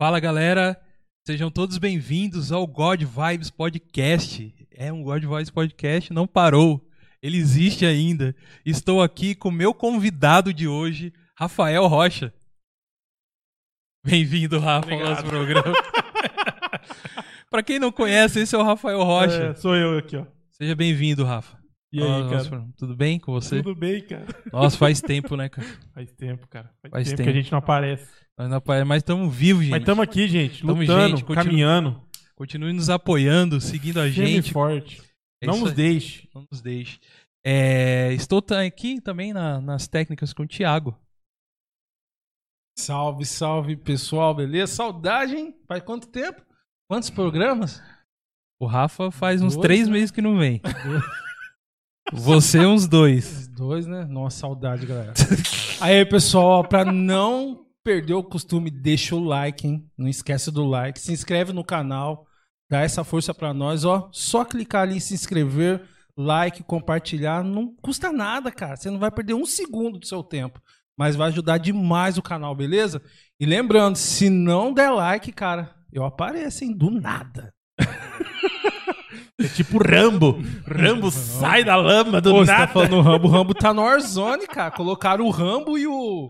Fala galera, sejam todos bem-vindos ao God Vibes Podcast. É um God Vibes Podcast, não parou, ele existe ainda. Estou aqui com o meu convidado de hoje, Rafael Rocha. Bem-vindo, Rafa, ao nosso programa. Pra quem não conhece, esse é o Rafael Rocha. É, sou eu aqui, ó. Seja bem-vindo, Rafa. E aí, ao cara? Tudo bem com você? Tudo bem, cara? Nossa, faz tempo, né, cara? Faz tempo, cara. Faz, Faz tempo, tempo. que a gente não aparece. Nós não apare- Mas estamos vivos, gente. Mas estamos aqui, gente, Tamo, lutando, gente, continua- caminhando. Continue nos apoiando, seguindo a Firme gente. forte. É não nos deixe. Não nos deixe. É, estou aqui também na- nas técnicas com o Thiago. Salve, salve, pessoal, beleza? Saudade, hein? Faz quanto tempo? Quantos programas? O Rafa faz uns Dois, três né? meses que não vem. Você uns dois. Dois, né? Nossa, saudade, galera. Aí, pessoal, pra não perder o costume, deixa o like, hein? Não esquece do like. Se inscreve no canal, dá essa força pra nós, ó. Só clicar ali em se inscrever, like, compartilhar, não custa nada, cara. Você não vai perder um segundo do seu tempo. Mas vai ajudar demais o canal, beleza? E lembrando, se não der like, cara, eu apareço, hein? Do nada. É tipo Rambo. Rambo sai da lama do você nada. tá falando o Rambo. Rambo tá no Warzone, cara. Colocaram o Rambo e o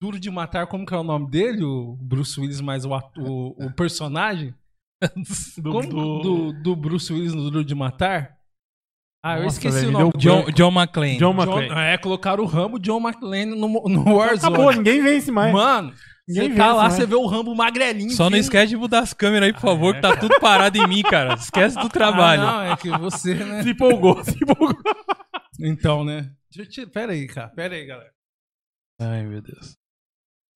Duro de Matar, como que é o nome dele? O Bruce Willis mais o, o, o personagem? Do- Como? do- Do, do Bruce Willis no Duro de Matar? Ah, eu Nossa, esqueci velho, o me nome. John. John McClane. John John- McClane. É, colocaram o Rambo John McClane no, no Warzone. Acabou, ninguém vence mais. Mano, Ninguém você tá vence lá, você vê o Rambo magrelinho. Só não vindo. esquece de mudar as câmeras aí, por favor, que tá tudo parado em mim, cara. Esquece do trabalho. Ah, não, é que você, né? Se empolgou, se empolgou. Então, né? Deixa eu te... Pera aí, cara. Pera aí, galera. Ai, meu Deus.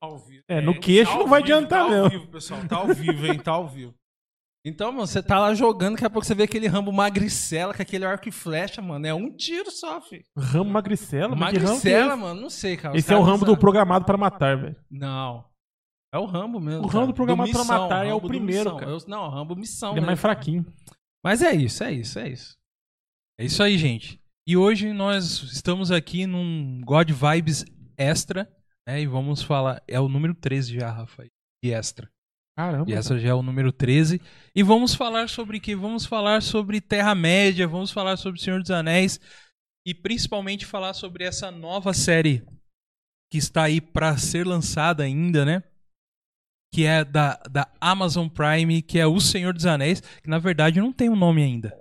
Ao vivo. É, no queixo tá não vai vivo, adiantar, tá não. Ao vivo, pessoal. Tá ao vivo, hein? Tá ao vivo. Então, mano, você tá lá jogando, daqui a pouco você vê aquele Rambo magricela com aquele arco e flecha, mano. É um tiro só, filho. Rambo magricela? é Magricela, mano, não sei, cara. Esse é o Rambo do programado para matar, velho. Não. É o Rambo mesmo. O cara. Rambo programado Do pra Missão, matar é o do primeiro, cara. Eu- Não, Rambo Missão. Ele é mais mesmo. fraquinho. Mas é isso, é isso, é isso. É isso aí, gente. E hoje nós estamos aqui num God Vibes Extra, né? E vamos falar. É o número 13 já, Rafa. De Extra. Caramba. E essa já é o número 13. E vamos falar sobre o que? Vamos falar sobre Terra-média, vamos falar sobre Senhor dos Anéis e principalmente falar sobre essa nova série que está aí para ser lançada ainda, né? Que é da, da Amazon Prime, que é O Senhor dos Anéis, que na verdade não tem um nome ainda.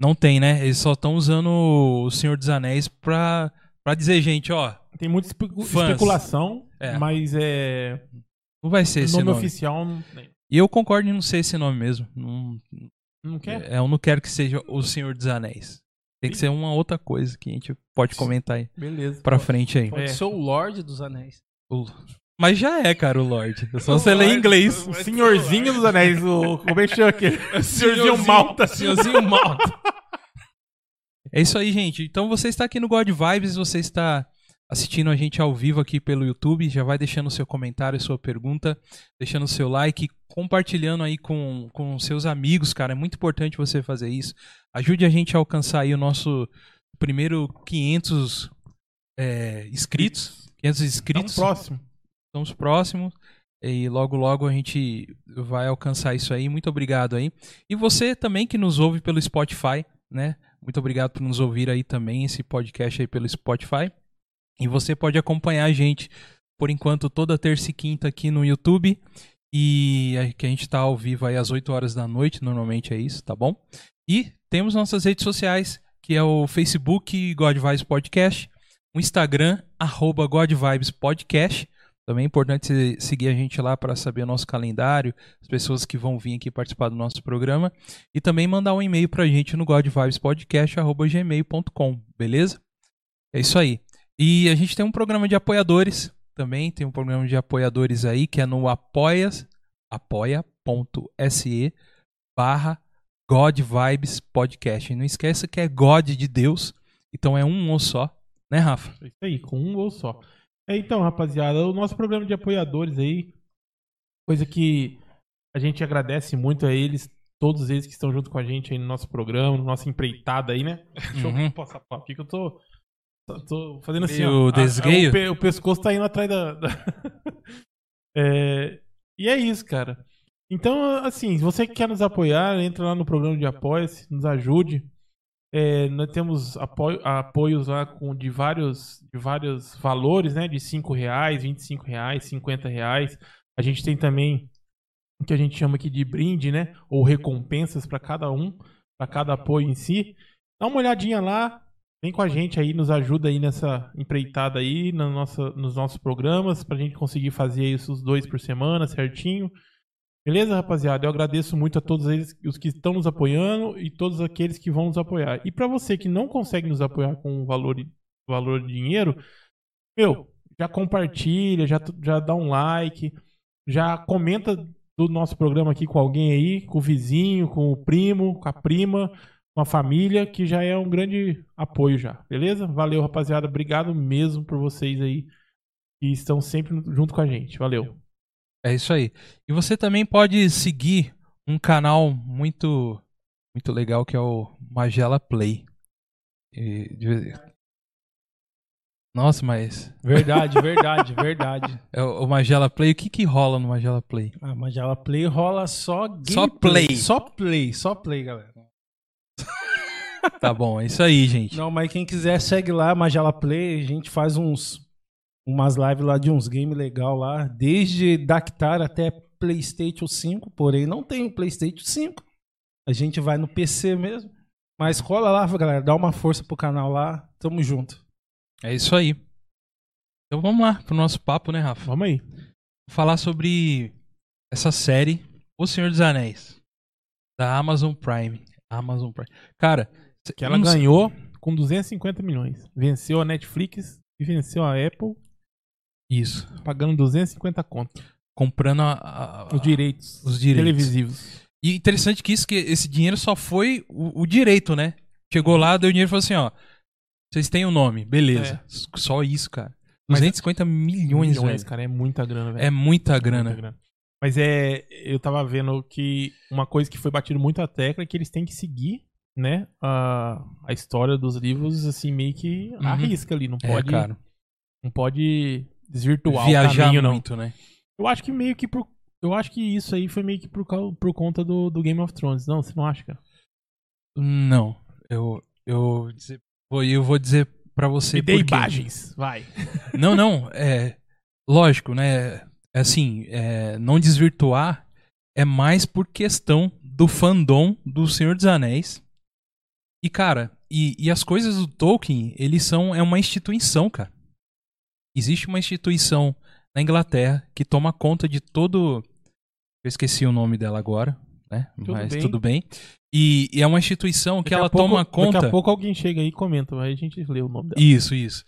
Não tem, né? Eles só estão usando O Senhor dos Anéis pra, pra dizer, gente, ó, Tem muita espe- Fãs. especulação, É. mas é. não vai ser O esse nome, nome. oficial não, tem. E eu concordo em não ser esse nome mesmo. Não, não quer? É, eu não quero que seja o Senhor dos Anéis. Tem que ser uma outra coisa que a gente pode comentar aí Beleza. pra frente aí. Pode É. ser o Lorde dos Anéis. O- Mas já é, cara, o Lorde. É só O você ler em Lorde. inglês. O senhorzinho dos anéis, o. Como é que chama aquele? Senhorzinho malta. Senhorzinho malta. É isso aí, gente. Então você está aqui no God Vibes, você está assistindo a gente ao vivo aqui pelo YouTube, já vai deixando o seu comentário, sua pergunta, deixando o seu like, compartilhando aí com, com seus amigos, cara. É muito importante você fazer isso. Ajude a gente a alcançar aí o nosso primeiro 500 é, inscritos. 500 inscritos. Estamos próximo. Estamos próximos. E logo, logo a gente vai alcançar isso aí. Muito obrigado aí. E você também que nos ouve pelo Spotify, né? Muito obrigado por nos ouvir aí também, esse podcast aí pelo Spotify. E você pode acompanhar a gente, por enquanto, toda terça e quinta aqui no YouTube. E é que a gente tá ao vivo aí às 8 horas da noite, normalmente é isso, tá bom? E temos nossas redes sociais, que é o Facebook God Vibes Podcast, o Instagram, arroba God Vibes Podcast. Também é importante seguir a gente lá para saber o nosso calendário, as pessoas que vão vir aqui participar do nosso programa. E também mandar um e-mail pra gente no godvibespodcast.gmail.com, beleza? É isso aí. E a gente tem um programa de apoiadores também, tem um programa de apoiadores aí, que é no apoias, apoia.se barra God Vibes Podcast. E não esqueça que é God de Deus, então é um ou só, né, Rafa? É Isso aí, com um ou só. É, então, rapaziada, o nosso programa de apoiadores aí, coisa que a gente agradece muito a eles, todos eles que estão junto com a gente aí no nosso programa, no nosso empreitada aí, né? Deixa Uhum. eu passar papo aqui que eu tô, tô- fazendo assim, ó. desgueio? o, pe- o pescoço tá indo atrás da... da- É, E é isso, cara. Então, assim, se você quer nos apoiar, entra lá no programa de apoio, nos ajude. É, nós temos apoio, apoios lá com, de, vários, de vários valores, né? De 5 reais, 25 reais, 50 reais. A gente tem também o que a gente chama aqui de brinde, né? Ou recompensas para cada um, para cada apoio em si. Dá uma olhadinha lá, vem com a gente aí, nos ajuda aí nessa empreitada aí, na nossa, nos nossos programas, para a gente conseguir fazer isso os dois por semana, certinho. Beleza, rapaziada? Eu agradeço muito a todos eles, os que estão nos apoiando e todos aqueles que vão nos apoiar. E para você que não consegue nos apoiar com valor, valor de dinheiro, meu, já compartilha, já, já dá um like, já comenta do nosso programa aqui com alguém aí, com o vizinho, com o primo, com a prima, com a família, que já é um grande apoio já. Beleza? Valeu, rapaziada. Obrigado mesmo por vocês aí que estão sempre junto com a gente. Valeu. É isso aí. E você também pode seguir um canal muito muito legal que é o Magela Play. E, de... Nossa, mas. Verdade, verdade, verdade. É o, Magela Play, o que que rola no Magela Play? A Magela Play rola só gameplay. Só play. Só play, só play, galera. Tá bom, é isso aí, gente. Não, mas quem quiser segue lá, Magela Play. A gente faz uns umas lives lá de uns games legal lá, desde Dactar até PlayStation 5, porém não tem PlayStation 5. A gente vai no PC mesmo. Mas cola lá, galera, dá uma força pro canal lá. Tamo junto. É isso aí. Então vamos lá pro nosso papo, né, Rafa? Vamos aí. Falar sobre essa série O Senhor dos Anéis da Amazon Prime. Amazon Prime. Cara, que ela ganhou com 250 milhões. Venceu a Netflix e venceu a Apple isso. Pagando 250 conto. Comprando a, a, os direitos. Os direitos. Televisivos. E interessante que isso, que esse dinheiro só foi o, o direito, né? Chegou lá, deu dinheiro e falou assim, ó. Vocês têm o um nome, beleza. É. Só isso, cara. 250 Mas, milhões, milhões velho. cara, é muita grana, velho. É muita grana. muita grana. Mas é, eu tava vendo que uma coisa que foi batido muito a tecla é que eles têm que seguir, né, a, a história dos livros assim meio que uhum. arrisca ali, não é, pode. É, cara. Não pode desvirtuar Viajar o caminho, muito, não. né? Eu acho que meio que por, eu acho que isso aí foi meio que por, por conta do, do Game of Thrones. Não, você não acha, cara? Não. Eu eu dizer, eu vou dizer para você Me imagens, vai. Não, não, é lógico, né? É assim, é, não desvirtuar é mais por questão do fandom do Senhor dos Anéis. E cara, e, e as coisas do Tolkien, eles são é uma instituição, cara existe uma instituição na Inglaterra que toma conta de todo. Eu esqueci o nome dela agora, né? Tudo Mas bem. tudo bem. E, e, é uma instituição que ela pouco, toma conta. Daqui a pouco alguém chega aí e comenta, aí a gente lê o nome dela. Isso, isso.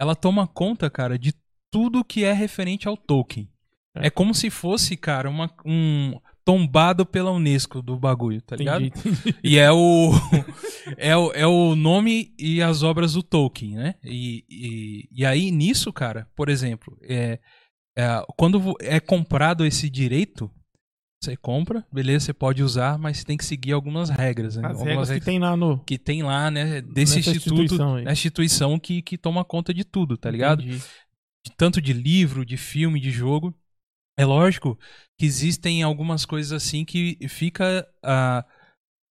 Ela toma conta, cara, de tudo que é referente ao Tolkien. É, é como se fosse, cara, uma, um, tombado pela Unesco do bagulho, tá ligado? Entendi, entendi. E é o, é o é o nome e as obras do Tolkien, né? E, e, e aí nisso, cara, por exemplo, é, é, quando é comprado esse direito, você compra, beleza, você pode usar, mas você tem que seguir algumas regras. Né? As algumas regras, regras que tem lá no. Que tem lá, né? Desse instituto, instituição, a instituição que, que toma conta de tudo, tá ligado? De, tanto de livro, de filme, de jogo. É lógico que existem algumas coisas assim que fica uh,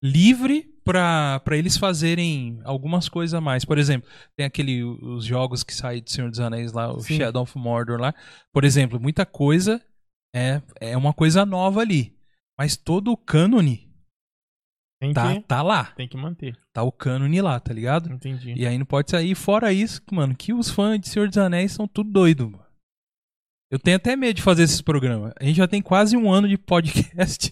livre para eles fazerem algumas coisas a mais. Por exemplo, tem aquele os jogos que saem do Senhor dos Anéis lá, o Sim. Shadow of Mordor lá. Por exemplo, muita coisa é, é uma coisa nova ali. Mas todo o cânone tá, tá lá. Tem que manter. Tá o cânone lá, tá ligado? Entendi. E aí não pode sair. Fora isso, mano, que os fãs de Senhor dos Anéis são tudo doido, mano. Eu tenho até medo de fazer esses programas. A gente já tem quase um ano de podcast.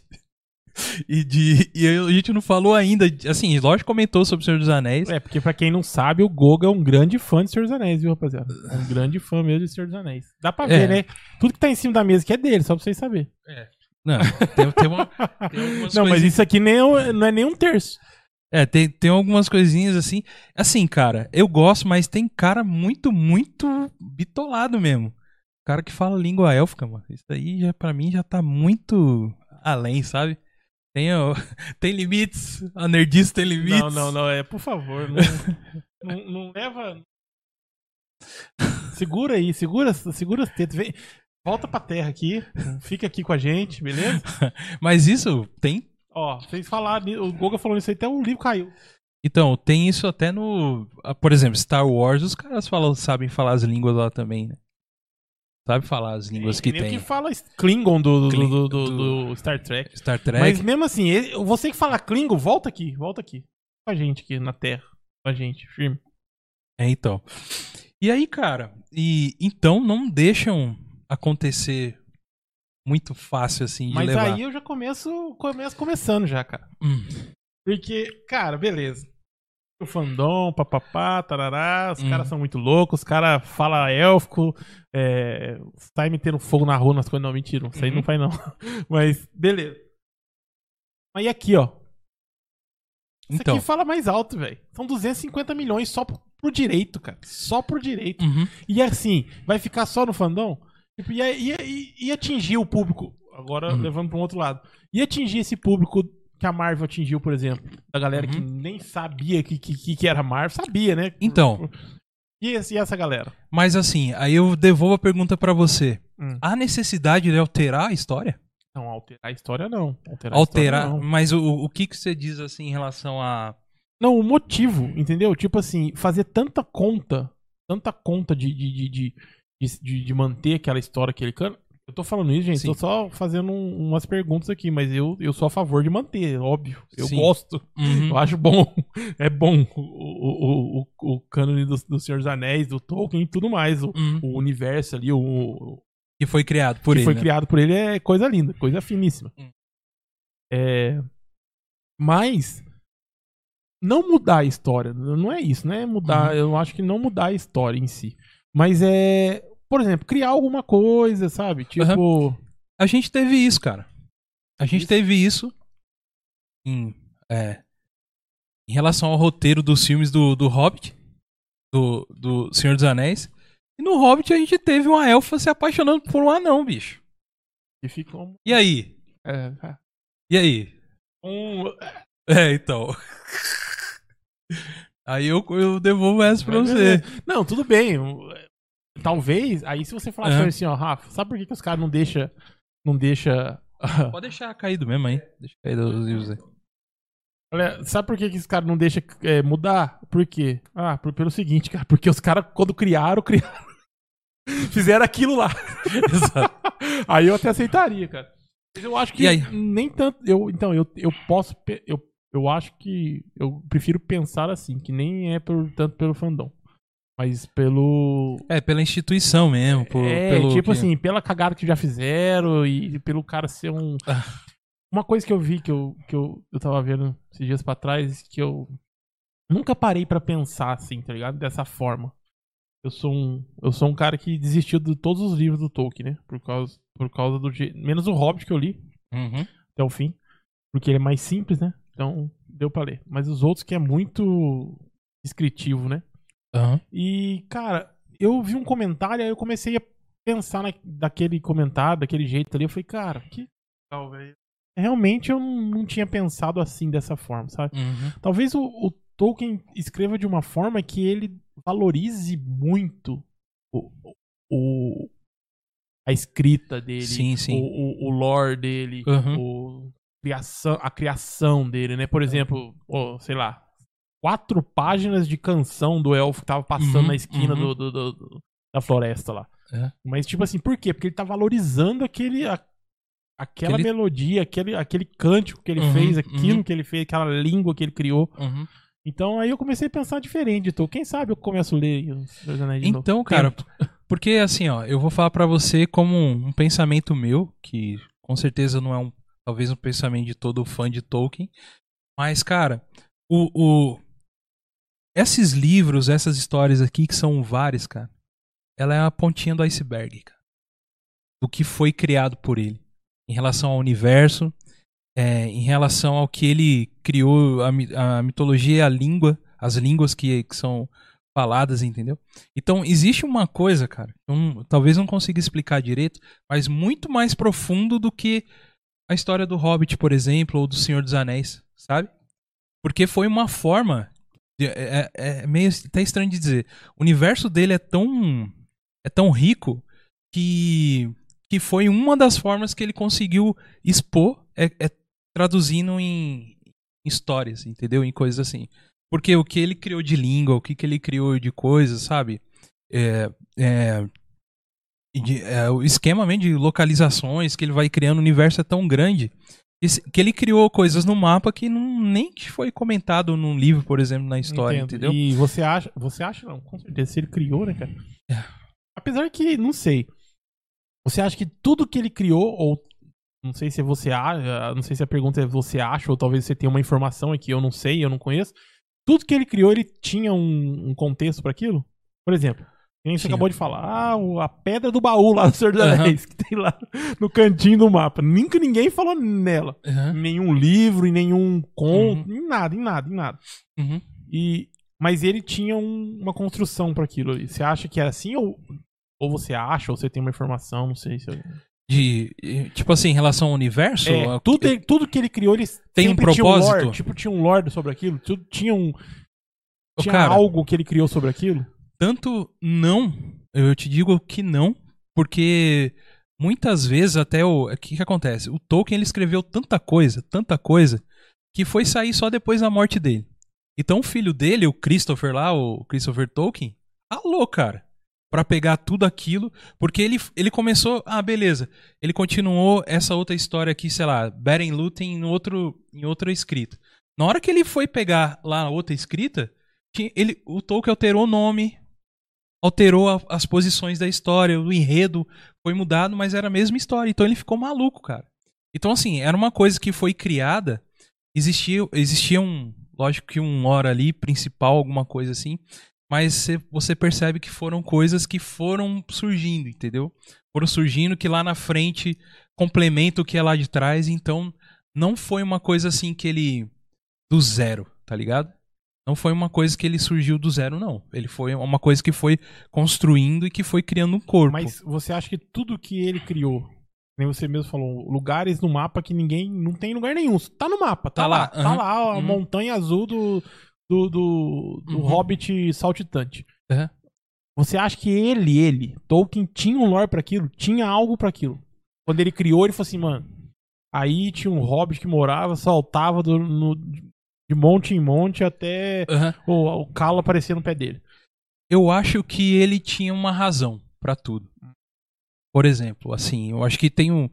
e, de, e a gente não falou ainda. Assim, lógico comentou sobre o Senhor dos Anéis. É, porque pra quem não sabe, o Goga é um grande fã de Senhor dos Anéis, viu, rapaziada? É um grande fã mesmo de Senhor dos Anéis. Dá pra ver, é. né? Tudo que tá em cima da mesa aqui é dele, só pra vocês saberem. É. Não, tem, tem, uma, tem algumas Não, mas isso aqui nem é, não é nem um terço. É, tem, tem algumas coisinhas assim. Assim, cara, eu gosto, mas tem cara muito, muito bitolado mesmo cara que fala língua élfica, mano. Isso aí já para mim já tá muito além, sabe? Tem, tem limites, a nerdice tem limites. Não, não, não, é, por favor, não, não, não, leva. Segura aí, segura, segura as tetas. Vem, Volta pra terra aqui. Fica aqui com a gente, beleza? Mas isso tem. Ó, vocês falaram, o Goga falou isso aí, até o livro caiu. Então, tem isso até no. ah, Por exemplo, Star Wars, os caras falam, sabem falar as línguas lá também, né? Sabe falar as línguas que nem o tem. que fala Klingon do, do, do, do- Star Trek. Star Trek. Mas mesmo assim, você que fala Klingon, volta aqui, volta aqui. Com a gente aqui na Terra. Com a gente, firme. É, então. E aí, cara, e então não deixam acontecer muito fácil assim de Mas levar. aí eu já começo, começo começando já, cara. Hum, Porque, cara, beleza. O fandom, papapá, tarará, os Hum. caras são muito loucos, os caras falam élfico, é, sai metendo fogo na rua nas coisas. Não, mentira, isso aí Uhum. não faz não. Mas, beleza. Mas e aqui, ó? Isso então. aqui fala mais alto, velho. São 250 milhões só pro, pro direito, cara. Só pro direito. Uhum. E assim, vai ficar só no fandom? Tipo, ia, ia, ia- ia atingir o público. Agora, Uhum. levando para um outro lado. Ia atingir esse público que a Marvel atingiu, por exemplo. Da galera que Uhum. nem sabia que, que, que era Marvel. Sabia, né? Então. E, esse- e essa galera? Mas assim, aí eu devolvo a pergunta pra você. Hum. Há necessidade de alterar a história? Não, alterar a história não. Alterar, a Alterar, história, não. mas o, o que que você diz assim em relação a Não, o motivo, entendeu? Tipo assim, fazer tanta conta, tanta conta de, de, de, de, de, de manter aquela história que ele canta. Eu tô falando isso, gente, Sim. tô só fazendo um- umas perguntas aqui, mas eu, eu sou a favor de manter, óbvio. Eu Sim. gosto, Uhum. eu acho bom. É bom o, o, o, o cânone do, do Senhor dos Anéis, do Tolkien e tudo mais. O, Uhum. o universo ali, o, que foi criado por que ele. foi né? criado por ele é coisa linda, coisa finíssima. Hum. É, mas não mudar a história, não é isso, né? Mudar, Uhum. eu acho que não mudar a história em si. Mas é, por exemplo, criar alguma coisa, sabe? Tipo, A gente teve isso, cara. A gente Isso. teve isso em, é, em relação ao roteiro dos filmes do, do Hobbit, do, do Senhor dos Anéis. E no Hobbit a gente teve uma elfa se apaixonando por um anão, bicho. que fica um, E aí? é, E aí? um- É, então. Aí eu, eu devolvo essa pra você. Não, tudo bem. Talvez, aí se você falar Aham. assim, ó, Rafa, sabe por que, que os caras não deixa não deixa Pode deixar caído mesmo aí. Deixa caído os livros aí. Olha, sabe por que, que esse cara não deixa é, mudar? Por quê? Ah, por- pelo seguinte, cara. Porque os caras, quando criaram, criaram. Fizeram aquilo lá. Exato. Aí eu até aceitaria, cara. Mas eu acho que nem tanto. Eu, então, eu, eu posso. Eu, eu acho que. Eu prefiro pensar assim, que nem é por, tanto pelo fandom. Mas pelo. É, pela instituição mesmo. Por, é, pelo tipo que- assim, pela cagada que já fizeram e pelo cara ser um. Ah. Uma coisa que eu vi que eu, que eu, eu tava vendo esses dias pra trás, que eu nunca parei pra pensar assim, tá ligado? Dessa forma. Eu sou um, eu sou um cara que desistiu de todos os livros do Tolkien, né? Por causa, por causa do. Menos o Hobbit que eu li Uhum. até o fim. Porque ele é mais simples, né? Então deu pra ler. Mas os outros que é muito descritivo, né? Aham. E, cara, eu vi um comentário, aí eu comecei a pensar na, daquele comentário, daquele jeito ali. Eu falei, cara, que velho. Realmente eu não, não tinha pensado assim, dessa forma, sabe? Uhum. Talvez o, o Tolkien escreva de uma forma que ele valorize muito o, o- a escrita dele, Sim, sim. O, o, o lore dele, Uhum. o criação, a criação dele, né? Por exemplo, ó, sei lá, quatro páginas de canção do elfo que tava passando Uhum, na esquina uhum. do, do- do- da floresta lá. É. Mas, tipo assim, por quê? Porque ele tá valorizando aquele. a- aquela Aquele- melodia, aquele, aquele cântico que ele Uhum, fez, aquilo uhum. que ele fez, aquela língua que ele criou. Uhum. Então aí eu comecei a pensar diferente. Então, quem sabe eu começo a ler os Anéis de novo. Então, cara, Tento. porque assim, ó, eu vou falar pra você como um, um pensamento meu, que com certeza não é um, talvez um pensamento de todo fã de Tolkien, mas, cara, o, o esses livros, essas histórias aqui, que são várias, cara, ela é a pontinha do iceberg, cara, do que foi criado por ele, em relação ao universo, é, em relação ao que ele criou, a, a mitologia a língua, as línguas que, que são faladas, entendeu? Então, existe uma coisa, cara, talvez não consiga explicar direito, mas muito mais profundo do que a história do Hobbit, por exemplo, ou do Senhor dos Anéis, sabe? Porque foi uma forma. É, é- é meio até estranho de dizer. O universo dele é tão. É tão rico que que foi uma das formas que ele conseguiu expor, é, é traduzindo em histórias, entendeu? Em coisas assim. Porque o que ele criou de língua, o que, que ele criou de coisas, sabe? É, é, de, é, o esquema mesmo de localizações que ele vai criando, o universo é tão grande que ele criou coisas no mapa que não, nem foi comentado num livro, por exemplo, na história, Entendo. entendeu? E você acha, você acha não, com certeza, se ele criou, né, cara? É. Apesar que, não sei, você acha que tudo que ele criou, ou não sei se você acha, não sei se a pergunta é você acha, ou talvez você tenha uma informação aqui, eu não sei, eu não conheço, tudo que ele criou, ele tinha um, um contexto para aquilo? Por exemplo, quem você Tinha. acabou de falar, ah, a pedra do baú lá do Senhor dos Aham. Anéis, que tem lá no cantinho do mapa. Nunca ninguém falou nela. Aham, Em nenhum livro, em nenhum conto, Uhum. em nada, em nada, em nada. uhum. E, mas ele tinha um- uma construção para aquilo ali. Você acha que era assim ou, ou você acha ou você tem uma informação, não sei se eu... De, tipo assim, em relação ao universo, É, a- tudo, ele- tudo que ele criou, ele Tem um sempre tinha um propósito? lore, tipo, tinha um lore sobre aquilo, tudo tinha um tinha cara, algo que ele criou sobre aquilo. Tanto não, eu te digo que não, porque muitas vezes até o o que, que acontece? O Tolkien ele escreveu tanta coisa, tanta coisa, que foi sair só depois da morte dele. Então o filho dele, o Christopher lá, o Christopher Tolkien, alô, cara, Pra pegar tudo aquilo, porque ele, ele começou, ah, beleza, ele continuou essa outra história aqui, sei lá, Beren Lúthien em outro em outra escrita. Na hora que ele foi pegar lá a outra escrita, ele, o Tolkien alterou o nome, alterou a- as posições da história, o enredo foi mudado, mas era a mesma história. Então ele ficou maluco, cara. Então, assim, era uma coisa que foi criada, existia, existia um, lógico que um hora ali, principal, alguma coisa assim, mas cê- você percebe que foram coisas que foram surgindo, entendeu? Foram surgindo que lá na frente complementa o que é lá de trás, então não foi uma coisa assim que ele do zero, tá ligado? Não foi uma coisa que ele surgiu do zero, não. Ele foi uma coisa que foi construindo e que foi criando um corpo. Mas você acha que tudo que ele criou, nem você mesmo falou, lugares no mapa que ninguém. Não tem lugar nenhum. Tá no mapa, tá, Tá lá. lá, Tá aham. lá a Uhum. montanha azul do. Do, do, do Uhum. Hobbit saltitante. Você acha que ele, ele, Tolkien, tinha um lore pra aquilo? Tinha algo pra aquilo? Quando ele criou, ele falou assim, mano. Aí tinha um hobbit que morava, saltava do- no- de monte em monte até Aham. o, o calo aparecer no pé dele. Eu acho que ele tinha uma razão pra tudo. Por exemplo, assim, eu acho que tem um.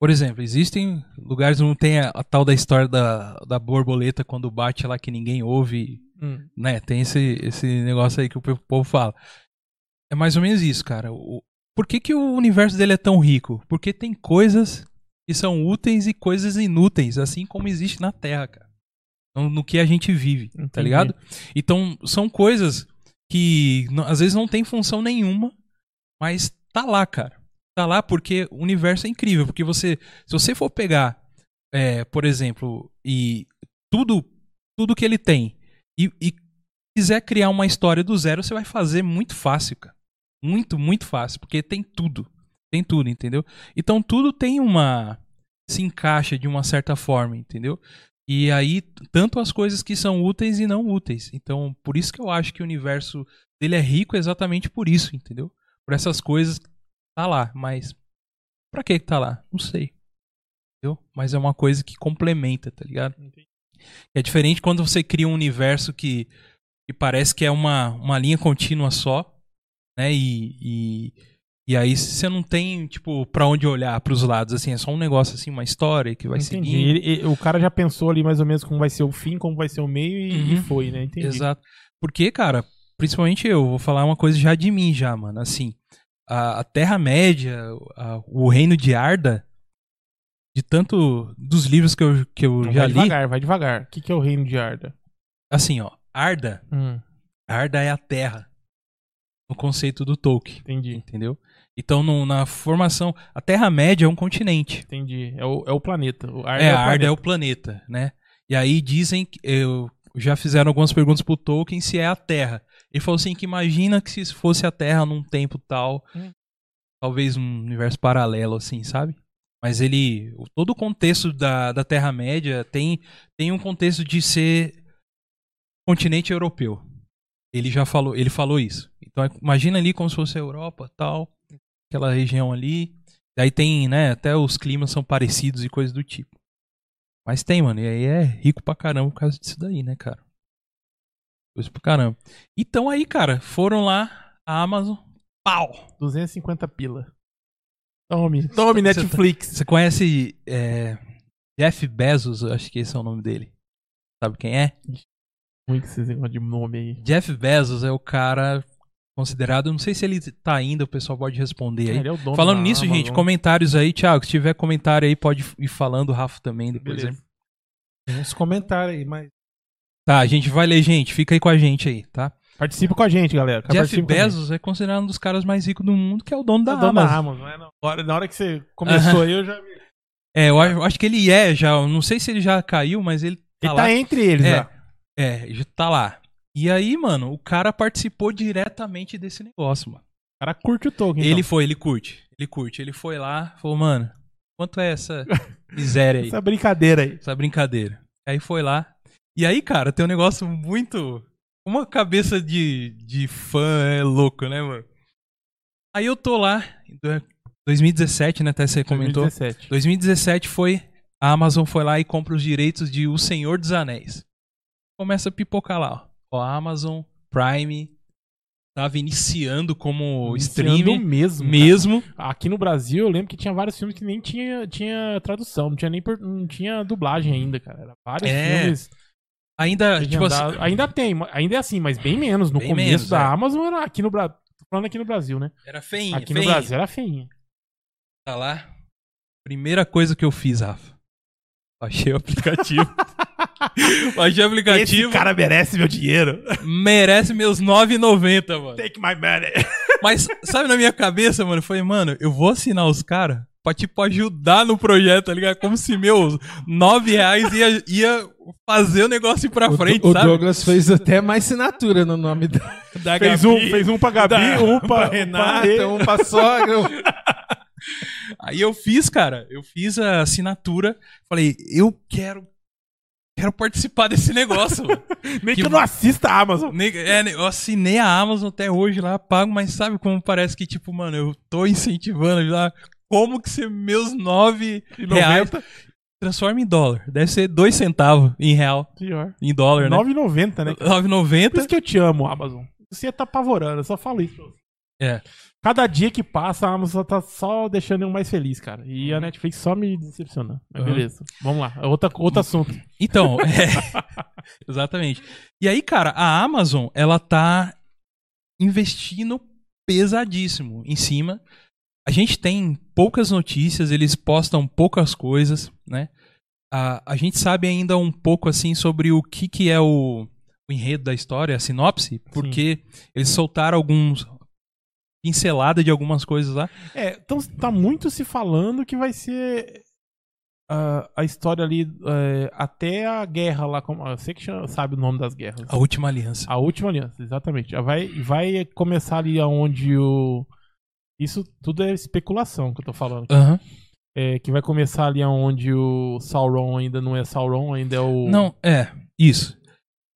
Por exemplo, existem lugares onde tem a, a tal da história da, da borboleta quando bate lá que ninguém ouve, né? Tem esse, esse negócio aí que o povo fala. É mais ou menos isso, cara. O, por que, que o universo dele é tão rico? Porque tem coisas que são úteis e coisas inúteis, assim como existe na Terra, cara. No, no que a gente vive, tá Entendi. ligado? Então, são coisas que às vezes não tem função nenhuma, mas tá lá, cara. Tá lá porque o universo é incrível. Porque você, se você for pegar, é, por exemplo, e tudo, tudo que ele tem e, e quiser criar uma história do zero, você vai fazer muito fácil, cara. Muito, muito fácil, porque tem tudo. Tem tudo, entendeu? Então tudo tem uma. se encaixa de uma certa forma, entendeu? E aí, tanto as coisas que são úteis e não úteis. Então, por isso que eu acho que o universo dele é rico exatamente por isso, entendeu? Por essas coisas tá lá, mas pra que que tá lá? Não sei. Entendeu? Mas é uma coisa que complementa, tá ligado? É diferente quando você cria um universo que, que parece que é uma, uma linha contínua só, né? E, e, e aí você não tem, tipo, pra onde olhar pros lados, assim, é só um negócio assim, uma história que vai Entendi. seguindo. Ele- ele- o cara já pensou ali mais ou menos como vai ser o fim, como vai ser o meio e, Uhum. e foi, né? Entendi. Exato. Porque, cara, principalmente eu, vou falar uma coisa já de mim já, mano. Assim, a, a Terra-média, o reino de Arda, de tanto dos livros que eu, que eu Não, já vai li, devagar, vai devagar. O que, que é o reino de Arda? assim, ó, Arda, Hum, Arda é a Terra, no conceito do Tolkien, entendi, entendeu? Então, no- na formação, a Terra-média é um continente. entendi. É o, é o planeta. O Arda É, o a Arda planeta. é o planeta, né? E aí dizem que eu já fizeram algumas perguntas pro Tolkien se é a Terra. Ele falou assim que imagina que se fosse a Terra num tempo tal, Hum. talvez um universo paralelo assim, sabe? Mas ele, todo o contexto da, da Terra Média tem tem um contexto de ser continente europeu. Ele já falou, ele falou isso. Então imagina ali como se fosse a Europa, tal, aquela região ali. Daí tem, né, até os climas são parecidos e coisas do tipo. Mas tem, mano, e aí é rico pra caramba por causa disso daí, né, cara? Coisa pra caramba. Então aí, cara, foram lá, a Amazon, pau! 250 pila. Tome, tome tá- Netflix. Você conhece é, Jeff Bezos, acho que esse é o nome dele. Sabe quem é? Muito que vocês de nome aí. Jeff Bezos é o cara considerado, não sei se ele tá ainda, o pessoal pode responder aí. Ele é o dono Falando nisso, Amazon. gente, comentários aí, Thiago, se tiver comentário aí, pode ir falando, o Rafa também depois. Beleza. aí. Tem uns comentários aí, mas. Tá, a gente vai ler, gente, fica aí com a gente aí, tá? Participa com a gente, galera. Jeff Participa. Bezos é considerado um dos caras mais ricos do mundo, que é o dono da É o dono Amazon. da Amazon. Na hora, na hora que você começou aí, eu já vi. É, eu acho, que ele é já, não sei se ele já caiu, mas ele tá Ele lá. tá entre eles, É. já. É, já tá lá. E aí, mano, o cara participou diretamente desse negócio, mano. O cara curte o token. Ele então. foi, ele curte. Ele curte. Ele foi lá, falou, mano, quanto é essa miséria aí? Essa brincadeira aí. Essa brincadeira. Aí foi lá. E aí, cara, tem um negócio muito. Uma cabeça de, de fã é louco, né, mano? Aí eu tô lá, em do- 2017, né? Até você comentou. 2017. 2017 foi. A Amazon foi lá e compra os direitos de O Senhor dos Anéis. Começa a pipocar lá, ó. Ó, a Amazon Prime tava iniciando como Iniciando streaming mesmo. cara. mesmo. Aqui no Brasil, eu lembro que tinha vários filmes que nem tinha, tinha tradução, não tinha nem não tinha dublagem ainda, cara. Era vários É, filmes. Ainda, tipo assim. Ainda tem, ainda é assim, mas bem menos. No Bem começo menos, da é. Amazon era aqui no Brasil. Falando aqui no Brasil, né? era feinho, aqui no feinho. Brasil era feinha. Tá lá. Primeira coisa que eu fiz, Rafa. Baixei o aplicativo. Baixei o aplicativo. cara merece meu dinheiro. Merece meus 9,90, mano. Take my money. Mas, sabe na minha cabeça, mano? Eu falei, mano, eu vou assinar os caras pra, tipo, ajudar no projeto, tá ligado? Como se meus 9 reais ia, ia fazer o negócio ir pra O, frente, o sabe? Douglas fez até mais assinatura no nome da, da Fez Gabi, um, fez um pra Gabi, da- um pra, pra Renata. Renata, um pra sogra. um- Aí eu fiz, cara, eu fiz a assinatura. Falei, eu quero. Quero participar desse negócio. Nem que, Que- eu não assista a Amazon. Ne- é, eu assinei a Amazon até hoje lá, pago, mas sabe como parece que, tipo, mano, eu tô incentivando lá. Como que se meus 9 E reais 90. transforma em dólar? Deve ser 2 centavos em real, Pior. em dólar, né? 9,90, né? Por 9,90. isso que eu te amo, Amazon. Você tá apavorando, eu só falo isso. É. Cada dia que passa, a Amazon tá só deixando eu mais feliz, cara. E a Netflix só me decepcionando. Mas Uhum. beleza. Vamos lá. Outra, outro assunto. Então, é, exatamente. E aí, cara, a Amazon, ela tá investindo pesadíssimo em cima. A gente tem poucas notícias, eles postam poucas coisas, né? A, a gente sabe ainda um pouco, assim, sobre o que, que é o, o enredo da história, a sinopse, porque eles soltaram alguns pincelada de algumas coisas lá. É, então tá muito se falando que vai ser ah, a história ali é, até a guerra lá. Como, você que chama- sabe o nome das guerras. A última aliança. A última aliança, exatamente. Já Vai, vai começar ali aonde o. Isso tudo é especulação que eu tô falando. aqui. Aham. É, que vai começar ali aonde o Sauron ainda não é Sauron, ainda é o, Não, é, isso.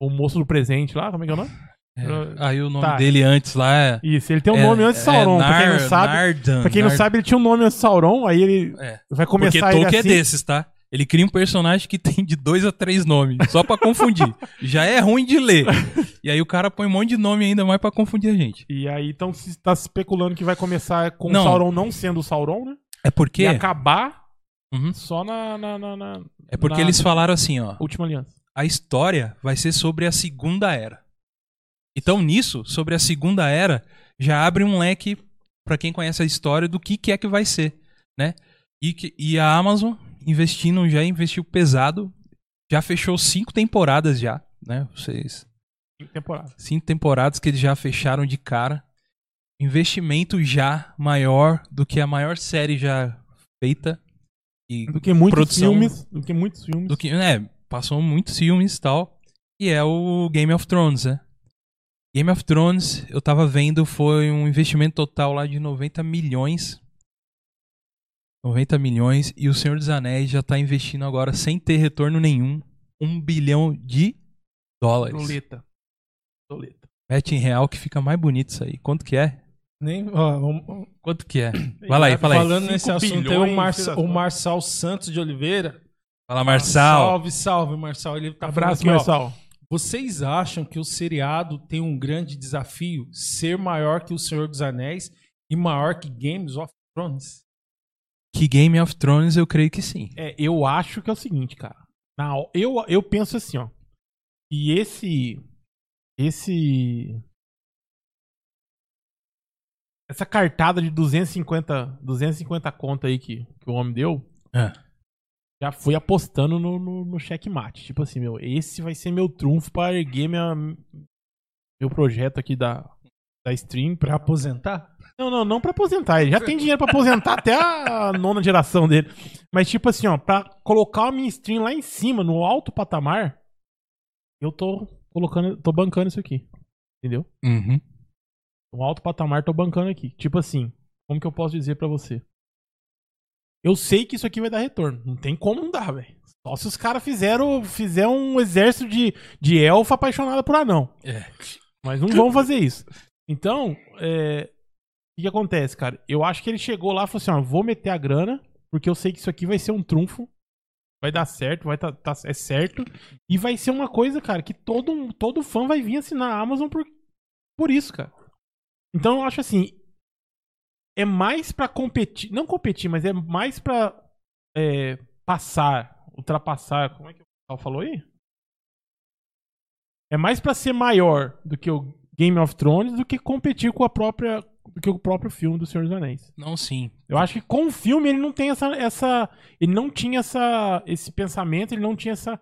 o moço do presente lá, como é que é o nome? É, aí o nome Tá. dele antes lá é. Isso, ele tem um é- nome antes de é Sauron, pra quem não sabe. Nardan, quem não Nard- sabe, ele tinha um nome antes de Sauron, aí ele É. vai Porque começar ele Tolkien assim. é desses, tá? Ele cria um personagem que tem de dois a três nomes, só pra confundir. Já é ruim de ler. E aí o cara põe um monte de nome ainda mais pra confundir a gente. E aí, então, se tá especulando que vai começar com o Não. Sauron não sendo o Sauron, né? É porque E acabar Uhum. só na, na, na- na é porque na eles falaram assim, ó, última aliança. a história vai ser sobre a segunda era. Então nisso, sobre a segunda era, já abre um leque pra quem conhece a história do que, que é que vai ser, né? E, e a Amazon investindo já investiu pesado, já fechou cinco temporadas já, né? Vocês Temporada. cinco temporadas que eles já fecharam de cara. Investimento já maior do que a maior série já feita. E Do que muitos Produção- filmes. Do que muitos filmes. do que, né, passou muitos filmes e tal. E é o Game of Thrones, né? Game of Thrones, eu tava vendo, foi um investimento total lá de 90 milhões. 90 milhões. E o Senhor dos Anéis já tá investindo agora, sem ter retorno nenhum, um bilhão de dólares. Doleta. Doleta. Mete em real que fica mais bonito isso aí. Quanto que é? Nem, ó, um- Quanto que é? Vai lá aí, fala aí. falando nesse assunto aí, bilhões, o, o. Marçal Santos de Oliveira. Fala, Marçal. Salve, salve, Marçal. Ele tá Abraço, aqui, ó, Marçal. Vocês acham que o seriado tem um grande desafio ser maior que o Senhor dos Anéis e maior que Games of Thrones? Que Game of Thrones eu creio que sim. É, eu acho que é o seguinte, cara. Na, eu, eu penso assim, ó. E esse. Esse. Essa cartada de 250, 250 conta aí que, que o homem deu. É. Já fui apostando no, no, no checkmate. Tipo assim, meu, esse vai ser meu trunfo pra erguer minha, meu projeto aqui da, da stream. Pra aposentar? Não, não, não pra aposentar. Ele já tem dinheiro pra aposentar até a nona geração dele. Mas, tipo assim, ó, pra colocar a minha stream lá em cima, no alto patamar, eu tô colocando, tô bancando isso aqui. Entendeu? Uhum. No alto patamar, tô bancando aqui. Tipo assim, como que eu posso dizer pra você? Eu sei que isso aqui vai dar retorno. Não tem como não dar, velho. Só se os caras fizeram, fizeram um exército de, de elfa apaixonada por anão. É. Mas não vão fazer isso. Então, é, o que, que acontece, cara? Eu acho que ele chegou lá e falou assim: ó, vou meter a grana, porque eu sei que isso aqui vai ser um trunfo. Vai dar certo, vai tá, tá- é certo. E vai ser uma coisa, cara, que todo, todo fã vai vir assinar a Amazon por, por isso, cara. Então eu acho assim. É mais pra competir. Não competir, mas é mais pra é, passar, ultrapassar. Como é que o pessoal falou aí? É mais pra ser maior do que o Game of Thrones do que competir com a própria do que o próprio filme do Senhor dos Anéis. Não, sim. Eu acho que com o filme ele não tem essa essa ele não tinha essa esse pensamento, ele não tinha essa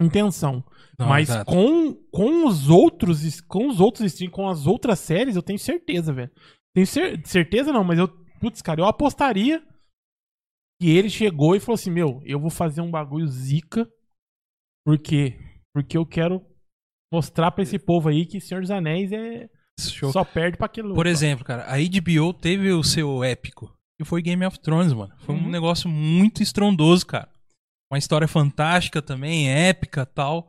intenção. Não, Mas exato. com, com os outros com os outros streams, com as outras séries, eu tenho certeza, velho. Tenho cer- certeza não, mas eu putz, cara, eu apostaria que ele chegou e falou assim: "Meu, eu vou fazer um bagulho zica por quê? Porque eu quero mostrar pra esse povo aí que Senhor dos Anéis é Show. só perde pra aquele Por exemplo, cara, a HBO teve o seu épico. E foi Game of Thrones, mano. Foi um Uhum. negócio muito estrondoso, cara. Uma história fantástica também, épica tal.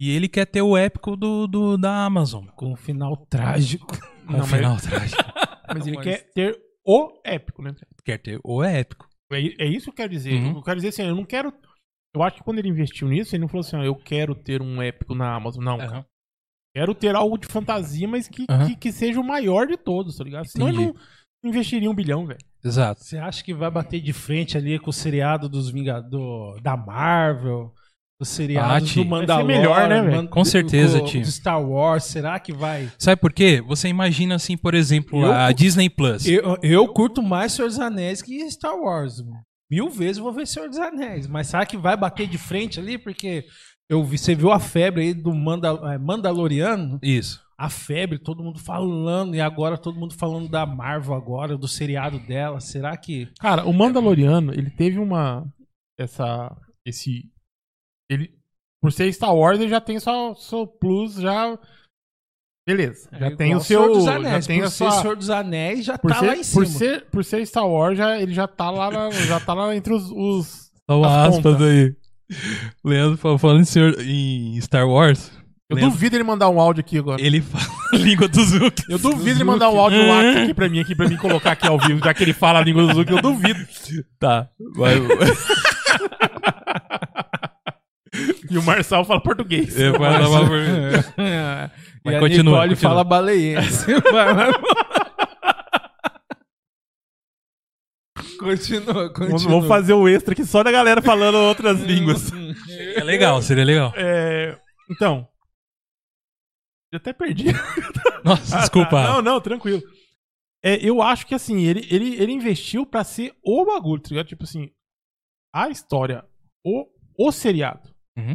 E ele quer ter o épico do, do- da Amazon. Com um final trágico. Com um final trágico. Mas ele Mas- quer ter o épico, né? Quer ter o épico. É, é isso que eu quero dizer. Uhum. Eu quero dizer assim, eu não quero. Eu acho que quando ele investiu nisso, ele não falou assim, ó, eu quero ter um épico na Amazon. Não. Aham. Quero ter algo de fantasia, mas que, Aham. que, que seja o maior de todos, tá ligado? Senão ele Entendi. não investiria um bilhão, velho. Exato. Você acha que vai bater de frente ali com o seriado dos Vingadores, da Marvel, os seriados Bate. do Vai ser Mandalorian, melhor, né, velho? Com certeza, tio. do Star Wars, será que vai? Sabe por quê? Você imagina assim, por exemplo, Eu- a Disney Plus. Eu, eu curto mais Senhor dos Anéis que Star Wars. Mil vezes eu vou ver Senhor dos Anéis. Mas será que vai bater de frente ali? Porque eu vi, você viu a febre aí do Manda- é, Mandaloriano? Isso. A febre, todo mundo falando, e agora todo mundo falando da Marvel agora, do seriado dela. Será que. Cara, o Mandaloriano, ele teve uma. Essa. Esse. Ele. Por ser Star Wars, ele já tem só seu plus, já. Beleza. Já É tem igual o seu. Senhor dos já Anéis. tem Por a ser sua. Senhor dos Anéis já Por tá ser, lá em cima. por, ser, por ser Star Wars, já, ele já tá lá, na- já tá lá entre os. os- As aspas pontas. aí. Leandro fa- falando em, senhor, em Star Wars. Eu Leandro, duvido ele mandar um áudio aqui agora. Ele fala a língua do Zuki. Eu duvido ele mandar um áudio WhatsApp aqui pra mim, aqui pra mim colocar aqui ao vivo, já que ele fala a língua do Zuki, eu duvido. Tá. Vai, E o Marçal fala português. É, vai lá, vai, vai. e Mas a continua, Nicole continua. fala baleiense. Vai, vai. continua, continua. Vamos, fazer o extra aqui só da galera falando outras línguas. É legal, seria legal. É, então. Eu até perdi. Nossa, Ah, desculpa. tá. Não, não, tranquilo. É, eu acho que assim, ele, ele, ele investiu pra ser o bagulho, tá ligado? Tipo assim, a história, o, o seriado. Uhum.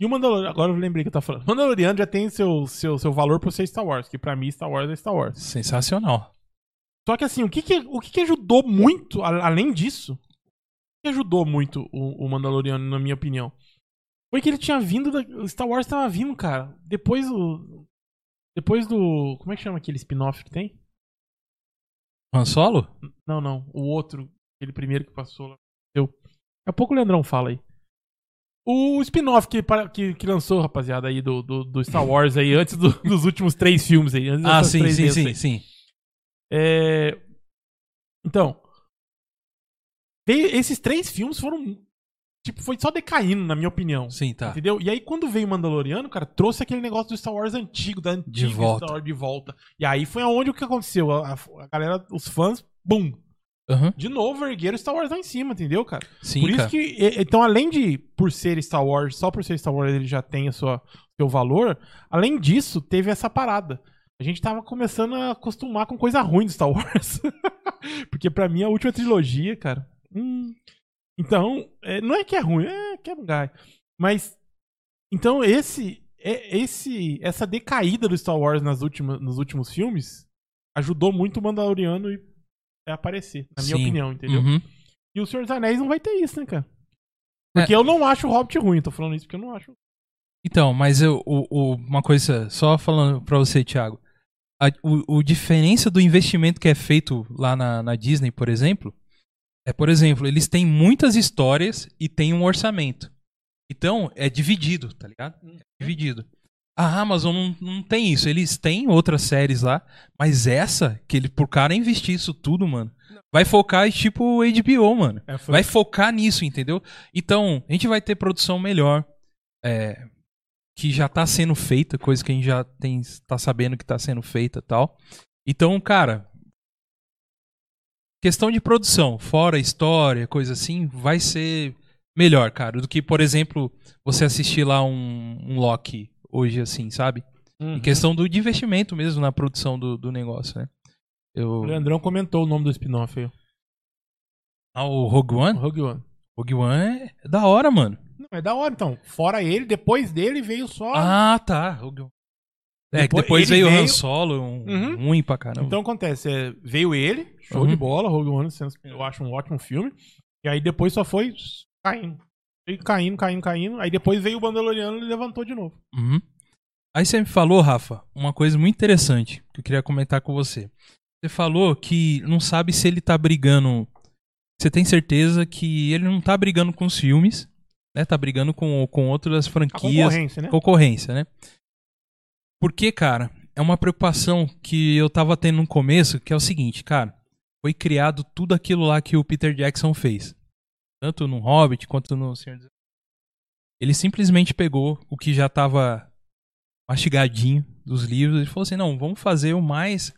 E o Mandaloriano, agora eu lembrei que eu tava falando. O Mandaloriano já tem seu, seu, seu valor por ser Star Wars, que pra mim Star Wars é Star Wars. Sensacional. Só que assim, o que que, o que, que ajudou muito, a- além disso, o que ajudou muito o, o Mandaloriano, na minha opinião? Foi que ele tinha vindo, da, o Star Wars tava vindo, cara. Depois do. Depois do. Como é que chama aquele spin-off que tem? Han Solo? Não, não. O outro, aquele primeiro que passou lá. Eu. Daqui a pouco o Leandrão fala aí. O spin-off que, que, que lançou, rapaziada, aí do, do, do Star Wars aí, antes do- dos últimos três filmes aí. Ah, sim, sim, sim, aí. sim. É, Então, veio- esses três filmes foram. Tipo, foi só decaindo, na minha opinião. Sim, tá. Entendeu? E aí, quando veio o Mandaloriano, cara, trouxe aquele negócio do Star Wars antigo, da antiga volta. Star Wars de volta. E aí foi aonde o que aconteceu? A, a- a galera, os fãs, bum! Aham. De novo, ergueram Star Wars lá em cima, entendeu, cara? Sim, por isso cara. que. Então, além de, por ser Star Wars, só por ser Star Wars ele já tem sua, seu valor, além disso, teve essa parada. A gente tava começando a acostumar com coisa ruim do Star Wars. Porque pra mim a última trilogia, cara. hum, então, é, não é que é ruim, é que é um gai. Mas. Então, esse. é- esse essa decaída do Star Wars nas últimas, nos últimos filmes ajudou muito o Mandaloriano e- aparecer, na minha Sim. opinião, entendeu? Uhum. E o Senhor dos Anéis não vai ter isso, né, cara? Porque eu não acho o Hobbit ruim, tô falando isso porque eu não acho. Então, mas eu, o, o- uma coisa, só falando pra você, Thiago. A, o, o diferença do investimento que é feito lá na, na Disney, por exemplo, é, por exemplo, eles têm muitas histórias e têm um orçamento. Então, é dividido, tá ligado? É dividido. A Amazon não, não tem isso. Eles têm outras séries lá, mas essa, que ele, por cara investir isso tudo, mano, vai focar em tipo HBO, mano. É, Vai focar nisso, entendeu? Então, a gente vai ter produção melhor. é, que já tá sendo feita, coisa que a gente já tem, tá sabendo que tá sendo feita e tal. Então, cara, questão de produção, fora história, coisa assim, vai ser melhor, cara, do que, por exemplo, você assistir lá um, um Loki hoje, assim, sabe? Uhum. Em questão do de investimento mesmo na produção do, do negócio, né? Eu... O Leandrão comentou o nome do spin-off aí. Ah, o Rogue One? Rogue One. Rogue One é da hora, mano. Não, é da hora, então. Fora ele, depois dele veio só. Ah, tá. Rogue One. É, que Depois- depois ele veio o Han veio- Solo, um, Uhum. ruim pra caramba. então acontece, é, veio ele, show Uhum. de bola, Rogue One, eu acho um ótimo filme. E aí depois só foi caindo. Foi caindo, caindo, caindo. Aí depois veio o Mandaloriano e levantou de novo. Uhum. Aí você me falou, Rafa, uma coisa muito interessante que eu queria comentar com você. Você falou que não sabe se ele tá brigando. Você tem certeza que ele não tá brigando com os filmes, né? Tá brigando com, com outras A franquias. concorrência, né? Concorrência, né? Porque, cara, é uma preocupação que eu tava tendo no começo, que é o seguinte, cara. Foi criado tudo aquilo lá que o Peter Jackson fez. Tanto no Hobbit quanto no Senhor dos Ele simplesmente pegou o que já tava mastigadinho dos livros e falou assim: não, vamos fazer o mais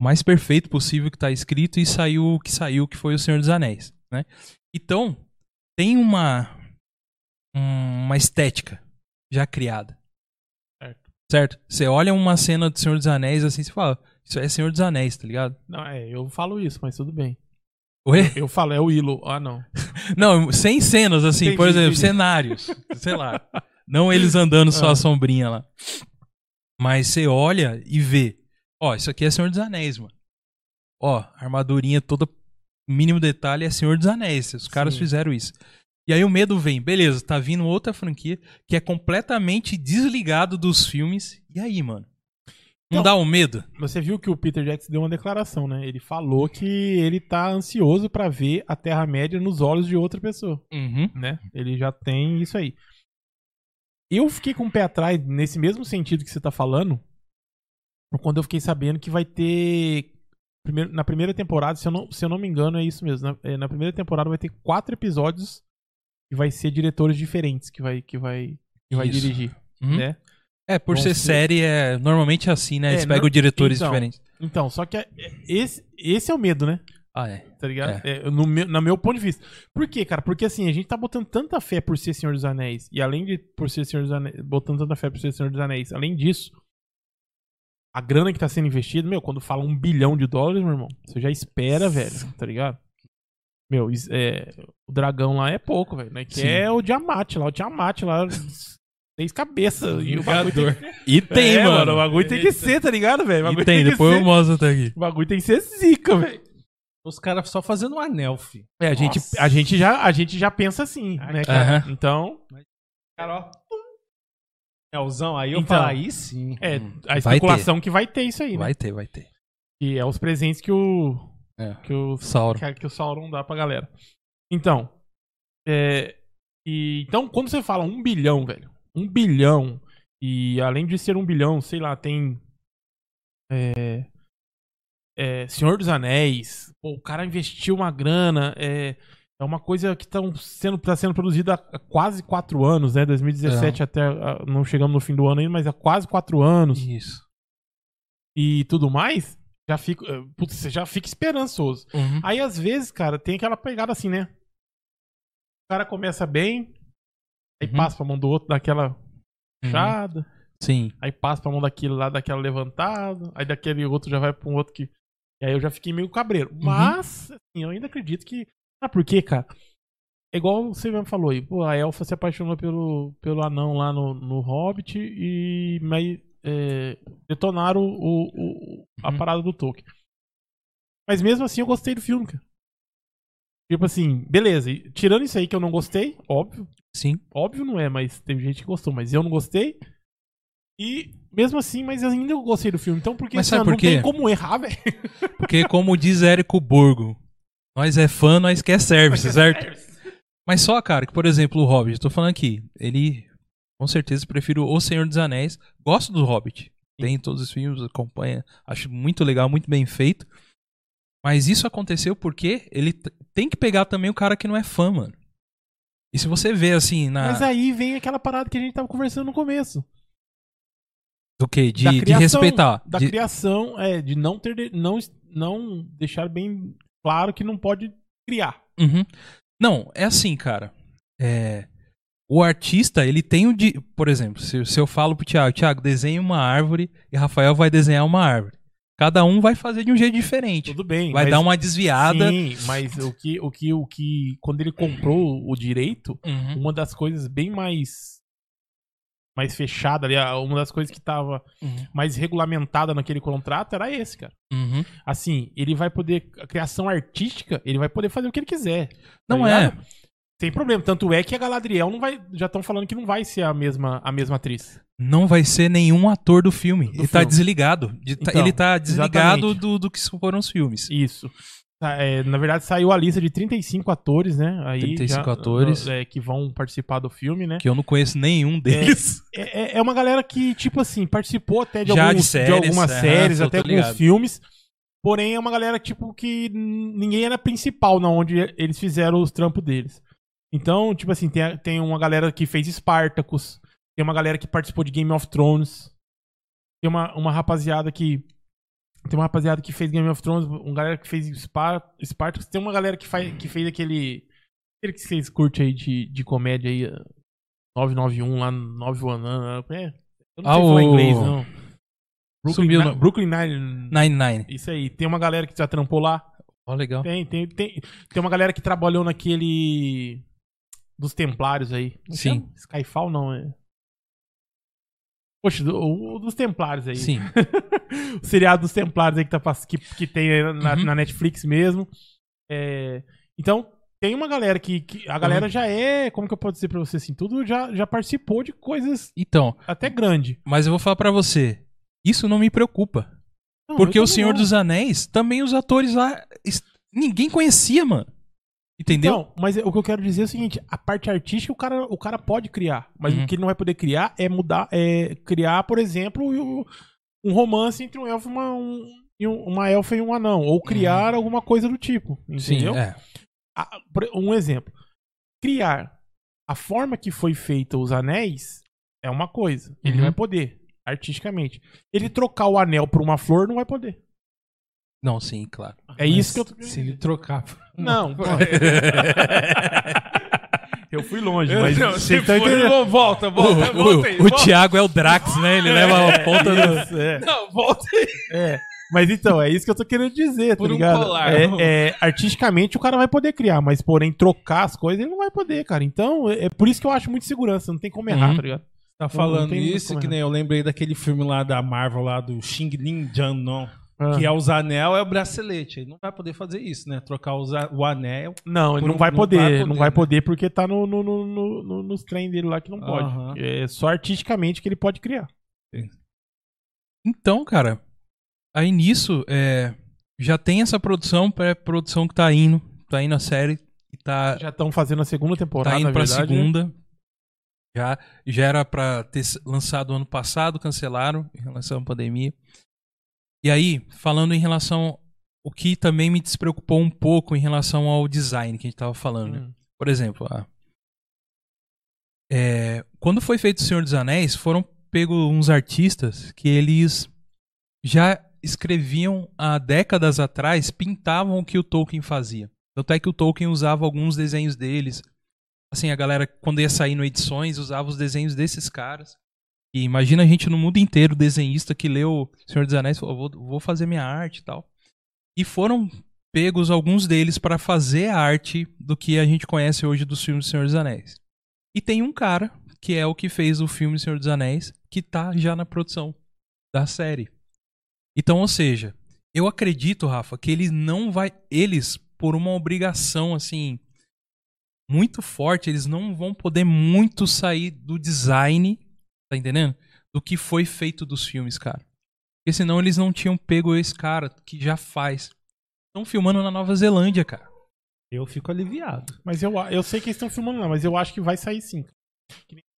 mais perfeito possível que tá escrito e saiu o que saiu, que foi o Senhor dos Anéis, né? Então, tem uma um- uma estética já criada. Certo. Certo? Você olha uma cena do Senhor dos Anéis assim, você fala, isso é Senhor dos Anéis, tá ligado? Não, é, eu falo isso, mas tudo bem. Eu falo, é o Willow. Ah, não. Não, sem cenas, assim, Entendi, por exemplo, entendi. cenários. sei lá. Não eles andando só Ah. a sombrinha lá. Mas você olha e vê. Ó, isso aqui é Senhor dos Anéis, mano. Ó, armadurinha toda. Mínimo detalhe é Senhor dos Anéis. Os caras Sim. fizeram isso. E aí o medo vem, beleza, tá vindo outra franquia que é completamente desligado dos filmes. E aí, mano? Não Então- dá o medo? Você viu que o Peter Jackson deu uma declaração, né? Ele falou que ele tá ansioso pra ver a Terra-média nos olhos de outra pessoa, Uhum. né? Ele já tem isso aí. Eu fiquei com o pé atrás nesse mesmo sentido que você tá falando, quando eu fiquei sabendo que vai ter primeiro- na primeira temporada, se eu não, se eu não me engano, é isso mesmo. Na, é, na primeira temporada vai ter quatro episódios que vai ser diretores diferentes que vai que vai que vai Isso. dirigir, Uhum. né? É, por ser ser- série, é normalmente é assim, né? Eles É, pegam não- diretores então, diferentes. Então, só que é- esse esse é o medo, né? Ah, é. Tá ligado? É, no meu, no meu ponto de vista. Por quê, cara? Porque assim, a gente tá botando tanta fé por ser Senhor dos Anéis. E além de por ser Senhor dos Anéis, botando tanta fé por ser Senhor dos Anéis, além disso, a grana que tá sendo investida, meu, quando fala um bilhão de dólares, meu irmão, você já espera, velho, tá ligado? Meu, é, o dragão lá é pouco, velho, né? Que Sim. é o Diamante lá, o Diamante lá, seis cabeças. E o bagulho tem que E tem, É, mano. O bagulho tem que ser, tá ligado, velho? E tem, que depois ser- eu mostro até aqui. O bagulho tem que ser zica, velho. Os caras só fazendo um anel, fi. É, a gente, a gente, já, a gente já pensa assim, né, cara? Aham. Então, Cara, ó. Anelzão, aí eu Então. falo, aí sim. é Hum, a vai especulação que vai ter isso aí, né? Vai ter, vai ter. Que é os presentes que o, É. que o, Sauron. que, que o Sauron dá pra galera. Então, é, e, então quando você fala um bilhão, velho, um bilhão, e além de ser um bilhão, sei lá, tem é, é, Senhor dos Anéis, pô, o cara investiu uma grana, é, é uma coisa que tão sendo, tá sendo produzida há quase quatro anos, né? 2017 até. ah, Não chegamos no fim do ano ainda, mas há quase quatro anos Isso. e tudo mais. Já fico. eh, Putz, você já fica esperançoso. Uhum. Aí, às vezes, cara, tem aquela pegada assim, né? O cara começa bem, aí Uhum. passa pra mão do outro, dá aquela Uhum. puxada, Sim. aí passa pra mão daquele lá, daquela levantada, aí daquele outro já vai pra um outro que. E aí eu já fiquei meio cabreiro. Uhum. Mas, assim, eu ainda acredito que. Sabe por quê, cara? É igual você mesmo falou aí. Pô, a Elfa se apaixonou pelo, pelo anão lá no, no Hobbit e. Mas, é, detonaram o, o- a Uhum. parada do Tolkien. Mas mesmo assim eu gostei do filme, cara. Tipo assim, beleza. e Tirando isso aí que eu não gostei, óbvio. Sim. Óbvio não é, mas teve gente que gostou, mas eu não gostei. E mesmo assim, mas eu ainda gostei do filme. Então, porque Mas assim, sabe por não quê? tem como errar, velho. Porque, como diz Érico Borgo, nós é fã, nós quer service, certo? Mas só, cara, que por exemplo, o Hobbit, eu tô falando aqui, ele com certeza prefiro O Senhor dos Anéis. Gosto do Hobbit. Tem todos os filmes, acompanha, acho muito legal, muito bem feito. Mas isso aconteceu porque ele tem que pegar também o cara que não é fã, mano. E se você vê assim na Mas aí vem aquela parada que a gente tava conversando no começo. do que de, da de criação, respeitar, Da de- criação, é, de não ter. Não, não deixar bem claro que não pode criar. Uhum. Não, é assim, cara. É, o artista, ele tem o de. Por exemplo, se, se eu falo pro Thiago, Thiago, desenhe uma árvore e Rafael vai desenhar uma árvore. Cada um vai fazer de um jeito diferente. Tudo bem. Vai mas- dar uma desviada. Sim, mas o que, o que, o que. Quando ele comprou o direito, Uhum, uma das coisas bem mais. Mais fechada ali, uma das coisas que tava uhum, mais regulamentada naquele contrato era esse, cara. uhum. Assim, ele vai poder. A criação artística, ele vai poder fazer o que ele quiser. tá Não é. Sem problema. Tanto é que a Galadriel não vai. Já estão falando que não vai ser a mesma, a mesma atriz. Não vai ser nenhum ator do filme. ele tá filme. desligado. De- tá- Então, ele tá desligado do, do que foram os filmes. Isso. Tá, é, na verdade, saiu a lista de 35 atores, né? Aí 35 já, atores. é, que vão participar do filme, né? Que eu não conheço nenhum deles. É, é- é uma galera que, tipo assim, participou até de, de alguns, de, séries, algumas aham, séries, até alguns ligado. filmes. Porém, é uma galera, tipo, que ninguém era principal na onde eles fizeram os trampos deles. Então, tipo assim, tem, tem uma galera que fez Spartacus, tem uma galera que participou de Game of Thrones, tem uma, uma rapaziada que. Tem uma rapaziada que fez Game of Thrones, uma galera que fez Spar- Spartacus, tem uma galera que, faz, que fez aquele. Aquele que vocês curtem aí de, de comédia aí. eh, 991 lá, 911. É, eu não Ah, sei falar inglês, não. Brooklyn, Sumiu no- Brooklyn Nine. Nine Nine. Isso aí. Tem uma galera que já trampou lá. Ó, legal. Tem, tem, tem, tem uma galera que trabalhou naquele. Dos Templários aí. Como Sim. chama? Skyfall não, é. Poxa, o, dos Templários aí. Sim. o seriado dos Templários aí que, tá, que, que tem na, Uhum. na Netflix mesmo. É, então, tem uma galera que. que- a galera Uhum. já é. Como que eu posso dizer pra você assim? Tudo já, já participou de coisas Então, até grande. mas eu vou falar pra você. Isso não me preocupa. Não, Porque o Senhor não. dos Anéis, também os atores lá. Ninguém conhecia, mano. Entendeu? Não, mas o que eu quero dizer é o seguinte: a parte artística o cara, o cara pode criar, mas Uhum. o que ele não vai poder criar é mudar, é criar, por exemplo, um romance entre um elfo e uma, um- uma elfa e um anão, ou criar alguma coisa do tipo, entendeu? Sim, é. Um exemplo: criar a forma que foi feita os anéis é uma coisa, ele Uhum. vai poder artisticamente. Ele trocar o anel por uma flor não vai poder. Não, sim, claro. É isso que eu tô Se ele trocar. Não, pô. eu fui longe, mas Não, você se tá entendendo. não, volta, O, volta, volta aí. o, o Thiago é o Drax, né? Ele leva a ponta do. É. Não, volta aí. É. Mas então, é isso que eu tô querendo dizer, Por tá um ligado? colar. É, é, artisticamente o cara vai poder criar, mas porém trocar as coisas ele não vai poder, cara. Então, é, é por isso que eu acho muito segurança, não tem como errar, Uhum. tá ligado? Tá falando isso, que nem eu lembrei daquele filme lá da Marvel, lá do Xing Ling Jan, não. Ah. Que é os anel, é o bracelete. Ele não vai poder fazer isso, né? Trocar os a- o anel. Não, ele não um- vai não poder, vai não poder, vai né? poder porque tá no, no, no, no- no- nos trem dele lá que não pode. Aham. É só artisticamente que ele pode criar. Então, cara, aí nisso, é, já tem essa produção, pré-produção que tá indo. Tá indo a série e tá, Já estão fazendo a segunda temporada, tá indo na pra verdade. né? segunda. Já, já era pra ter lançado ano passado, cancelaram em relação à pandemia. E aí, falando em relação o que também me despreocupou um pouco em relação ao design que a gente tava falando. né? Hum. Por exemplo, a- é, quando foi feito O Senhor dos Anéis, foram pegos uns artistas que eles já escreviam há décadas atrás, pintavam o que o Tolkien fazia. Tanto é que o Tolkien usava alguns desenhos deles. Assim, a galera, quando ia sair no edições, usava os desenhos desses caras. E imagina a gente no mundo inteiro, desenhista que leu Senhor dos Anéis, falou, vou, vou fazer minha arte e tal. E foram pegos alguns deles para fazer a arte do que a gente conhece hoje dos filmes Senhor dos Anéis. E tem um cara, que é o que fez o filme Senhor dos Anéis, que tá já na produção da série. Então, ou seja, eu acredito, Rafa, que eles não vai. Eles, por uma obrigação, assim, muito forte, eles não vão poder muito sair do design, tá entendendo? Do que foi feito dos filmes, cara. Porque senão eles não tinham pego esse cara que já faz. Estão filmando na Nova Zelândia, cara. Eu fico aliviado. Mas eu, eu sei que eles estão filmando lá, mas eu acho que vai sair sim.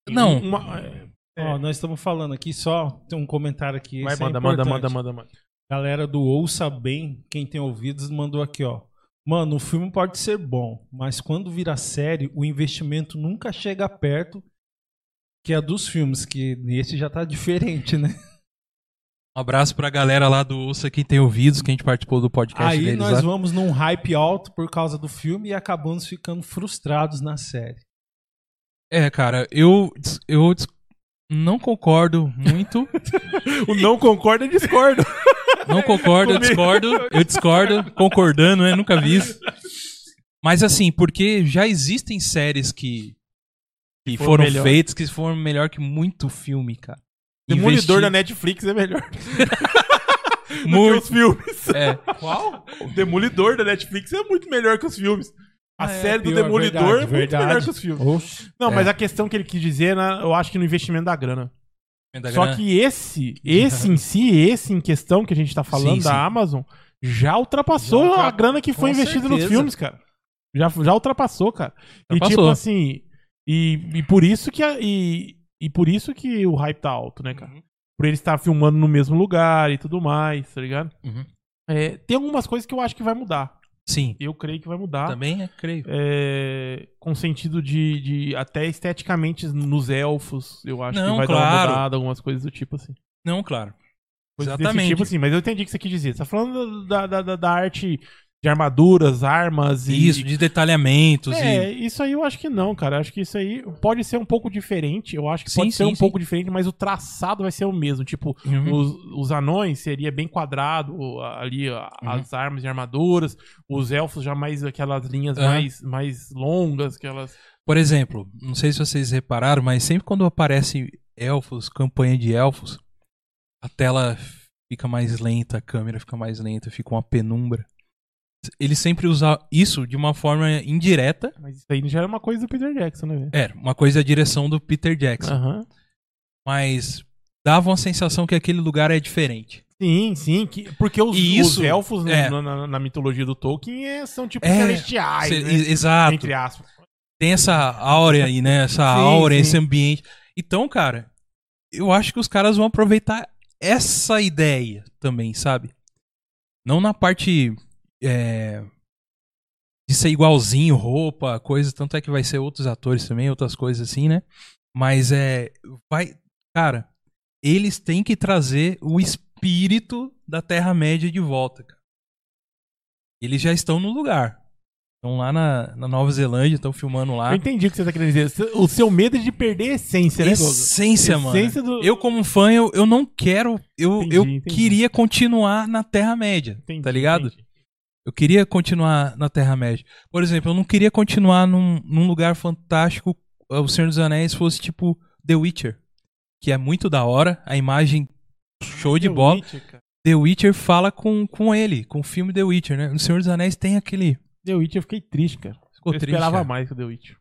Não. Uma- é, Ó, nós estamos falando aqui só. Tem um comentário aqui. vai, esse é manda, manda, manda, importante. manda, manda. Galera do Ouça Bem, quem tem ouvidos, mandou aqui, ó. Mano, o filme pode ser bom, mas quando vira série, o investimento nunca chega perto que é dos filmes, que nesse já tá diferente, né? Um abraço pra galera lá do Ouça Quem Tem Ouvidos, que a gente participou do podcast Aí deles nós lá. vamos num hype alto por causa do filme e acabamos ficando frustrados na série. É, cara, eu, eu não concordo muito. O não concorda, discordo. Não concordo, eu discordo. Eu discordo, concordando, né? Nunca vi isso. Mas assim, porque já existem séries que, que Foram foram melhor. feitas que foram melhor que muito filme, cara. Demolidor Investi- da Netflix é melhor do que Muito. os filmes. É. Qual? O Demolidor da Netflix é muito melhor que os filmes. A Ah, é, série do pior, Demolidor verdade, é muito verdade. melhor que os filmes. Oxe. Não, É. mas a questão que ele quis dizer, né, eu acho que no investimento da grana. Da Só grana. que esse, esse em si, esse em questão que a gente tá falando Sim, da sim. Amazon, já ultrapassou Já a grana que foi investida nos filmes, cara. Já, já ultrapassou, cara. E tipo Ultrapassou. assim, e, e por isso que a- e, e por isso que o hype tá alto, né, cara? Uhum. Por ele estar filmando no mesmo lugar e tudo mais, tá ligado? Uhum. É, tem algumas coisas que eu acho que vai mudar. Sim, Eu creio que vai mudar. também é, creio. É, com sentido de, de até esteticamente nos elfos, eu acho Não, que vai dar uma claro. mudada, algumas coesas do tipo assim. Não, claro. Coisas Exatamente. tipo assim, mas eu entendi o que você quis dizer. Você tá falando da, da, da- da arte de armaduras, armas e. Isso, de detalhamentos É, e. isso aí eu acho que não, cara. Acho que isso aí pode ser um pouco diferente. Eu acho que Sim, pode ser sim, um sim. pouco diferente, mas o traçado vai ser o mesmo. Tipo, Uhum. os, os anões seria bem quadrado ali a- as armas e armaduras. Os elfos já mais aquelas linhas Aham. mais, mais longas, aquelas. Por exemplo, não sei se vocês repararam, mas sempre quando aparece elfos, campanha de elfos, a tela fica mais lenta, a câmera fica mais lenta, fica uma penumbra. Eles sempre usam isso de uma forma indireta. Mas isso aí já era uma coisa do Peter Jackson, né? É, uma coisa é a direção do Peter Jackson, Aham. mas dava uma sensação que aquele lugar é diferente. Sim, sim. Que, porque os, isso- os elfos no- é. na, na- na mitologia do Tolkien é- são tipo É, celestiais, Cê- né? Exato. Entre aspas. Tem essa áurea aí, né? Essa Sim, áurea, sim. esse ambiente. Então, cara, eu acho que os caras vão aproveitar essa ideia também, sabe? Não na parte é, de ser igualzinho, roupa, coisa. Tanto é que vai ser outros atores também, outras coisas assim, né? Mas é. Vai. Cara, eles têm que trazer o espírito da Terra-média de volta, cara. Eles já estão no lugar. Estão lá na, na Nova Zelândia, estão filmando lá. Eu entendi o que você tá querendo dizer. O seu medo é de perder a essência, né? Essência, mano. Essência do- Eu, como fã, eu, eu não quero. Eu, Entendi, eu entendi. queria continuar na Terra-média. Tá ligado? entendi. Eu queria continuar na Terra-média. Por exemplo, eu não queria continuar num, num lugar fantástico. uh, O Senhor dos Anéis fosse tipo The Witcher. Que é muito da hora. A imagem show de The bola. Witcher. The Witcher fala com, com ele, com o filme The Witcher, né? No Senhor dos Anéis tem aquele. The Witcher eu fiquei triste, cara. Ficou eu triste. esperava cara. mais que o The Witcher.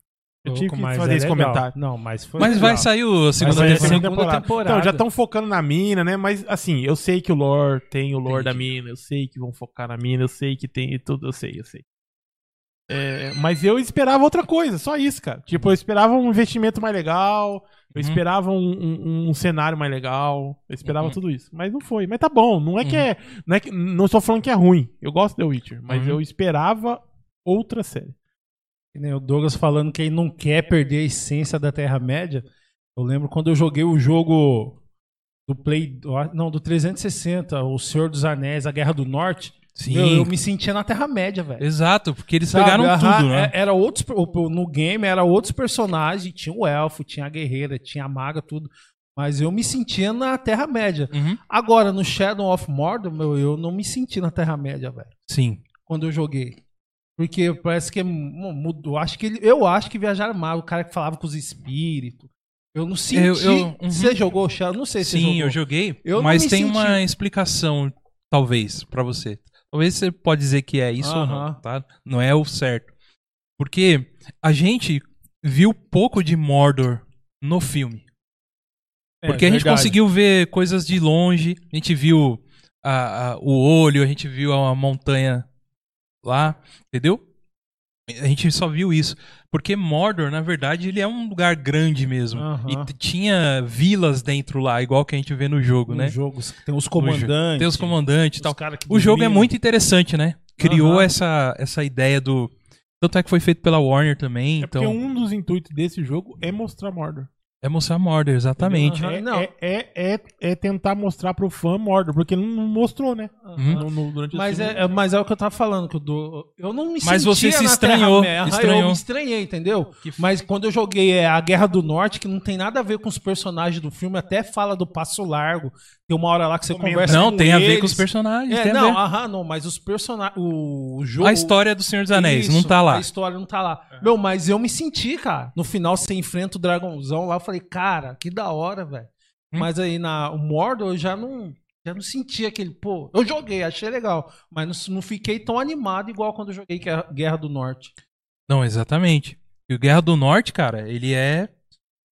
Eu tive que fazer é esse legal. comentário. Não, mas foi Mas vai sair o segunda Vai sair a temporada. segunda temporada. temporada. Então, já estão focando na mina, né? Mas, assim, eu sei que o lore tem o lore Entendi. da mina, eu sei que vão focar na mina, eu sei que tem tudo, eu sei, eu sei. É, mas eu esperava outra coisa, só isso, cara. Tipo, eu esperava um investimento mais legal, eu Uhum. esperava um, um- um cenário mais legal, eu esperava Uhum. tudo isso. Mas não foi. Mas tá bom, não é que Uhum. é. Não, é que, não estou falando que é ruim. Eu gosto de The Witcher, mas Uhum. eu esperava outra série. O Douglas falando que ele não quer perder a essência da Terra-média. Eu lembro quando eu joguei o jogo do Play. Não, do 360, O Senhor dos Anéis, A Guerra do Norte. Sim. Meu, eu me sentia na Terra-média, velho. Exato, porque eles Sabe, pegaram aham, tudo, né? é- Era outros, no game era outros personagens, tinha o elfo, tinha a guerreira, tinha a maga, tudo. Mas eu me sentia na Terra-média. Uhum. Agora, no Shadow of Mordor, meu, eu não me senti na Terra-média, velho. Sim. Quando eu joguei. Porque parece que mu- mudou. Acho que ele, eu acho que viajaram mal. O cara que falava com os espíritos. Eu não senti. Eu- eu- uhum. Você jogou o Shadow? Não sei se você Sim, eu joguei, Eu mas tem senti- uma explicação, talvez, pra você. Talvez você pode dizer que é isso ou não, tá? Não é o certo. Porque a gente viu pouco de Mordor no filme. É, Porque a gente verdade. conseguiu ver coisas de longe, a gente viu a- a- o olho, a gente viu a montanha lá, entendeu? A gente só viu isso. Porque Mordor, na verdade, ele é um lugar grande mesmo. Aham. E tinha vilas dentro lá, igual que a gente vê no jogo, No né? jogo, tem os comandantes. Tem os comandantes e tal. O jogo é muito interessante, né? Criou Aham. essa, essa ideia do. Tanto é que foi feito pela Warner também, É então. um dos intuitos desse jogo é mostrar Mordor. É mostrar Mordor, exatamente. É, não. é, é, é, é tentar mostrar pro fã Mordor, porque não, não mostrou, né? Uhum. No- no- durante o Mas filme. é, é- mas é o que eu tava falando, que eu, do, eu não me Mas você se estranhou, estranhou. Eu me estranhei, entendeu? Mas quando eu joguei é, a Guerra do Norte, que não tem nada a ver com os personagens do filme, até fala do Passo Largo. Tem uma hora lá que você Comenta. conversa Não, com tem a ver com os personagens. É, não, aham, não, mas os personagens. O, jogo. A história do Senhor dos Anéis, não Isso, tá lá. A história não tá lá. Meu, mas eu me senti, cara. No final você enfrenta o dragãozão lá, eu falei, cara, que da hora, velho. Hum. Mas aí na o Mordor eu já não. Já não senti aquele, pô, eu joguei, achei legal, mas não, não fiquei tão animado igual quando eu joguei Guerra, Guerra do Norte. Não, exatamente. E o Guerra do Norte, cara, ele é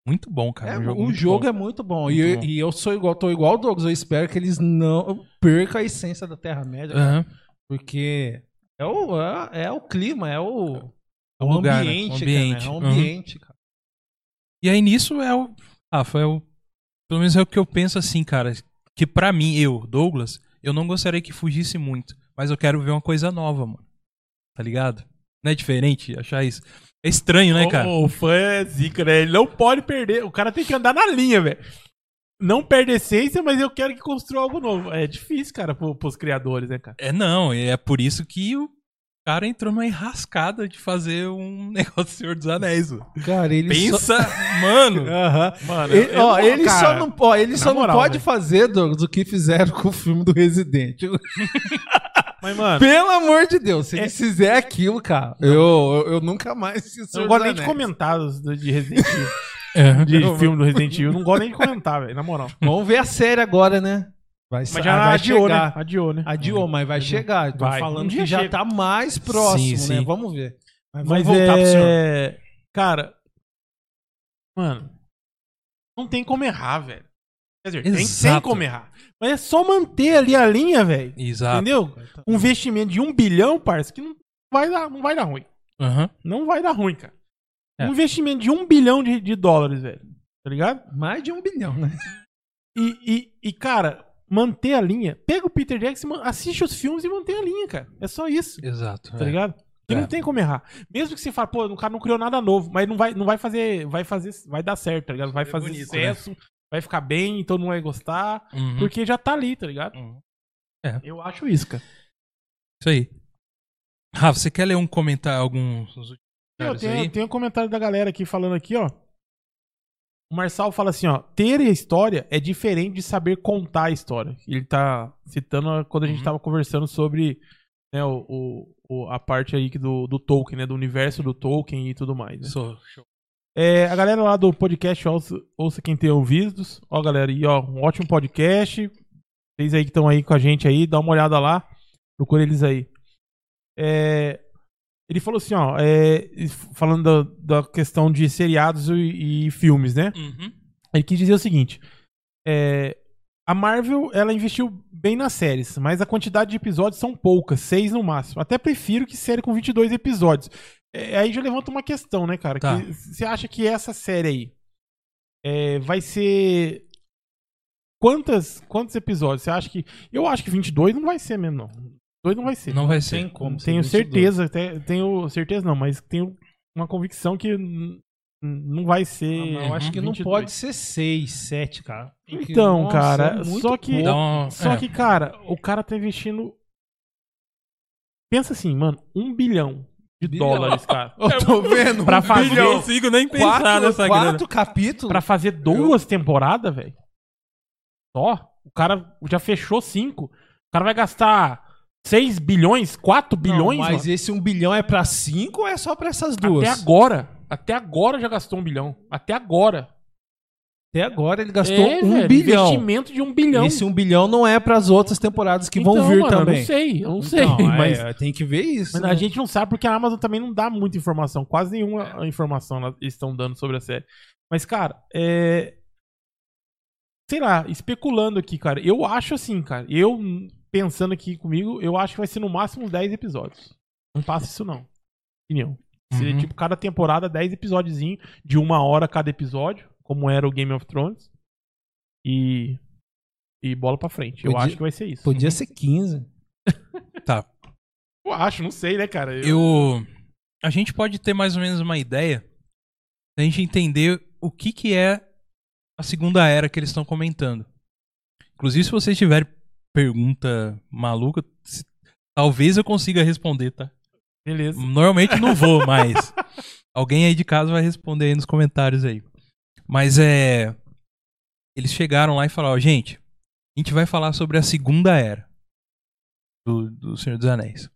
muito bom, cara. É, um jogo o jogo bom. é muito bom. Muito e, bom. e eu sou igual, tô igual o Douglas. Eu espero que eles não percam a essência da Terra-média. Aham. Porque é o, é, é o clima, é o, É o lugar, né? ambiente, O ambiente. cara. É o Uhum. ambiente. E aí nisso é o. Rafa, é o. Pelo menos é o que eu penso assim, cara. Que pra mim, eu, Douglas, eu não gostaria que fugisse muito. Mas eu quero ver uma coisa nova, mano. Tá ligado? Não é diferente achar isso? É estranho, né, cara? O, o fã é zica, né? Ele não pode perder. O cara tem que andar na linha, velho. Não perde essência, mas eu quero que construa algo novo. É difícil, cara, pro, pros criadores, né, cara? É não, é por isso que o cara entrou numa enrascada de fazer um negócio do Senhor dos Anéis. mano. Cara, ele Pensa, mano. Aham. Mano, Ele, eu- ó, eu- ele cara, só não, ó, ele só moral, não pode fazer, Douglas, o que fizeram com o filme do Resident. Mas, mano, Pelo amor de Deus, se É- eles fizerem aquilo, cara, eu, eu, eu nunca mais eu não gosto nem de do- de Resident Evil. É. de filme do Resident Evil. Eu não gosto nem de comentar, velho, na moral. Vamos ver a série agora, né? Vai, Mas já vai adiou, chegar. né? Adiou, né? Adiou, mas vai chegar. Tô Vai. falando Um dia que já chega. tá mais próximo, Sim, né? sim. Vamos ver. Mas vamos Mas voltar pro senhor. é... Cara, mano, não tem como errar, velho. Quer dizer, tem, tem Exato. como errar. Mas é só manter ali a linha, velho. Exato. Entendeu? Um investimento de um bilhão, parça, que não vai dar, não vai dar ruim. Aham. Não vai dar ruim, cara. É. Um investimento de um bilhão de, de dólares, velho. Tá ligado? Mais de um bilhão, né? E, e, e, cara, manter a linha. Pega o Peter Jackson, assiste os filmes e mantém a linha, cara. É só isso. Exato. Tá é. ligado? Que É. não tem como errar. Mesmo que você fale, pô, o cara não criou nada novo, mas não vai, não vai fazer, vai fazer, vai dar certo, tá ligado? Vai ser fazer bonito, sucesso, vai ficar bem, todo mundo vai gostar, Uhum. porque já tá ali, tá ligado? Uhum. Eu acho isso, cara. Isso aí. Rafa, você quer ler um comentário, alguns Eu tenho, aí? tenho um comentário da galera aqui falando aqui, ó. O Marçal fala assim, ó, ter a história é diferente de saber contar a história. Ele tá citando a- quando a gente Uhum. tava conversando sobre né, o, o- a parte aí do, do Tolkien, né, do universo do Tolkien e tudo mais. né? Sou- show. É, a galera lá do podcast ouça, ouça quem tem ouvidos. Ó, galera, e ó, um ótimo podcast. Vocês aí que estão aí com a gente aí, dá uma olhada lá. Procura eles aí. É, ele falou assim, ó, é, falando da, da questão de seriados e, e filmes, né? Uhum. Ele quis dizer o seguinte: é, a Marvel, ela investiu bem nas séries, mas a quantidade de episódios são poucas, seis no máximo. Até prefiro que série com 22 episódios. É, aí já levanta uma questão, né, cara? Tá. Que Você acha que essa série aí é, vai ser. Quantas, quantos episódios? Você acha que. Eu acho que 22 não vai ser mesmo, não. 22 não vai ser. Não vai Tem ser. como. ser tenho 22. certeza, até- tenho certeza não, mas tenho uma convicção que não vai ser. Mas eu acho que não 22. pode ser 6, 7, cara. Tem que- Então, nossa, cara, é só que- pouco. Só é. que, cara, o cara tá investindo. Pensa assim, mano, um bilhão de Bilhão. dólares, cara. Eu tô vendo. Pra um fazer- bilhão. não consigo nem pensar quatro, nessa grana. quatro capítulos. Pra fazer duas temporadas, velho. Só. O cara já fechou cinco. O cara vai gastar 6 bilhões, 4 bilhões, Não, mas mano. esse um bilhão é pra cinco ou é só pra essas duas? Até agora. Até agora já gastou um bilhão. Até agora. Até agora ele gastou É, um velho, bilhão. Investimento de um bilhão. Esse um bilhão não é pras outras temporadas que vão Então, vir mano, Eu também. não sei, eu não sei. Então, é, mas tem que ver isso. Mas né? a gente não sabe porque a Amazon também não dá muita informação. Quase nenhuma informação elas estão dando sobre a série. Mas, cara, é. Sei lá, especulando aqui, cara. Eu acho assim, cara. Eu, pensando aqui comigo, eu acho que vai ser no máximo 10 episódios. Não passa isso, não. Opinião. Seria, Uhum. tipo, cada temporada, 10 episódios de uma hora cada episódio, como era o Game of Thrones. E. E bola pra frente. Eu Podia- acho que vai ser isso. Podia ser 15. Tá. Eu acho, não sei, né, cara? Eu. A gente pode ter mais ou menos uma ideia da gente entender o que, que é a segunda era que eles estão comentando. Inclusive, se vocês tiverem pergunta maluca, talvez eu consiga responder, tá? Beleza. Normalmente não vou, mas alguém aí de casa vai responder aí nos comentários aí. Mas é. Eles chegaram lá e falaram: ó, gente, a gente vai falar sobre a segunda era do, do Senhor dos Anéis.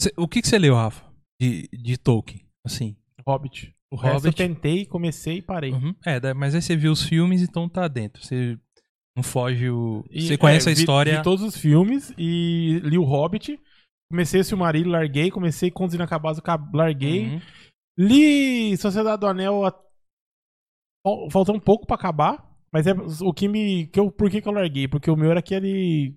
Cê- o que, que você leu, Rafa? De, de Tolkien? Assim. Hobbit. O O resto eu Hobbit. tentei, comecei e parei. Uhum. É, mas aí você viu os filmes, então tá dentro. Você não foge o. E, você conhece é, a vi- história. Vi todos os filmes e li o Hobbit. Comecei o Silmarillion, larguei. Comecei Contos Inacabados, ca- larguei. Uhum. Li Sociedade do Anel. a- fal- Faltou um pouco pra acabar. Mas é o que me. Que eu, por que, que eu larguei? Porque o meu era aquele.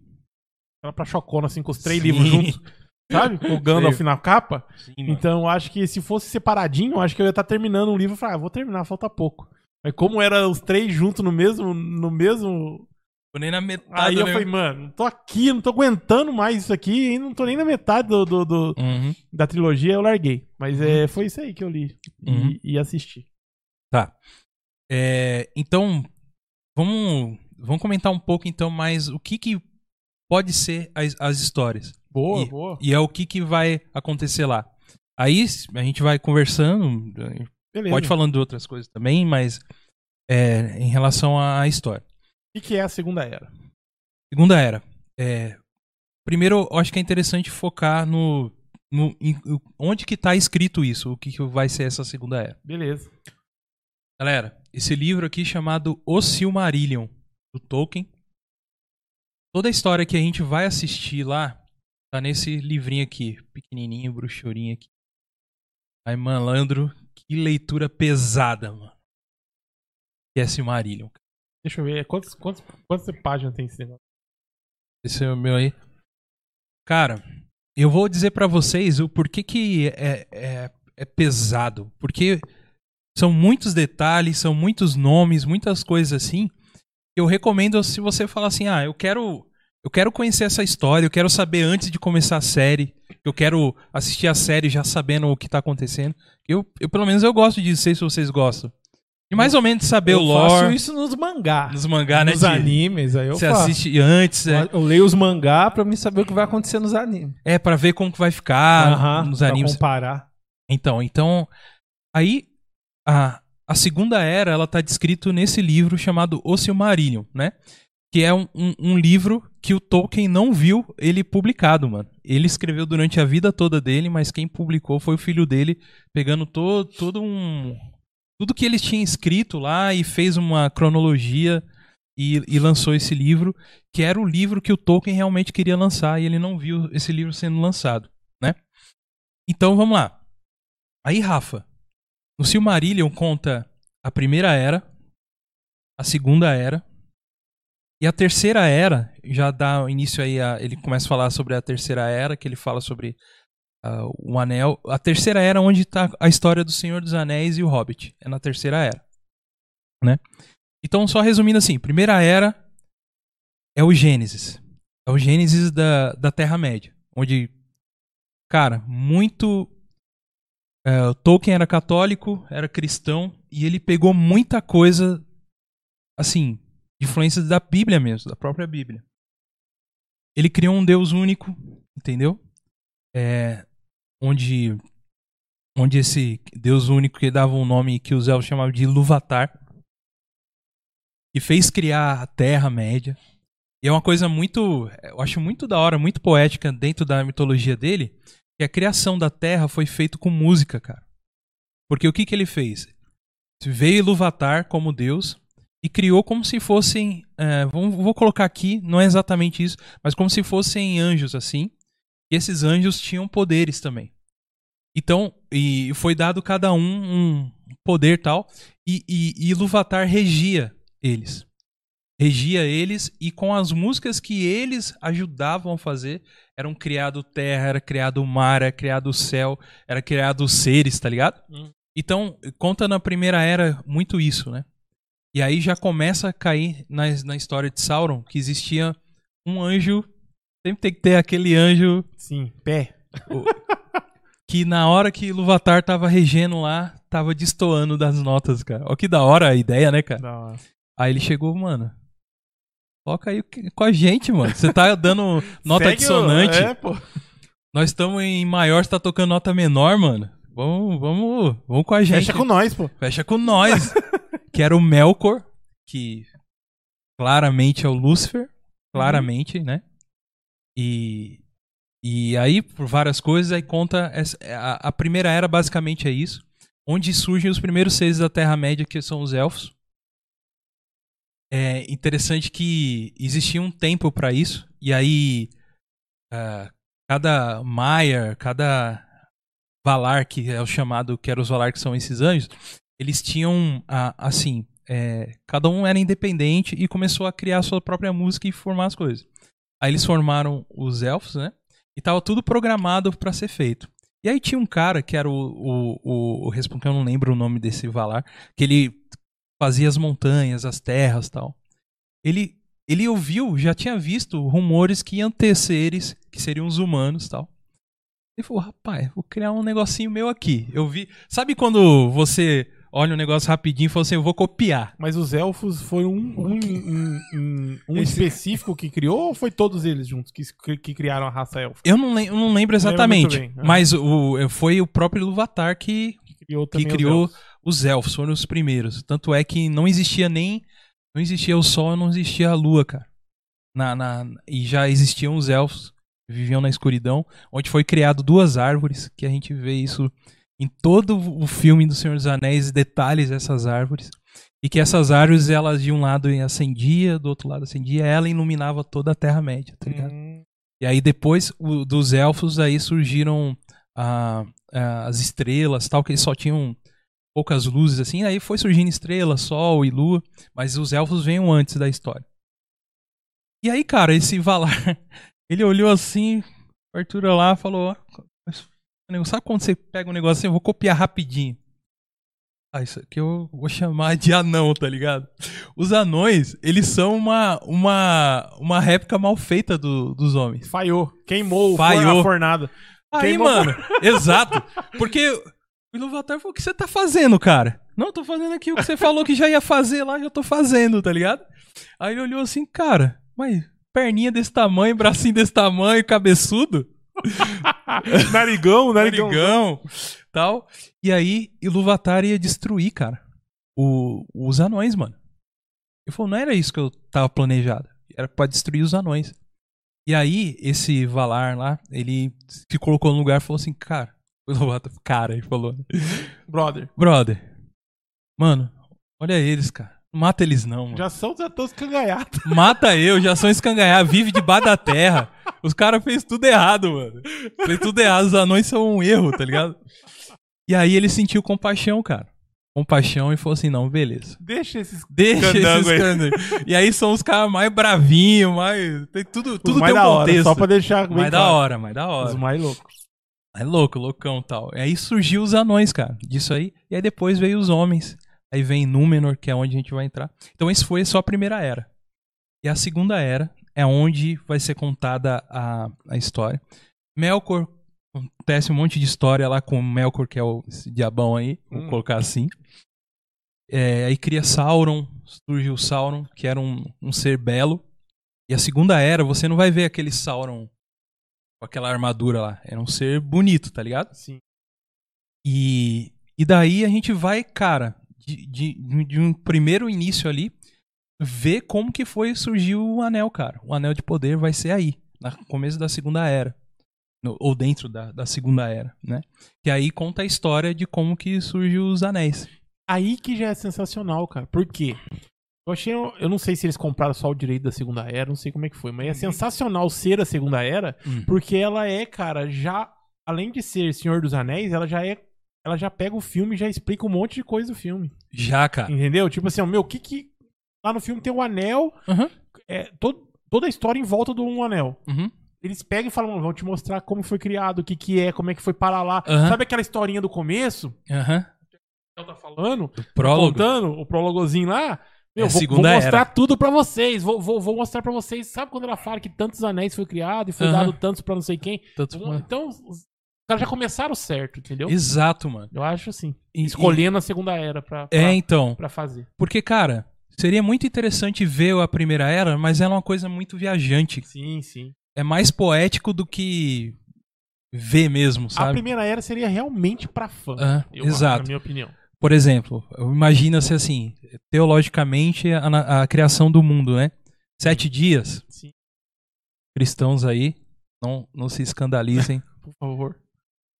Era pra chocona, assim, com os três Sim. livros juntos. Sabe? Com o Gandalf na capa. Sim. Então acho que se fosse separadinho, acho que eu ia estar terminando um livro e falar, ah, vou terminar, falta pouco. Mas como era os três juntos no mesmo. No mesmo Tô nem na metade. Aí eu né? falei, mano, tô aqui, não tô aguentando mais isso aqui, e não tô nem na metade do, do- do- Uhum. da trilogia, eu larguei. Mas é, foi isso aí que eu li e- Uhum. e, assisti. Tá. É, então, vamos, vamos comentar um pouco então mais o que, que pode ser as, as histórias. Boa, E- boa. E é o que, que vai acontecer lá. Aí a gente vai conversando, Beleza. pode falando de outras coisas também, mas é, em relação à história. O que, é a segunda era? Segunda era. É, primeiro, eu acho que é interessante focar no, no em- onde que tá escrito isso, o que, que vai ser essa segunda era. Beleza. Galera, esse livro aqui chamado O Silmarillion, do Tolkien. Toda a história que a gente vai assistir lá tá nesse livrinho aqui, pequenininho, bruxurinho aqui. Ai, malandro, que leitura pesada, mano. Que é Silmarillion. Deixa eu ver, quantas, páginas tem esse negócio? Esse é o meu aí. Cara, eu vou dizer pra vocês o porquê que é, é, é pesado. Porque são muitos detalhes, são muitos nomes, muitas coisas assim. Eu recomendo se você falar assim, ah, eu quero, eu quero conhecer essa história, eu quero saber antes de começar a série, eu quero assistir a série já sabendo o que tá acontecendo. Eu, eu pelo menos eu gosto disso, sei se vocês gostam. E mais ou menos saber eu o lore faço isso nos mangá. nos mangá, né? nos animes, aí eu Você faço. assiste antes, é, Eu leio os mangá pra me saber o que vai acontecer nos animes. é para ver como que vai ficar Aham, nos pra animes. comparar. Então, então aí a, a segunda era ela tá descrito nesse livro chamado O Silmarillion, né? Que é um, um, um livro que o Tolkien não viu ele publicado, mano. Ele escreveu durante a vida toda dele, mas quem publicou foi o filho dele, pegando todo, todo um tudo que ele tinha escrito lá e fez uma cronologia e, e lançou esse livro, que era o livro que o Tolkien realmente queria lançar e ele não viu esse livro sendo lançado, né? Então vamos lá. Aí, Rafa, no Silmarillion conta a primeira era, a segunda era E a terceira era, já dá início aí, a, ele começa a falar sobre a terceira era, que ele fala sobre uh, o anel. A terceira era onde está a história do Senhor dos Anéis e o Hobbit. É na terceira era. Né? Então, só resumindo assim, primeira era é o Gênesis. É o Gênesis da, da Terra-média. Onde, cara, muito. Uh, Tolkien era católico, era cristão, e ele pegou muita coisa, assim, influências da Bíblia mesmo, da própria Bíblia. Ele criou um Deus único, entendeu? É, onde, onde esse Deus único que dava um nome que os elfos chamavam de Luvatar, e fez criar a Terra-média. E é uma coisa muito, eu acho muito da hora, muito poética dentro da mitologia dele, que a criação da Terra foi feita com música, cara. Porque o que, que ele fez? Veio Iluvatar como Deus, e criou como se fossem. É, vou colocar aqui, não é exatamente isso, mas como se fossem anjos assim. E esses anjos tinham poderes também. Então, e foi dado cada um um poder tal, e, e, e Luvatar regia eles. Regia eles, e com as músicas que eles ajudavam a fazer, eram criado terra, era criado o mar, era criado o céu, era criado seres, tá ligado? Hum. Então, conta na primeira era muito isso, né? E aí já começa a cair na, na história de Sauron que existia um anjo. Sempre tem que ter aquele anjo. Sim, pé. O, que na hora que Luvatar tava regendo lá, tava destoando das notas, cara. Olha que da hora a ideia, né, cara? Da hora. Aí ele chegou, mano. Toca aí com a gente, mano. Você tá dando nota Segue dissonante. O... É, pô. Nós estamos em maior, você tá tocando nota menor, mano. Vamos, vamos, vamos com a gente. Fecha com nós, pô. Fecha com nós. que era o Melkor, que claramente é o Lúcifer, claramente, uhum. né? E, e aí, por várias coisas, aí conta. Essa, a, a, primeira era basicamente é isso. Onde surgem os primeiros seres da Terra-média, que são os elfos. É interessante que existia um tempo para isso, e aí uh, cada Maiar, cada Valar, que é o chamado, que eram os Valar, que são esses anjos, eles tinham, assim, é, cada um era independente e começou a criar a sua própria música e formar as coisas. Aí eles formaram os elfos, né? E tava tudo programado para ser feito. E aí tinha um cara que era o, o, o, o responsável, eu não lembro o nome desse Valar, que ele fazia as montanhas, as terras tal. Ele, ele ouviu, já tinha visto rumores que seres, que seriam os humanos tal. Ele falou, rapaz, vou criar um negocinho meu aqui. Eu vi. Sabe quando você olha um negócio rapidinho e fala assim, eu vou copiar. Mas os elfos foi um, um, um, um, um específico que criou ou foi todos eles juntos que, que criaram a raça elfa? Eu não, eu não lembro exatamente, não lembro mas o, foi o próprio Iluvatar que, que criou, que criou os, elfos. os, elfos. foram os primeiros. Tanto é que não existia nem, não existia o sol, não existia a lua, cara. Na, na, e já existiam os elfos, viviam na escuridão, onde foi criado duas árvores, que a gente vê isso em todo o filme do Senhor dos Anéis detalhes dessas árvores. E que essas árvores, elas de um lado acendia, do outro lado acendia, ela iluminava toda a Terra-média, tá ligado? Hum. E aí depois o, dos elfos aí surgiram a, a, as estrelas, tal, que eles só tinham poucas luzes assim, aí foi surgindo estrelas, sol e lua, mas os elfos vêm antes da história. E aí, cara, esse Valar, ele olhou assim, Arthur lá, falou, Sabe quando você pega um negócio assim, eu vou copiar rapidinho. Ah, isso aqui eu vou chamar de anão, tá ligado? Os anões, eles são uma, uma, uma réplica mal feita do, dos homens. Falhou. Queimou Falhou. a fornada. Aí, Queimou mano, exato. Porque o Iluvatar falou: o que você tá fazendo, cara? Não, tô fazendo aqui o que você falou que já ia fazer lá, já tô fazendo, tá ligado? Aí ele olhou assim, cara, mas perninha desse tamanho, bracinho desse tamanho, cabeçudo. narigão, narigão. Narigão, tal. E aí, Iluvatar ia destruir, cara, o, os anões, mano. Ele falou, não era isso que eu tava planejado. Era pra destruir os anões. E aí, esse Valar lá, ele se colocou no lugar e falou assim, cara, Iluvatar, cara, ele falou. Brother. Brother. Mano, olha eles, cara. Mata eles não, mano. Já são, já estão escangalhados. Mata eu, já são escangalhados, vive debaixo da terra. Os caras fez tudo errado, mano. Fez tudo errado, os anões são um erro, tá ligado? E aí ele sentiu compaixão, cara. compaixão e falou assim: não, beleza. Deixa esses. Deixa Candango esses aí. E aí são os caras mais bravinhos, mais. Tem tudo, tudo mais tem um da hora, contexto. só pra deixar mais da claro. hora, mais da hora. Os mais loucos. É louco, loucão e tal. E aí surgiu os anões, cara, disso aí. E aí depois veio os homens. Aí vem Númenor, que é onde a gente vai entrar. Então esse foi só a primeira era. E a segunda era é onde vai ser contada a, a história. Melkor, acontece um monte de história lá com o Melkor, que é o esse diabão aí, vou Hum. colocar assim. É, aí cria Sauron, surge o Sauron, que era um, um ser belo. E a segunda era, você não vai ver aquele Sauron com aquela armadura lá. Era um ser bonito, tá ligado? Sim. E, e daí a gente vai, cara, de, de, de um primeiro início ali, ver como que foi surgiu o anel, cara. O anel de poder vai ser aí, no começo da segunda era. No- ou dentro da, da segunda era, né? Que aí conta a história de como que surgiu os anéis. Aí que já é sensacional, cara. Por quê? Eu achei. Eu não sei se eles compraram só o direito da Segunda Era, não sei como é que foi, mas é sensacional ser a Segunda Era, Hum. porque ela é, cara, já. Além de ser Senhor dos Anéis, ela já é. Ela já pega o filme e já explica um monte de coisa do filme. Já, cara. Entendeu? Tipo assim, ó, meu, o que que. Lá no filme tem o anel. Uhum. É, todo- toda a história em volta do um anel. Uhum. Eles pegam e falam, "Mano, vou te mostrar como foi criado, o que que é, como é que foi parar lá. Aham. Sabe aquela historinha do começo? Aham. Eu tá falando? Prólogo. contando o prólogozinho lá. Meu, É vou, vou mostrar era. tudo pra vocês. Vou, vou, vou mostrar pra vocês. Sabe quando ela fala que tantos anéis foi criado e foi Aham. dado tantos pra não sei quem? Tanto- Então, os caras já começaram certo, entendeu? Exato, mano. Eu acho assim. E- Escolhendo a segunda era pra, pra, É, então. pra fazer. Porque, cara, seria muito interessante ver a primeira era, mas ela é uma coisa muito viajante. Sim, sim. É mais poético do que ver mesmo, A sabe? primeira era seria realmente pra fã. Ah, eu exato. Na minha opinião. Por exemplo, imagina-se assim, teologicamente, a, a criação do mundo, né? Sete dias. Sim. Cristãos aí, não, não se escandalizem, Por favor.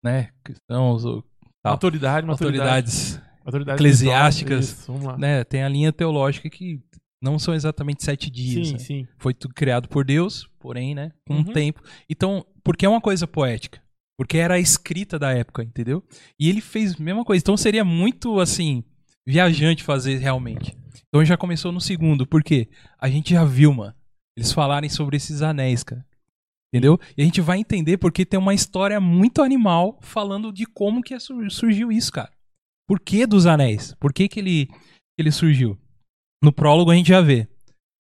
né? Cristãos ou tal, Autoridade, uma autoridade. Autoridades, autoridade eclesiásticas, Isso, né? Tem a linha teológica que não são exatamente sete dias. Sim, né? sim. Foi tudo criado por Deus, porém, né? Com um Uhum. tempo. Então, porque é uma coisa poética. Porque era a escrita da época, entendeu? E ele fez a mesma coisa. Então seria muito, assim, viajante fazer realmente. Então já começou no segundo. Por quê? A gente já viu, mano. Eles falarem sobre esses anéis, cara. Entendeu? E a gente vai entender porque tem uma história muito animal falando de como que é sur- surgiu isso, cara. Por que dos anéis? Por que, que ele, ele surgiu? No prólogo a gente já vê.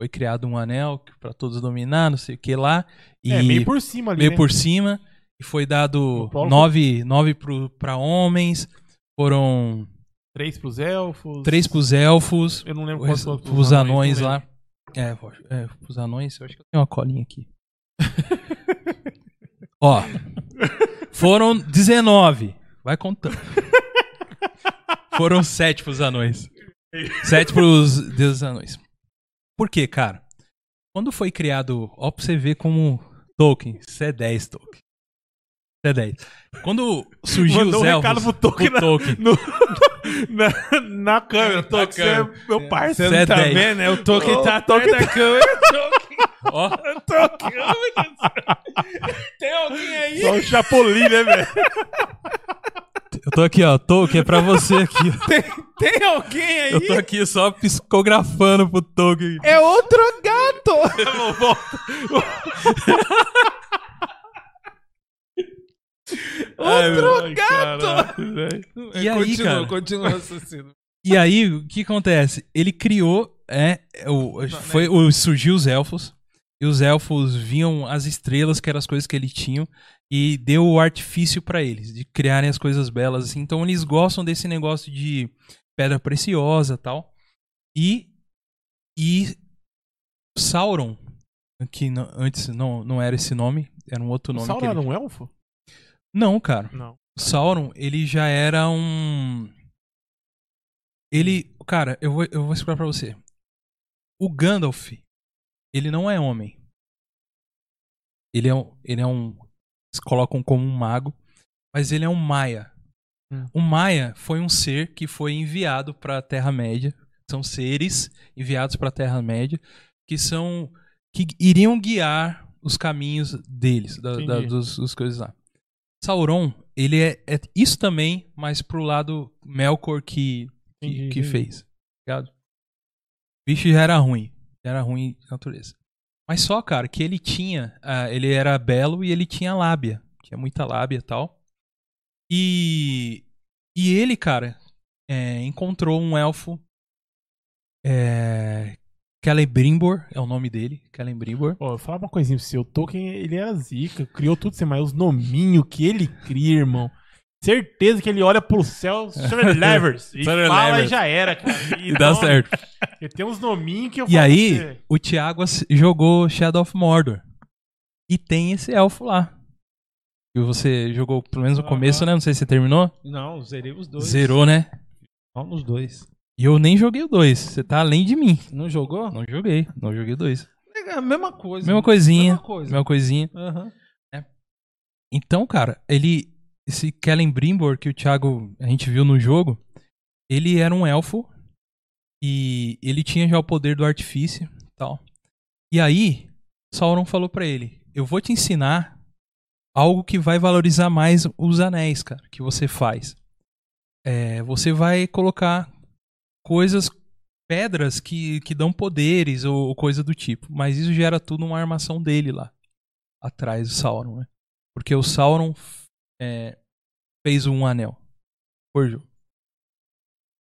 Foi criado um anel para todos dominar, não sei o que lá. E É, meio por cima ali. meio né? por cima. E foi dado nove, nove pro, pra homens. Foram Três pros elfos. três pros elfos. Eu não lembro Os, quantos os anões lá. É, é, os anões. Eu acho que eu tenho uma colinha aqui. Ó. Foram 19. Vai contando. Foram sete pros anões. Sete pros deuses anões. Por quê, cara? Quando foi criado. Ó, pra você ver como. Tolkien, C10, Tolkien. C10. Quando surgiu Mandou os um elfos. recado pro Tolkien na- Tolkien. No- na, na câmera. Tô, você é meu parceiro. Você é tá dez. vendo? né? Tô aqui, Ô, tá atrás da câmera. Ó, Eu tô aqui. Tem alguém aí? Só o Chapolin, né, velho? Eu tô aqui, ó. Tolkien, é pra você aqui. ó. Tem alguém aí? Eu tô aqui só psicografando pro Tolkien. É outro gato! Ai, meu- outro gato! E aí, continua, cara? continua assassino. E aí, o que acontece? Ele criou, é, o, foi, o, surgiu os elfos, e os elfos viam as estrelas, que eram as coisas que eles tinham, e deu o artifício pra eles, de criarem as coisas belas, assim. Então eles gostam desse negócio de pedra preciosa tal. E, e Sauron, que não- antes não, não era esse nome, era um outro O nome. Sauron ele- era um elfo? Não, cara. Não. Sauron, ele já era um. Ele. Cara, eu vou, eu vou explicar pra você. O Gandalf, ele não é homem. Ele é um. Ele é um. Colocam como um mago. Mas ele é um Maia. Hum. O Maia foi um ser que foi enviado pra Terra-média. São seres enviados pra Terra-média. Que são. Que iriam guiar os caminhos deles, da, da- dos, dos coisas lá. Sauron, ele é, é isso também, mas pro lado Melkor que que, que fez. tá Ligado? O bicho já era ruim. Já era ruim de natureza. Mas só, cara, que ele tinha. ah, ele era belo e ele tinha lábia. Tinha muita lábia e tal. E. E ele, cara, é, encontrou um elfo. É. Celebrimbor é o nome dele. Celebrimbor. Ó, vou falar uma coisinha pro você. O Tolkien, ele era zica, criou tudo mas os nominhos que ele cria, irmão. Certeza que ele olha pro céu, Sir Levers, e Sir fala Levers. e já era, cara. E dá certo. Ele tem uns nominhos que eu E aí, você. o Thiago jogou Shadow of Mordor. E tem esse elfo lá. E você jogou pelo menos no começo, né? Não sei se você terminou. Não, zerei os dois. Zerou, né? Só nos dois. E eu nem joguei o 2. Você tá além de mim. Não jogou? Não joguei. Não joguei o 2. É a mesma coisa. Mesma coisinha. Mesma coisa. Mesma coisinha. Aham. Então, cara, ele. Esse Kellen Brimbor que o Thiago a gente viu no jogo, ele era um elfo. E ele tinha já o poder do artifício tal. E aí, Sauron falou pra ele: Eu vou te ensinar algo que vai valorizar mais os anéis, cara, que você faz. É, você vai colocar coisas, pedras que, que dão poderes ou, ou coisa do tipo. Mas isso gera tudo uma armação dele lá, atrás do Sauron, né? Porque o Sauron é, fez um anel. Forjou.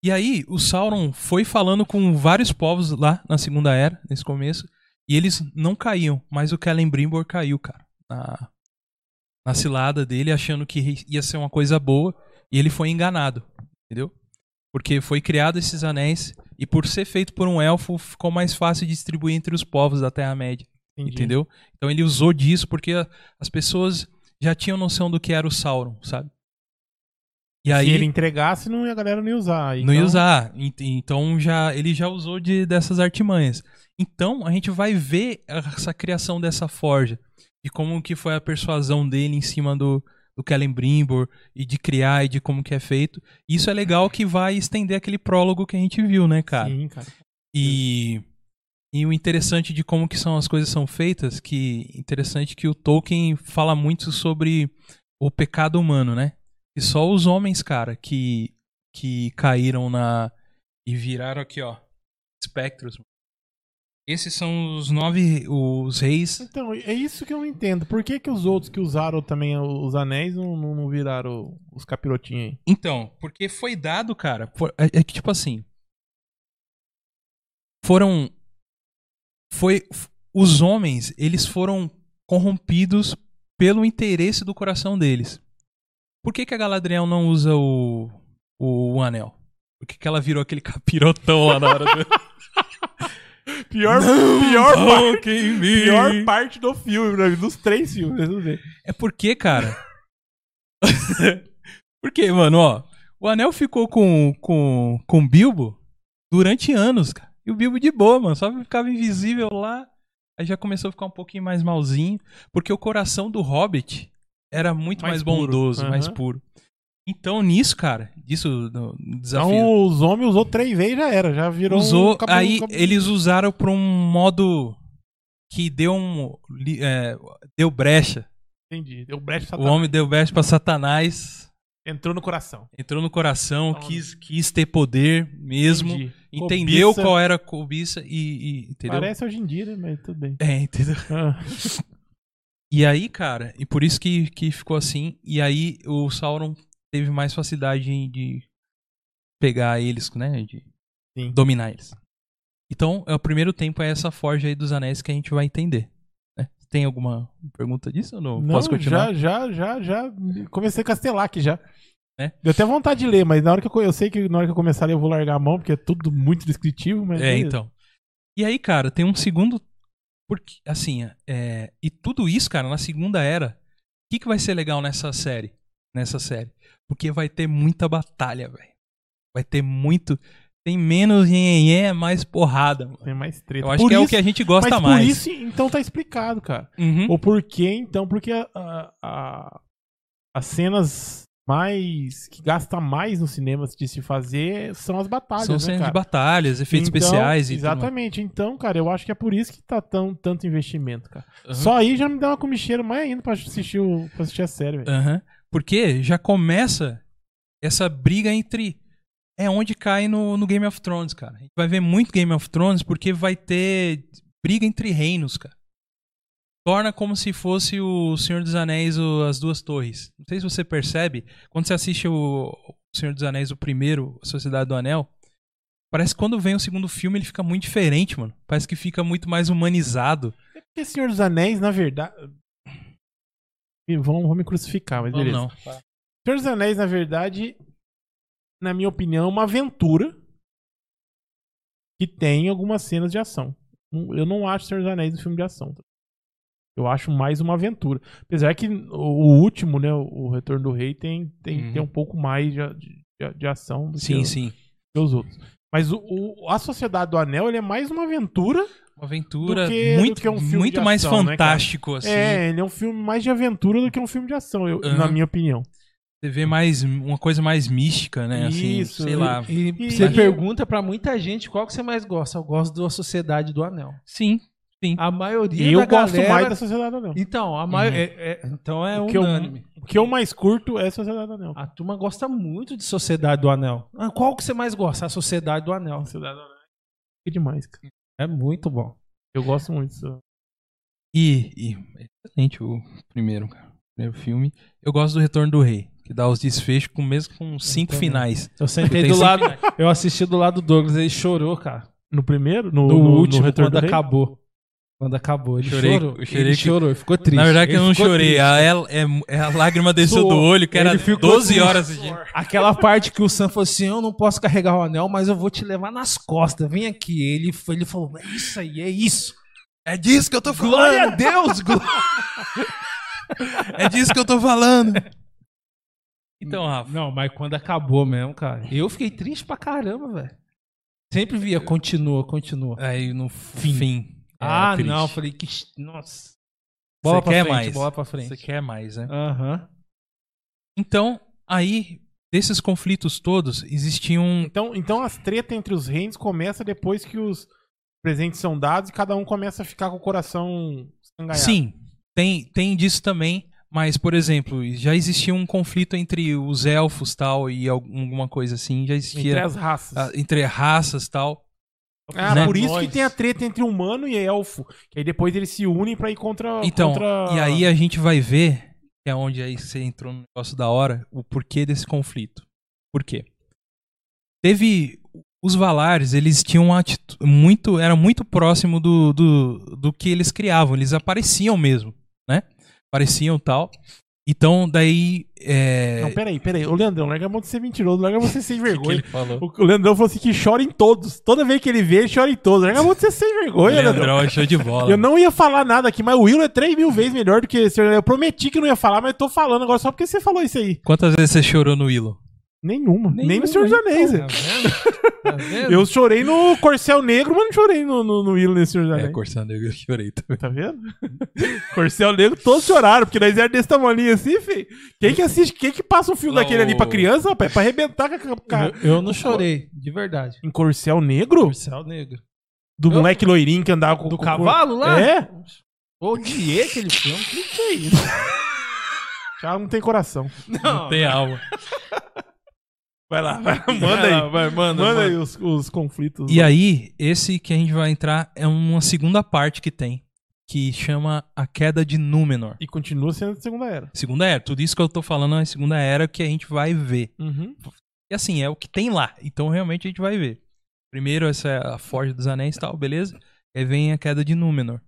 E aí, o Sauron foi falando com vários povos lá na Segunda Era, nesse começo, e eles não caíam, mas o Celebrimbor caiu, cara, na, na cilada dele, achando que ia ser uma coisa boa, e ele foi enganado, entendeu? Porque foi criado esses anéis, e por ser feito por um elfo, ficou mais fácil de distribuir entre os povos da Terra-média. Entendeu? Então ele usou disso porque as pessoas já tinham noção do que era o Sauron, sabe? E aí Se ele entregasse, não, a galera não ia usar. não ia Então, usar. Ent- Então já ele já usou de, dessas artimanhas. Então a gente vai ver essa criação dessa forja de como que foi a persuasão dele em cima do do Celebrimbor e de criar e de como que é feito. Isso é legal que vai estender aquele prólogo que a gente viu, né, cara? Sim, cara. E, e o interessante de como que são as coisas são feitas, que interessante que o Tolkien fala muito sobre o pecado humano, né? E só os homens, cara, que que caíram na e viraram aqui, ó, espectros. Esses são os nove os reis. Então, é isso que eu não entendo. Por que, que os outros que usaram também os anéis não, não, viraram os capirotinhos aí? Então, porque foi dado, cara, por- é, é que tipo assim, foram foi os homens, eles foram corrompidos pelo interesse do coração deles. Por que que a Galadriel não usa o o, anel? Por que, que ela virou aquele capirotão lá na hora do Pior, pior, par- Toque em mim. pior parte do filme, né? dos três filmes. Bem. É porque, cara. porque, mano, ó. O anel ficou com, com, com o Bilbo durante anos, cara. E o Bilbo de boa, mano. Só ficava invisível lá. Aí já começou a ficar um pouquinho mais malzinho. Porque o coração do Hobbit era muito mais, Mais bondoso, mais Aham. puro. Então, nisso, cara, disso no desafio. Então os homens usou três vezes já era. Já virou usou, um capu- aí capu- eles usaram pra um modo que deu um. é, deu brecha. Entendi. Deu brecha O homem deu brecha pra Satanás. Entrou no coração. Entrou no coração, Então, quis, quis ter poder mesmo, Entendi. entendeu Cobiça. qual era a cobiça e, e- entendeu? Parece hoje em dia, né? Mas tudo bem. É, entendeu? Ah, E aí, cara, e por isso que, que ficou assim. E aí o Sauron teve mais facilidade de pegar eles, né? De Sim. dominar eles. Então, é o primeiro tempo é essa forja aí dos anéis que a gente vai entender. Tem alguma pergunta disso ou não? Não, Posso continuar? já, já, já, já. Comecei a castelar aqui já. É? Deu até vontade de ler, mas na hora que eu, eu sei que na hora que eu começar eu vou largar a mão, porque é tudo muito descritivo, mas. É, então. E aí, cara, tem um segundo. Porque, assim, é, e tudo isso, cara, na segunda era, o que, que vai ser legal nessa série? Nessa série? Porque vai ter muita batalha, velho. Vai ter muito. Tem menos nhenhenhé, mais porrada, mano. Tem mais treta. Eu acho Por que é o isso- que a gente gosta mas mais. Por isso, então tá explicado, cara. Uhum. O porquê, então, porque a, a- a- as cenas mais. que gasta mais no cinema de se fazer são as batalhas, São né, cenas cara? de batalhas, efeitos Então, especiais e. Exatamente. Então, cara, eu acho que é por isso que tá tão, tanto investimento, cara. Uhum. Só aí já me dá uma comicheira mais ainda pra assistir, o, pra assistir a série, velho. Aham. Porque já começa essa briga entre é onde cai no, no Game of Thrones, cara. A gente vai ver muito Game of Thrones porque vai ter briga entre reinos, cara. Torna como se fosse o Senhor dos Anéis, o- as duas torres. Não sei se você percebe, quando você assiste o o Senhor dos Anéis, o primeiro, a Sociedade do Anel, parece que quando vem o segundo filme ele fica muito diferente, mano. Parece que fica muito mais humanizado. Porque Senhor dos Anéis, na verdade. Vão, vão me crucificar, mas beleza. não. Senhor dos Anéis, na verdade, na minha opinião, é uma aventura que tem algumas cenas de ação. Não- Eu não acho Senhor dos Anéis um filme de ação. tá? Eu acho mais uma aventura. Apesar que o último, né, o Retorno do Rei, tem, tem, Uhum. tem um pouco mais de, de, de ação do Sim, que, sim. que os outros. Mas o, o- a Sociedade do Anel ele é mais uma aventura. Uma aventura que- muito, um muito de mais ação, né, fantástico, assim. É, ele é um filme mais de aventura do que um filme de ação, eu- Aham. na minha opinião. Você vê mais uma coisa mais mística, né? Assim, Isso, sei e- lá. E, E- você e- pergunta pra muita gente qual que você mais gosta. Eu gosto da Sociedade do Anel. Sim. A maioria eu da gosto galera... mais da Sociedade do Anel. Então, a maio... Uhum. é- é- então é O que eu- unânime. O que eu mais curto é a Sociedade do Anel. A turma gosta muito de Sociedade do Anel. Ah, qual que você mais gosta? A Sociedade do Anel. Sociedade do Anel é demais, cara. É muito bom. Eu gosto muito disso. E, e é excelente o primeiro, cara. O primeiro filme. Eu gosto do Retorno do Rei, que dá os desfechos com mesmo com cinco também. finais. Eu sentei do lado... finais. Eu assisti do lado do Douglas, ele chorou, cara. No primeiro? No, No, no- no último, Retorno quando acabou. Quando acabou, ele Chorei, chorou. eu chorei ele que- chorou, ficou triste. Na verdade, que eu Ele não chorei. triste. A, é, é a lágrima desceu Suou. do olho, que era Ele ficou 12 triste. horas assistindo. Aquela parte que o Sam falou assim: Eu não posso carregar o anel, mas eu vou te levar nas costas. Vem aqui. Ele, foi, ele falou: É isso aí, é isso. É disso que eu tô falando. Glória a Deus! gló- É disso que eu tô falando. Então, Rafa. Não, mas quando acabou mesmo, cara, eu fiquei triste pra caramba, velho. Sempre via, continua, continua. Aí no fim. é ah, triste. não, falei que. Nossa. Bola Você pra quer frente, mais. bola pra frente. Você quer mais, né? Aham. Então, aí, desses conflitos todos, existiam. Então, então as tretas entre os reinos começa depois que os presentes são dados e cada um começa a ficar com o coração escangalhado. Sim, tem, tem disso também. Mas, por exemplo, já existia um conflito entre os elfos tal e algum- alguma coisa assim. Já existia Entre as raças. ah, entre raças tal. Ah, né? por isso Nós. que tem a treta entre humano e elfo. Que aí depois eles se unem pra ir contra. Então, contra... e aí a gente vai ver, que é onde aí você entrou no negócio da hora, o porquê desse conflito. Por quê? Teve. Os Valares, eles tinham uma atitude muito. Era muito próximo do, do, do que eles criavam. Eles apareciam mesmo, né? Apareciam tal. Então, daí. É, Não, peraí, peraí. Ô, Leandrão, larga a mão de ser mentiroso, larga você sem o que vergonha. ele falou. O o Leandrão falou assim que chora em todos. Toda vez que ele vê, ele chora em todos. Larga a mão de ser sem O vergonha, Leandrão. Leandrão achou de bola. Eu não ia falar nada aqui, mas o Willow é 3 mil vezes melhor do que esse. Eu prometi que não ia falar, mas eu tô falando agora só porque você falou isso aí. Quantas vezes você chorou no Willow? Nenhuma. Nem no Nenhuma, Senhor dos Anéis. então, Tá vendo? Tá vendo? Eu chorei no Corcel Negro, mas não chorei no, no, no Willow nesse Senhor dos É, Anéis. Corção Negro, eu chorei também. Tá vendo? Corcel Negro, todos choraram, porque nós éramos desse tamanho assim, filho. Quem que assiste, quem que passa um filme Não, daquele ali pra o- criança, rapaz? É pra arrebentar com a cara. Eu, eu não chorei, de verdade. Em Corcel Negro? Céu negro. Do Eu- moleque loirinho que andava com Do com- cavalo lá? É? Odiei aquele filme. Que que é isso? Thiago não tem coração. Não tem alma. Vai lá, vai, manda aí. vai, manda, Manda aí os, os conflitos. E aí, esse que a gente vai entrar é uma segunda parte que tem, que chama A Queda de Númenor. E continua sendo de Segunda Era. Segunda era, tudo isso que eu tô falando é a segunda era que a gente vai ver. Uhum. E assim, é o que tem lá, então realmente a gente vai ver. Primeiro essa é a Forja dos Anéis e tal, beleza? Aí vem a Queda de Númenor.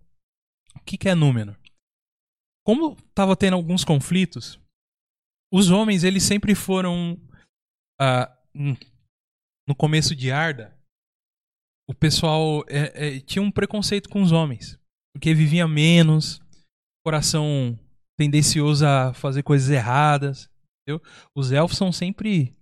O que, que é Númenor? Como tava tendo alguns conflitos, os homens eles sempre foram ah, no começo de Arda, o pessoal é, é, tinha um preconceito com os homens, porque vivia menos, coração tendencioso a fazer coisas erradas, entendeu? Os elfos são sempre,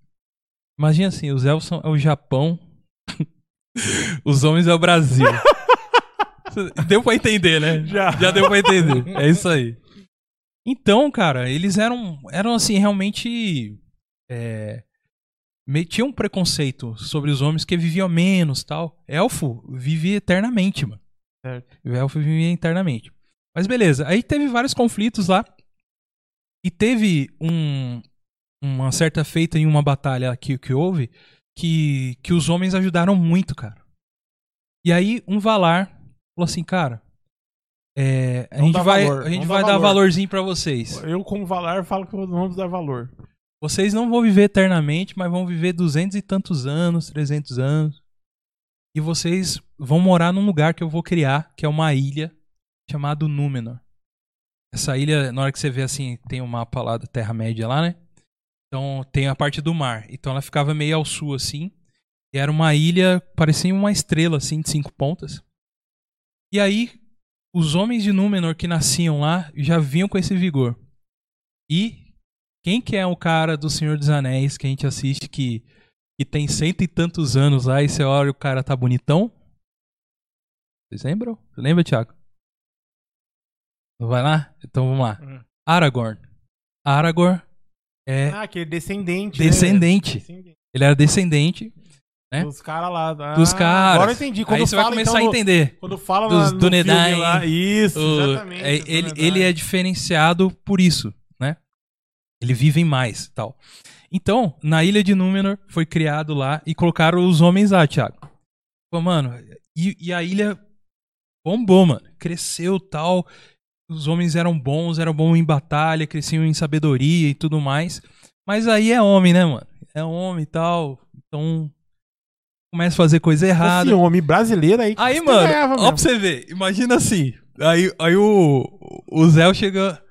imagina assim, os elfos são, é o Japão, os homens é o Brasil. deu pra entender, né? Já. Já deu pra entender. É isso aí. Então, cara, eles eram, eram assim, realmente. É, tinham um preconceito sobre os homens que viviam menos tal. Elfo vive eternamente, mano. Certo. O elfo vivia eternamente. Mas beleza, aí teve vários conflitos lá. E teve um, uma certa feita em uma batalha que, que houve que, que os homens ajudaram muito, cara. E aí um Valar falou assim, cara, é, a gente vai, valor, a gente vai dar dar valor. valorzinho pra vocês. Eu, como Valar, falo que vamos dar valor. Vocês não vão viver eternamente, mas vão viver duzentos e tantos anos, trezentos anos. E vocês vão morar num lugar que eu vou criar, que é uma ilha chamada Númenor. Essa ilha, na hora que você vê assim, tem o mapa lá da Terra-média lá, né? Então tem a parte do mar. Então ela ficava meio ao sul assim. E era uma ilha, parecia uma estrela assim, de cinco pontas. E aí, os homens de Númenor que nasciam lá já vinham com esse vigor. E quem que é o cara do Senhor dos Anéis que a gente assiste que, que tem cento e tantos anos lá e você olha e o cara tá bonitão? Vocês lembram? Você lembra, Thiago? Vai lá? Então vamos lá. Hum. Aragorn. Aragorn é Ah, aquele descendente. descendente. Né? Descendente. Ele era descendente né? Dos caras lá. Ah, dos caras. Agora eu entendi. Quando Aí você vai fala, começar então, a no- entender. Quando fala Dos no filme lá, Isso, O- exatamente. é, ele, ele é diferenciado por isso, né? Ele vive mais tal. Então, na ilha de Númenor foi criado lá e colocaram os homens lá, Thiago. Pô, mano, e, e a ilha bombou, mano. Cresceu tal. Os homens eram bons, eram bons em batalha, cresciam em sabedoria e tudo mais. Mas aí é homem, né, mano? É homem e tal. Então, começa a fazer coisa errada. Esse homem brasileiro aí. Aí, mano, ó mesmo. pra você ver, imagina assim. Aí, aí o, o Zé chega.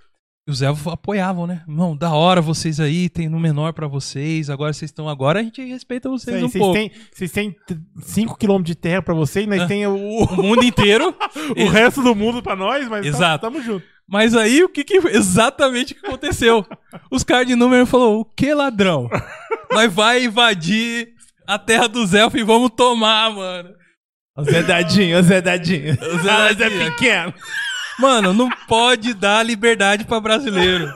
Os elfos apoiavam, né? Não, da hora vocês aí, tem no menor pra vocês. Agora vocês estão. Agora a gente respeita vocês um Vocês pouco. têm, vocês têm 5km de terra pra vocês, nós Ah. tem o, O mundo inteiro. o resto do mundo pra nós, mas Exato. tamo junto. Mas aí o que, que exatamente o que aconteceu? Os caras de número falou: o que ladrão? Nós vai invadir a terra dos elfos e vamos tomar, mano. O Zé Dadinho, o Zé Dadinho. O Zé Dadinho. pequeno. Mano, não pode dar liberdade pra brasileiro.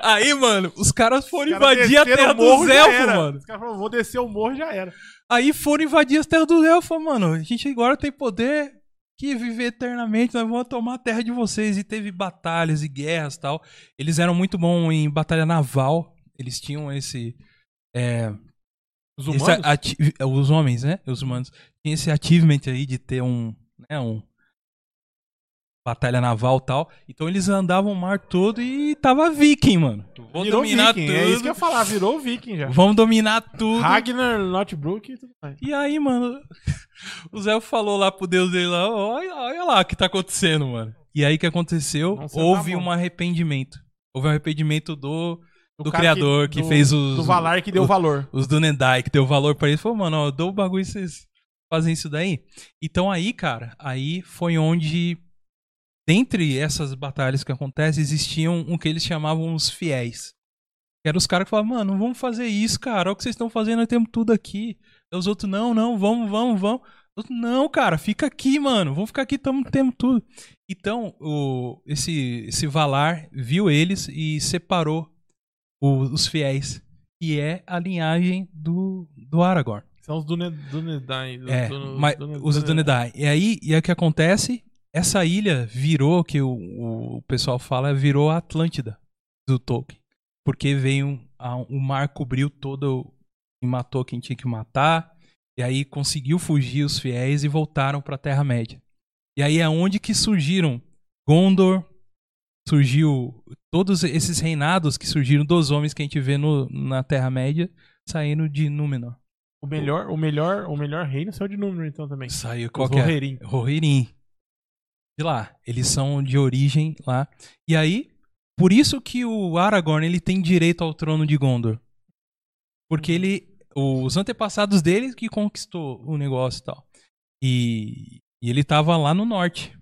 Aí, mano, os caras foram Os caras invadir a terra dos elfos, mano. Os caras falaram, vou descer o morro já era. Aí foram invadir as terras dos elfos, mano. A gente agora tem poder que viver eternamente, nós vamos tomar a terra de vocês. E teve batalhas e guerras e tal. Eles eram muito bons em batalha naval. Eles tinham esse. É, Os esse humanos? ati- os homens, né? Os humanos. Tinha esse achievement aí de ter um. Né, um batalha naval e tal. Então eles andavam o mar todo e tava viking, mano. Vou virou dominar viking, tudo. é isso que eu ia falar, virou viking já. Vamos dominar tudo. Ragnar, Notebrook e tudo mais. E aí, mano, o Zé falou lá pro Deus dele lá, olha, olha lá o que tá acontecendo, mano. E aí o que aconteceu? Não senta a Houve mão. um arrependimento. Houve um arrependimento do, do criador que, do- fez os. Do Valar que deu o- valor. Os do Nendai, que deu valor pra eles. Falou, mano, ó, eu dou o bagulho e vocês fazem isso daí. Então aí, cara, aí foi onde, dentre essas batalhas que acontecem, existiam o que eles chamavam os fiéis. Que eram os caras que falavam, mano, não vamos fazer isso, cara. Olha o que vocês estão fazendo, nós temos tudo aqui. Os outros, não, não, vamos, vamos, vamos. Os outros, não, cara, fica aqui, mano. Vamos ficar aqui, tamo, temos tudo. Então, o, esse, esse Valar viu eles e separou o- os fiéis. Que é a linhagem do, do Aragorn. São os Dune- Dúnedain. do- É, do- mas Dune- os Dune- Dúnedain. E aí, e aí o que acontece? Essa ilha virou, que o, o pessoal fala, virou a Atlântida do Tolkien. Porque veio, a- o mar cobriu todo e matou quem tinha que matar. E aí conseguiu fugir os fiéis e voltaram pra Terra-média. E aí é onde que surgiram Gondor, surgiu todos esses reinados que surgiram dos homens que a gente vê no, na Terra-média saindo de Númenor. O melhor, o melhor, o melhor reino saiu de número, então, também. Saiu qualquer. Rohirrim. Rohirrim. De lá. Eles são de origem lá. E aí, por isso que o Aragorn ele tem direito ao trono de Gondor. Porque ele. Os antepassados dele que conquistou o negócio e tal. E, e ele tava lá no norte.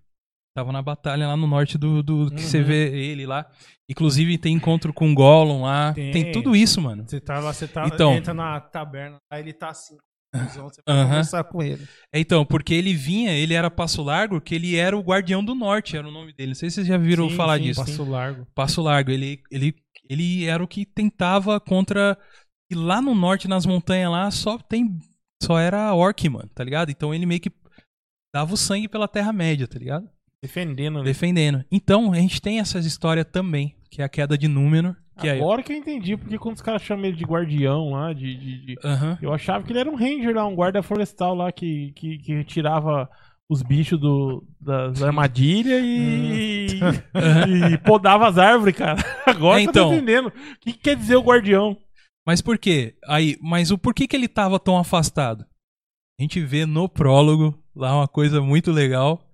Tava na batalha lá no norte do, do que você Uhum. vê ele lá. Inclusive tem encontro com Gollum lá. Tem, Tem. tudo isso, mano. Você tá lá, você tá, Então. entra na taberna, aí ele tá assim. Você vai Aham. conversar com ele. É, então, porque ele vinha, ele era Passo Largo, que ele era o Guardião do Norte, era o nome dele. Não sei se vocês já viram Sim, falar sim, disso. Passo largo. Passo Largo, ele, ele, ele era o que tentava contra. E lá no norte, nas montanhas lá, só tem. Só era orc, mano, tá ligado? Então ele meio que dava o sangue pela Terra-média, tá ligado? Defendendo, né? Defendendo. Então, a gente tem essas histórias também, que é a queda de Númenor, Que aí. Agora que eu entendi, porque quando os caras chamam ele de guardião lá, de. de- de- Aham. Eu achava que ele era um ranger lá, um guarda florestal lá que, que, que tirava os bichos do, das armadilhas e, e podava as árvores, cara. Agora É, eu tô então. entendendo. O que, que quer dizer o guardião? Mas por quê? Aí, mas o porquê que ele tava tão afastado? A gente vê no prólogo lá uma coisa muito legal.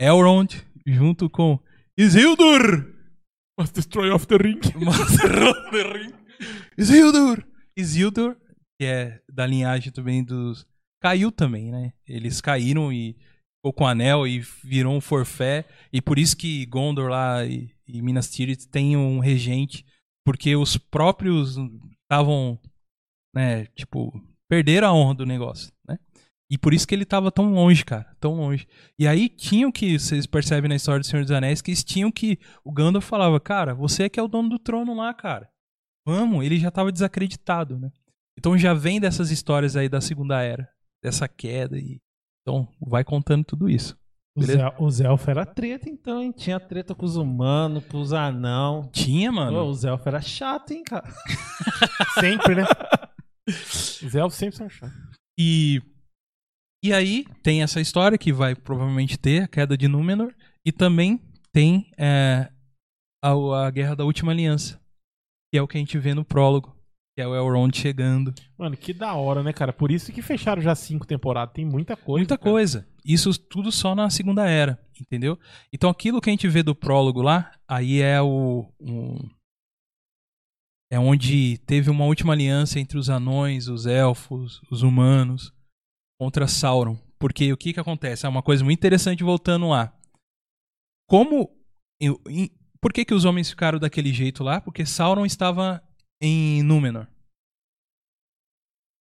Elrond junto com Isildur! Must destroy of the ring. Master of the Ring. Isildur! Isildur, que é da linhagem também dos. Caiu também, né? Eles caíram e ficou com o anel e virou um forfé. E por isso que Gondor lá e, e Minas Tirith tem um regente. Porque os próprios estavam, né? Tipo, perderam a honra do negócio, né? E por isso que ele tava tão longe, cara. Tão longe. E aí tinham que, vocês percebem na história do Senhor dos Anéis, que eles tinham que. O Gandalf falava, cara, você é que é o dono do trono lá, cara. Vamos, ele já tava desacreditado, né? Então já vem dessas histórias aí da Segunda Era, dessa queda e. Então, vai contando tudo isso. Beleza? el os elfos era treta, então, hein? Tinha treta com os humanos, com os anão. Tinha, mano. Pô, os elfos era chato, hein, cara? Sempre, né? Os elfos sempre são chatos. E e aí tem essa história que vai provavelmente ter a queda de Númenor e também tem é, a, a Guerra da Última Aliança, que é o que a gente vê no prólogo, que é o Elrond chegando. Mano, que da hora, né, cara? Por isso que fecharam já cinco temporadas. Tem muita coisa. Muita cara. coisa. Isso tudo só na Segunda Era, entendeu? Então aquilo que a gente vê do prólogo lá, aí é o. um- é onde teve uma última aliança entre os anões, os elfos, os humanos contra Sauron. Porque o que que acontece? É uma coisa muito interessante voltando lá. Como. eu- em- por que, que os homens ficaram daquele jeito lá? Porque Sauron estava em Númenor.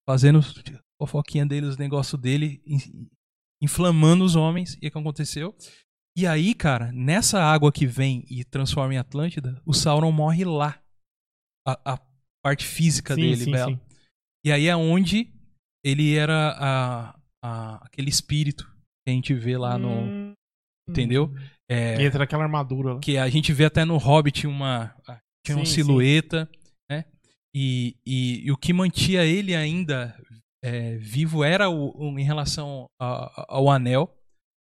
Fazendo fofoquinha dele, os negócios dele, in- inflamando os homens. E o que aconteceu? E aí, cara, nessa água que vem e transforma em Atlântida, o Sauron morre lá. A, a parte física Sim, dele, sim, Bela. sim. E aí é onde ele era a, a- aquele espírito que a gente vê lá no. Hum, Entendeu? É, Entra naquela armadura lá. que a gente vê até no Hobbit uma, tinha uma Sim, silhueta, né? E, e, e o que mantinha ele ainda é, vivo era o, o- em relação a- ao anel.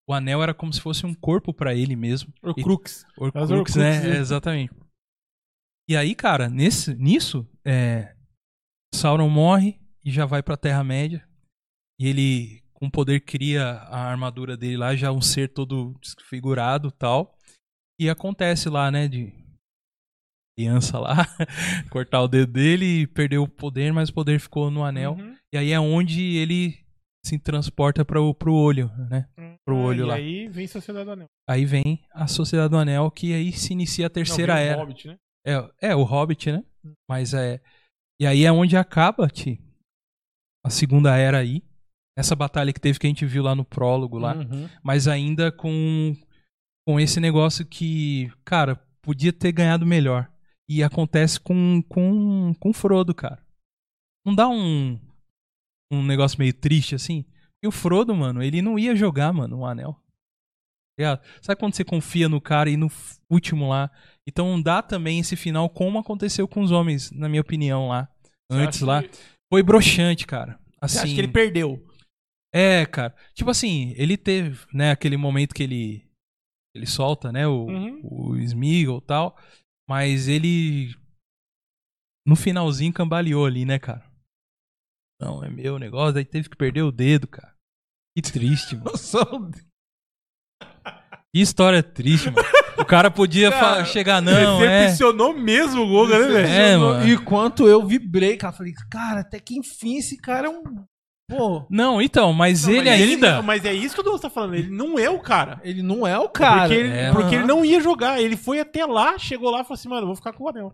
O anel era como se fosse um corpo pra ele mesmo. Horcrux, Horcruxes, né? né? É, exatamente. E aí, cara, nesse, nisso, é, Sauron morre e já vai pra Terra-média. E ele, com poder, cria a armadura dele lá, já um ser todo desfigurado tal. E acontece lá, né, de criança lá, cortar o dedo dele e perder o poder, mas o poder ficou no anel. Uhum. E aí é onde ele se transporta pro, pro olho, né? Pro olho Ah, lá. E aí vem Sociedade do Anel. Aí vem a Sociedade do Anel, que aí se inicia a terceira Não, vem o era. Hobbit, né? É, é, o Hobbit, né? Mas é. E aí é onde acaba, Ti, a segunda era aí. Essa batalha que teve que a gente viu lá no prólogo lá. Uhum. Mas ainda com, com esse negócio que, cara, podia ter ganhado melhor. E acontece com, com, com o Frodo, cara. Não dá um, um negócio meio triste assim? E o Frodo, mano, ele não ia jogar, mano, o anel. Tá? Sabe quando você confia no cara e no último lá? Então dá também esse final como aconteceu com os homens, na minha opinião, lá. Antes lá. que- Foi broxante, cara. Você Assim, acha que ele perdeu? é, cara. Tipo assim, ele teve, né, aquele momento que ele ele solta, né, o, Uhum. o Smeagol e tal, mas ele no finalzinho cambaleou ali, né, cara? Não, é meu negócio, aí teve que perder o dedo, cara. Que triste, mano. Que história triste, mano. O cara podia Cara, chegar, não, é. Decepcionou mesmo o Goga, né, velho? É, mano. E quanto eu vibrei, cara, falei, cara, até que enfim esse cara é um. Pô, Não, então, mas Não, ele mas ainda. Mas é isso que o Douglas tá falando. Ele não é o cara. ele não é o cara. porque ele, é, porque ele não ia jogar. Ele foi até lá, chegou lá e falou assim, mano, eu vou ficar com o anel.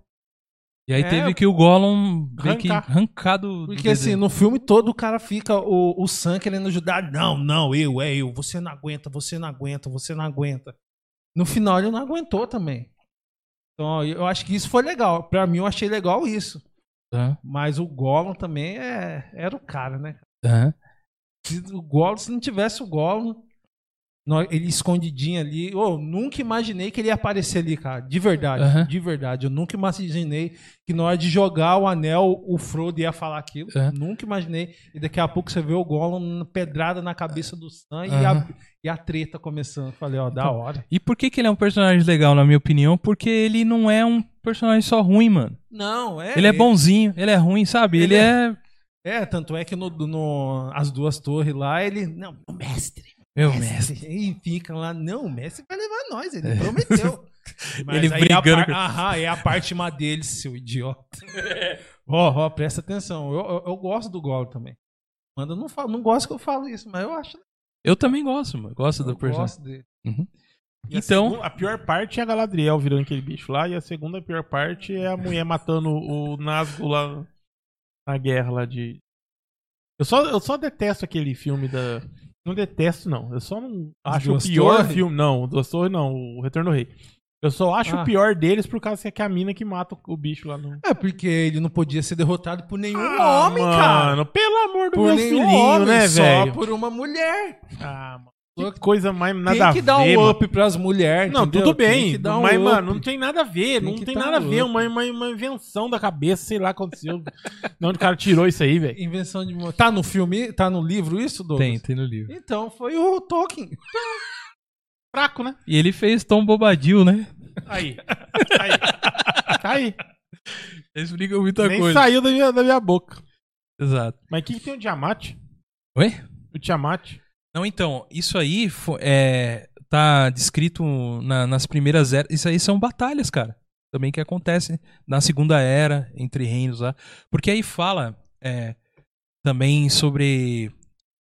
E aí É. teve que o Gollum meio que Arrancar. arrancar do. do Porque assim, no filme todo o cara fica, o, o Sam querendo ajudar. Não, não, eu, é eu. Você não aguenta, você não aguenta, você não aguenta. No final ele não aguentou também. Então eu acho que isso foi legal. Pra mim eu achei legal isso. Aham, Mas o Gollum também é, era o cara, né? aham. Se o Gollum, se não tivesse o Gollum, ele escondidinho ali. Ô, nunca imaginei que ele ia aparecer ali, cara. De verdade, Aham. de verdade. Eu nunca imaginei que na hora de jogar o anel, o Frodo ia falar aquilo. Aham. Nunca imaginei. E daqui a pouco você vê o Gollum pedrada na cabeça do Sam e, a, e a treta começando. Falei, ó, da hora. E por que, que ele é um personagem legal, na minha opinião? Porque ele não é um personagem só ruim, mano. Não, é. Ele é bonzinho, ele é ruim, sabe? Ele, Ele é. É, tanto é que no, no- as duas torres lá, ele. Não, mestre. Meu mestre. E fica lá, não, o mestre vai levar nós, ele prometeu. Ele aí brigando A com- Aham, é a parte má dele, seu idiota. Ó, ó, presta atenção. Eu, eu, eu gosto do Golo também. Manda, não, falo, não gosto que eu falo isso, mas eu acho. Eu também gosto, mano. Gosto do eu personagem. gosto dele. A Então- segun- a pior parte é a Galadriel virando aquele bicho lá, e a segunda pior parte é a mulher matando o Nazgûl lá na guerra lá de. Eu só, eu só detesto aquele filme da. Não detesto, não. Eu só não acho o pior filme. Não, Torres não, o Retorno do Rei. Eu só acho Ah. o pior deles por causa que é a mina que mata o, bicho lá no. É, porque ele não podia ser derrotado por nenhum Ah, homem, mano, cara. pelo amor do Por meu nenhum filhinho, homem, né, só velho? por uma mulher. Ah, mano. Que coisa mais nada Tem que a dar ver, um mano. up pras mulheres. Não, entendeu? tudo bem, um mas, up. mano, não tem nada a ver, Tem não tem nada a um ver, up. uma, uma, uma invenção da cabeça, sei lá, aconteceu. de onde o cara tirou isso aí, velho? Invenção de. Tá no filme? Tá no livro isso, Douglas? Tem, tem no livro. Então, foi o Tolkien. Fraco, né? E ele fez Tom Bobadil, né? Aí. Aí. Tá aí. Explica muita Nem coisa. saiu da minha, da minha boca. Exato. Mas o que, que tem o Tiamat? Oi? O Tiamat? Não, então, isso aí é, tá descrito na- nas primeiras eras. Isso aí são batalhas, cara. Também que acontecem na segunda era, entre reinos lá. Porque aí fala é, também sobre.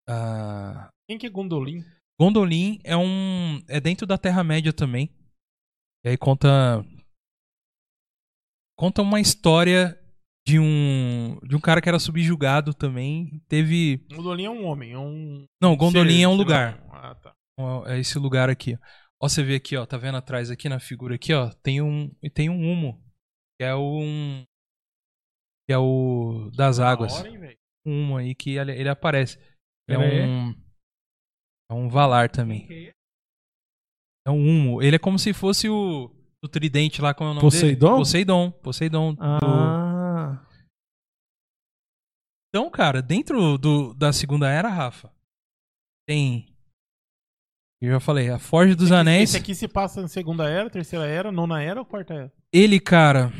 a Quem que é Gondolin? Gondolin é um. É dentro da Terra-média também. E aí conta. Conta uma história de um. De um cara que era subjugado também. Teve. Gondolin é um homem, é um. Não, Gondolin ser, é um lugar. Ah, tá. É esse lugar aqui. Ó, você vê aqui, ó, tá vendo atrás aqui na figura aqui, ó, tem um tem um humo, que é um que é o das águas. Hora, hein, velho? Um humo aí que ele, ele aparece. É um é um valar também. É um humo. Ele é como se fosse o, o tridente lá com o nome Poseidon? dele. Poseidon. Poseidon. do- Ah. Então, cara, dentro do, da segunda era, Rafa, tem eu já falei, a Forja dos Esse- Anéis. Esse aqui se passa na segunda era, terceira era, nona era ou quarta era? Ele, cara,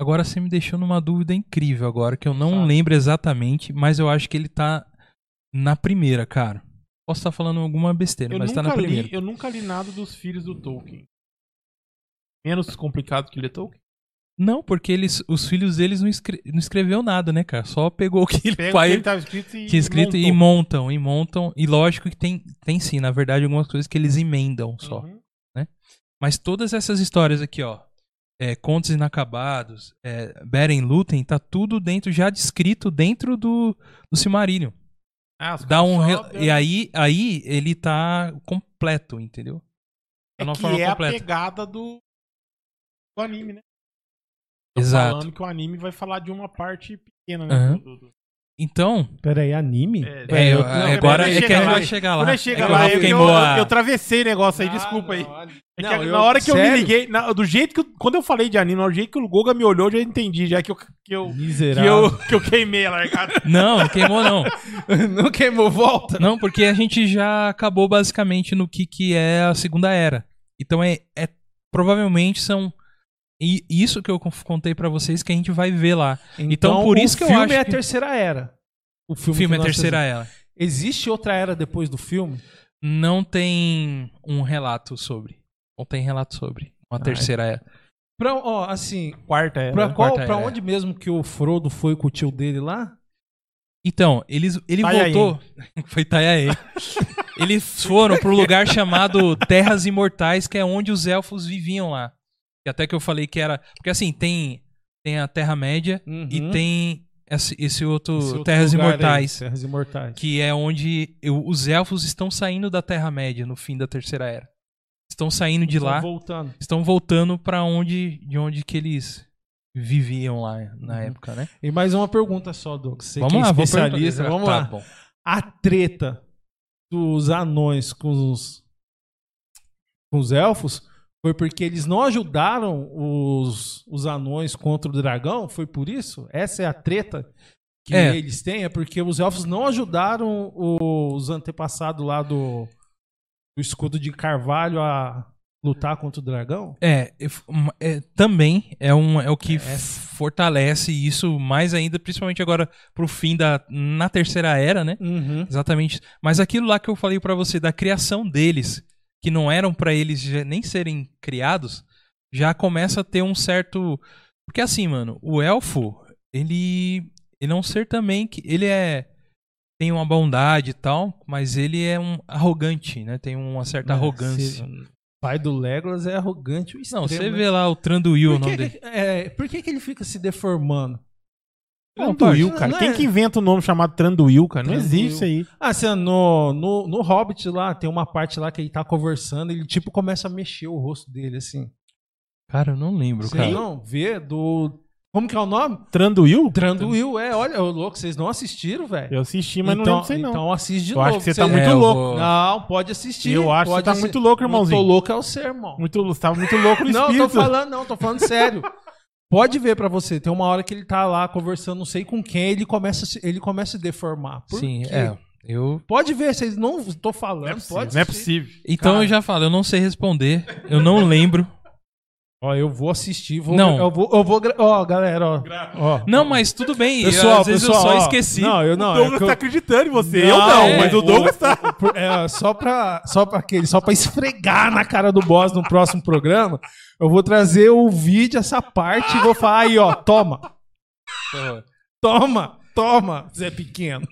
agora você me deixou numa dúvida incrível agora, que eu não lembro exatamente, mas eu acho que ele tá na primeira, cara. Posso estar falando alguma besteira, Eu mas tá na primeira. li, eu nunca li nada dos filhos do Tolkien. Menos complicado que ler Tolkien. Não, porque eles, os filhos deles não, escre- não escreveu nada, né, cara? Só pegou o que ele, Pega o pai que ele tava escrito e tinha escrito e montam, e montam. E lógico que tem, tem sim, na verdade, algumas coisas que eles emendam só. Uhum. Mas todas essas histórias aqui, ó, é, Contos Inacabados, é, Beren Lutem, tá tudo dentro, já descrito dentro do, do Silmarillion. Ah, Dá um re- E aí, aí ele tá completo, entendeu? é que é completa. a pegada do, do anime, né? Exato. Falando que o anime vai falar de uma parte pequena, né? Aham. do- do- do- Então, Pera aí, anime? É, é, eu- não, agora peraí, é que chega a gente lá. vai chegar lá. Quando É eu chego que lá, eu, eu, a- eu travessei o negócio aí, Ah, desculpa aí. não, É que Não, na eu- hora que eu me sério? liguei, na- do jeito que. eu- quando eu falei de anime, do jeito que o Goga me olhou, eu já entendi, já que eu, que eu, que Miserável. eu, que eu queimei a largada. Não, não queimou não. não queimou, volta. Não, porque a gente já acabou basicamente no que, que é a Segunda Era. Então é, é provavelmente são e isso que eu contei pra vocês que a gente vai ver lá. Então, por isso que o eu filme acho é a que- terceira era. O O filme, filme é a terceira era. Existe outra era depois do filme? Não tem um relato sobre. Não tem relato sobre uma Ah, terceira era. Pra, ó, assim, Quarta era. pra, qual, Quarta pra era. onde mesmo que o Frodo foi com o tio dele lá? Então, eles, ele voltou. Foi Itanhaém. eles foram pro lugar chamado Terras Imortais, que é onde os elfos viviam lá. E até que eu falei que era. Porque assim, tem, tem a Terra-média e Uhum. tem esse, esse outro, Esse outro Terras lugar aí, Imortais. Terras Imortais. Que é onde eu- os elfos estão saindo da Terra-média no fim da Terceira Era. Estão saindo de Estão lá, voltando. estão voltando pra onde, de onde que eles viviam lá na Uhum. época, né? E mais uma pergunta só, Douglas. Você vamos que é lá, especialista, perguntar. vamos Tá lá. bom. A treta dos anões com os com os elfos foi porque eles não ajudaram os, os anões contra o dragão? Foi por isso? Essa é a treta que É. eles têm? É porque os elfos não ajudaram os antepassados lá do, do escudo de carvalho a lutar contra o dragão? É, é, também é, um, é o que É. fortalece isso mais ainda, principalmente agora pro fim da. na terceira era, né? Uhum. Exatamente. Mas aquilo lá que eu falei pra você, da criação deles, que não eram pra eles nem serem criados, já começa a ter um certo. Porque assim, mano, o elfo, ele. Ele é um ser também que. Ele é. Tem uma bondade e tal, mas ele é um arrogante, né? Tem uma certa É, arrogância. se- pai do Legolas é arrogante. Não, você né? vê lá o Tranduil, o nome dele. é, por que, que ele fica se deformando? Tranduil, Não, cara. não Quem é- que inventa um nome chamado Tranduil, cara? Não Tranduil. existe isso aí. Ah, assim, no, no, no Hobbit lá, tem uma parte lá que ele tá conversando, ele tipo começa a mexer o rosto dele, assim. Cara, eu não lembro, Você cara. não vê do... Como que é o nome? Tranduil? Tranduil, é. Olha, ô louco, vocês não assistiram, velho? Eu assisti, mas então, não lembro aí, não. Então assiste de Eu novo. acho que você tá muito É, eu louco. vou- Não, pode assistir. Eu acho que você tá muito louco, irmãozinho. Muito louco é o ser, irmão. Muito, você tava muito louco no Não, espírito. tô falando, não, tô falando sério. Pode ver pra você. Tem uma hora que ele tá lá conversando, não sei com quem, ele começa, a se- ele começa a deformar. Por Sim, quê? é. Eu. Pode ver, vocês não tô falando. Não é possível. pode Não é possível. Então Cara. eu já falo, eu não sei responder. Eu não lembro. Ó, eu vou assistir, vou, Não. eu vou, eu vou, gra- ó, galera, ó, ó. Não, mas tudo bem. Pessoal, Às vezes pessoal, eu só ó, esqueci. Não, eu não. o é Douglas que eu- tá acreditando em você. Não, eu não, é, mas o Douglas tá. Por- é, só pra, só pra aquele, só pra esfregar na cara do boss no próximo programa, eu vou trazer o vídeo, essa parte, e vou falar aí, ó, toma, toma, toma, Zé Pequeno.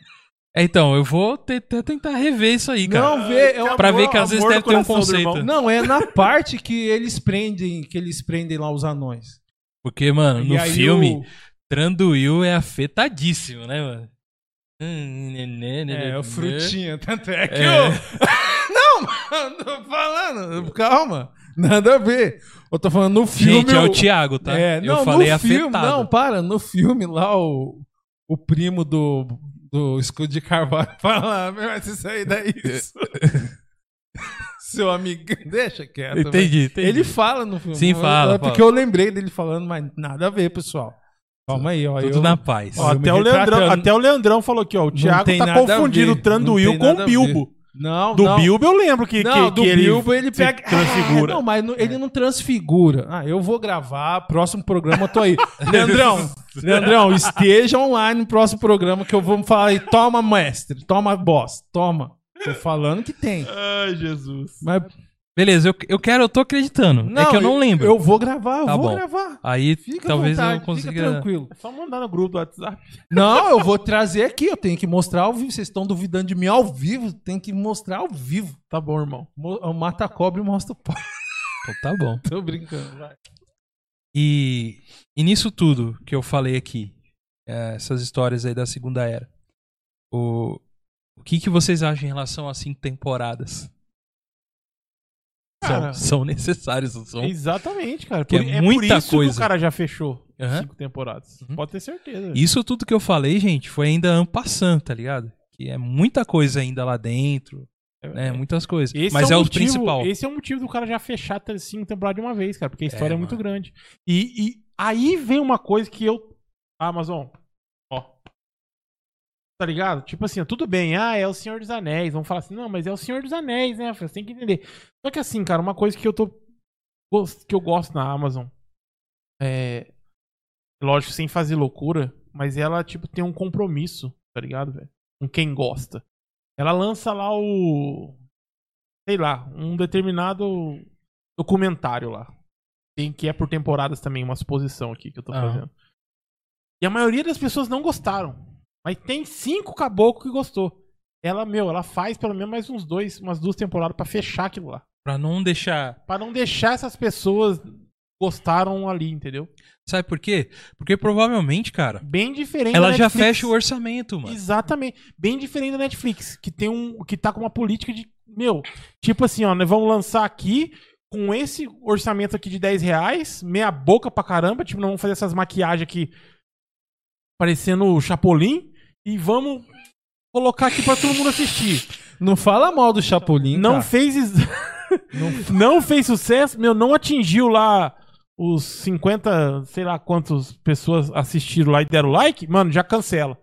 É, então, eu vou te- te- tentar rever isso aí, cara. Não vê, eu, Pra ver que às vezes amor deve ter um conceito. não, é na parte que eles prendem, que eles prendem lá os anões. Porque, mano, E no filme, o- Tranduil é afetadíssimo, né, mano? Hum, né, né, né, É, o frutinha, tanto é que É. eu... Não, mano, tô falando, calma, nada a ver. Eu tô falando no filme... Gente, é o Thiago, tá? É, eu não, falei no afetado. filme, não, para, no filme lá o, o primo do, do escudo de carvalho fala, "Ah, vai se sair daí. Seu amigo, deixa quieto. Entendi, entendi. Ele fala no filme. Sim, fala, É porque fala. eu lembrei dele falando, mas nada a ver, pessoal. Calma aí, ó. Tudo eu- na paz. Ó, até, o Leandrão, até o Leandrão falou aqui, ó. O Thiago tem tá confundindo ver, o Tranduil com Bilbo. Não, Do não. Bilbo eu lembro que, Não, que, do que Bilbo ele pega. transfigura. É, não, mas ele não transfigura. Ah, eu vou gravar, próximo programa eu tô aí. Leandrão, Leandrão, esteja online no próximo programa que eu vou falar aí. Toma, mestre, toma, boss, toma. Tô falando que tem. Ai, Jesus. Mas Beleza, eu, eu quero, eu tô acreditando. é que eu não lembro. Eu vou gravar, eu Tá vou bom. gravar. Aí Fica talvez vontade, eu consiga. Fica tranquilo. É só mandar no grupo do WhatsApp. Não, eu vou trazer aqui, eu tenho que mostrar ao vivo. Vocês estão duvidando de mim ao vivo, tem que mostrar ao vivo. Tá bom, irmão. Mato a cobra e mostro o pau. Então tá bom. Tô brincando, vai. E, e nisso tudo que eu falei aqui, é, essas histórias aí da Segunda Era, o, o que, que vocês acham em relação a cinco temporadas? Cara, são, são necessários, são? Exatamente, cara. É por muita isso coisa. que o cara já fechou Aham. cinco temporadas. Uhum. Pode ter certeza. Isso tudo que eu falei, gente, foi ainda ampassando, tá ligado? Que é muita coisa ainda lá dentro, né? Muitas coisas. Esse Mas é, é, o motivo, principal. Esse é o motivo do cara já fechar cinco temporadas de uma vez, cara. Porque a história é, É, muito grande. E, e aí vem uma coisa que eu. Amazon. Tá ligado? Tipo assim, tudo bem, ah, é o Senhor dos Anéis. Vamos falar assim, não, mas é o Senhor dos Anéis, né? Você tem que entender. Só que assim, cara, uma coisa que eu tô. que eu gosto na Amazon é. Lógico, sem fazer loucura, mas ela, tipo, tem um compromisso, tá ligado, velho? Com quem gosta. Ela lança lá o. Sei lá, um determinado documentário lá. Tem, que é por temporadas também, uma suposição aqui que eu tô fazendo. E a maioria das pessoas não gostaram. Mas tem cinco caboclos que gostou. Ela, meu, ela faz pelo menos mais uns dois, umas duas temporadas pra fechar aquilo lá. Pra não deixar. Pra não deixar essas pessoas gostaram ali, entendeu? Sabe por quê? Porque provavelmente, cara, Bem diferente ela já fecha o orçamento, mano. Exatamente. Bem diferente da Netflix, que tem um que tá com uma política de, meu, tipo assim, ó, nós vamos lançar aqui com esse orçamento aqui de 10 reais, meia boca pra caramba, tipo, nós vamos fazer essas maquiagens aqui parecendo o Chapolin e vamos colocar aqui pra todo mundo assistir. Não fala mal do Chapolin, Não cara. fez... is- não fez sucesso, meu, não atingiu lá os 50, sei lá quantas pessoas assistiram lá e deram like, mano, já cancela.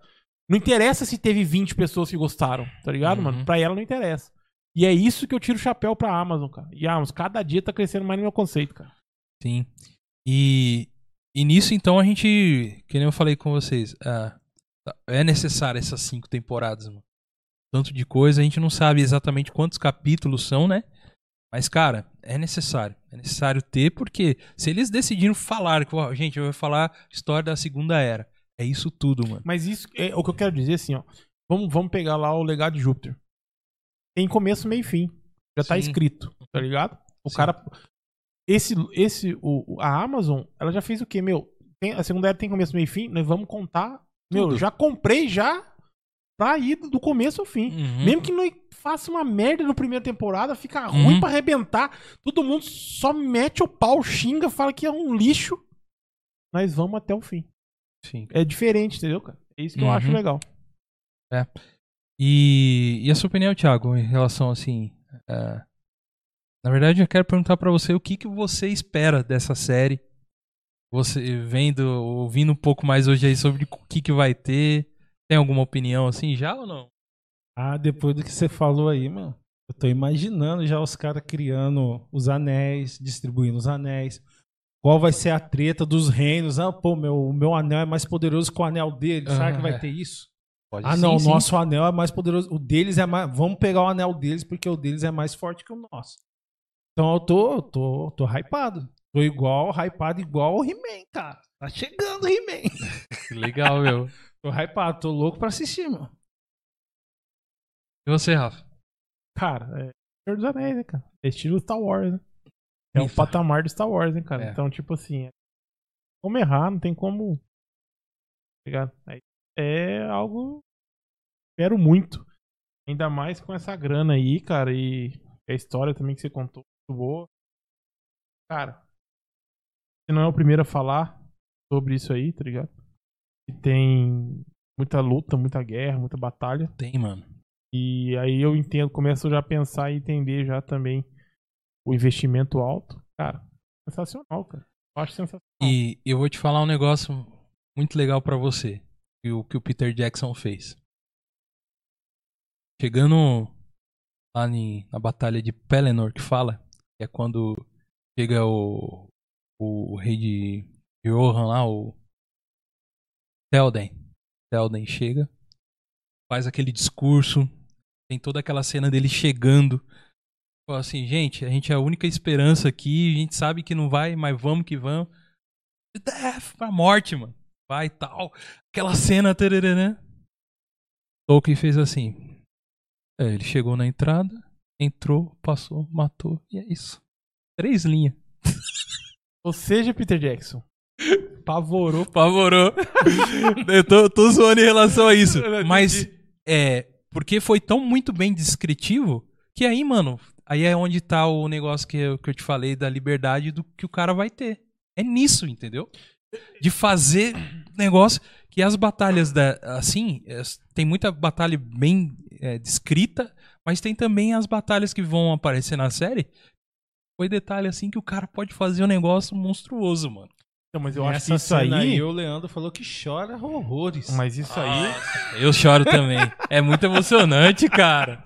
Não interessa se teve 20 pessoas que gostaram, tá ligado, Uhum. mano? Pra ela não interessa. E é isso que eu tiro o chapéu pra Amazon, cara. E a Amazon, cada dia tá crescendo mais no meu conceito, cara. Sim. E, e nisso, então, a gente, que nem eu falei com vocês, ah, é necessário essas cinco temporadas, mano. Tanto de coisa, a gente não sabe exatamente quantos capítulos são, né? Mas, cara, é necessário. É necessário ter, porque se eles decidiram falar, que, ó, gente, eu vou falar história da Segunda Era. É isso tudo, mano. Mas isso é o que eu quero dizer assim, ó. Vamos, vamos pegar lá o legado de Júpiter. Tem começo, meio e fim. Já tá Sim. escrito, tá ligado? O Sim. cara. Esse. esse o- a Amazon, ela já fez o quê, meu? Tem, a segunda era tem começo, meio e fim. Nós vamos contar. Meu, Tudo. já comprei já pra ir do começo ao fim. Uhum. Mesmo que não faça uma merda na primeira temporada, fica ruim Uhum. pra arrebentar. Todo mundo só mete o pau, xinga, fala que é um lixo. Nós vamos até o fim. Sim. É diferente, entendeu, cara? É isso que eu Uhum. acho legal. E, e a sua opinião, Thiago, em relação assim. é, na verdade, eu quero perguntar pra você o que, que você espera dessa série. Você vendo, ouvindo um pouco mais hoje aí sobre o que, que vai ter. Tem alguma opinião assim já ou não? Ah, depois do que você falou aí, mano. Eu tô imaginando já os caras criando os anéis, distribuindo os anéis. Qual vai ser a treta dos reinos? Ah, pô, meu, o meu anel é mais poderoso que o anel dele. Será Ah, que vai é. ter isso? Pode Ah, não, o nosso anel é mais poderoso. O deles é mais. Vamos pegar o anel deles porque o deles é mais forte que o nosso. Então eu tô, eu tô, tô hypado. Tô igual, hypado igual o He-Man, cara. Tá chegando o He-Man. Legal, meu. Tô hypado, tô louco pra assistir, mano. E você, Rafa? Cara, é Senhor dos Anéis, né, cara? É estilo Star Wars, né? É o Isso. patamar do Star Wars, né, cara? É. Então, tipo assim, é... como errar, não tem como. tá ligado? É algo. Espero muito. Ainda mais com essa grana aí, cara, e a história também que você contou, muito boa. Cara, você não é o primeiro a falar sobre isso aí, tá ligado? E tem muita luta, muita guerra, muita batalha. Tem, mano. E aí eu entendo, começo já a pensar e entender já também o investimento alto. Cara, sensacional, cara. Eu acho sensacional. E eu vou te falar um negócio muito legal pra você. Que o que o Peter Jackson fez. Chegando lá em- na batalha de Pelennor, que fala, que é quando chega o, o rei de Johan lá, o Telden. Telden chega, faz aquele discurso, tem toda aquela cena dele chegando. Fala assim, gente, a gente é a única esperança aqui, a gente sabe que não vai, mas vamos que vamos. Death pra morte, mano. Vai e tal. Aquela cena, tarará, né? Tolkien fez assim. É, ele chegou na entrada, entrou, passou, matou, e é isso. Três linhas. Ou seja, Peter Jackson. Pavorou. Pavorou. Eu tô, tô zoando em relação a isso. Mas é. Porque foi tão muito bem descritivo que aí, mano, aí é onde tá o negócio que eu, que eu te falei da liberdade do que o cara vai ter. É nisso, entendeu? De fazer negócio que as batalhas da assim, tem muita batalha bem é, descrita, mas tem também as batalhas que vão aparecer na série. Foi detalhe assim que o cara pode fazer um negócio monstruoso, mano. Não, mas eu acho que isso cena aí. o Leandro falou que chora horrores. Mas isso aí. Eu choro também. É muito emocionante, cara.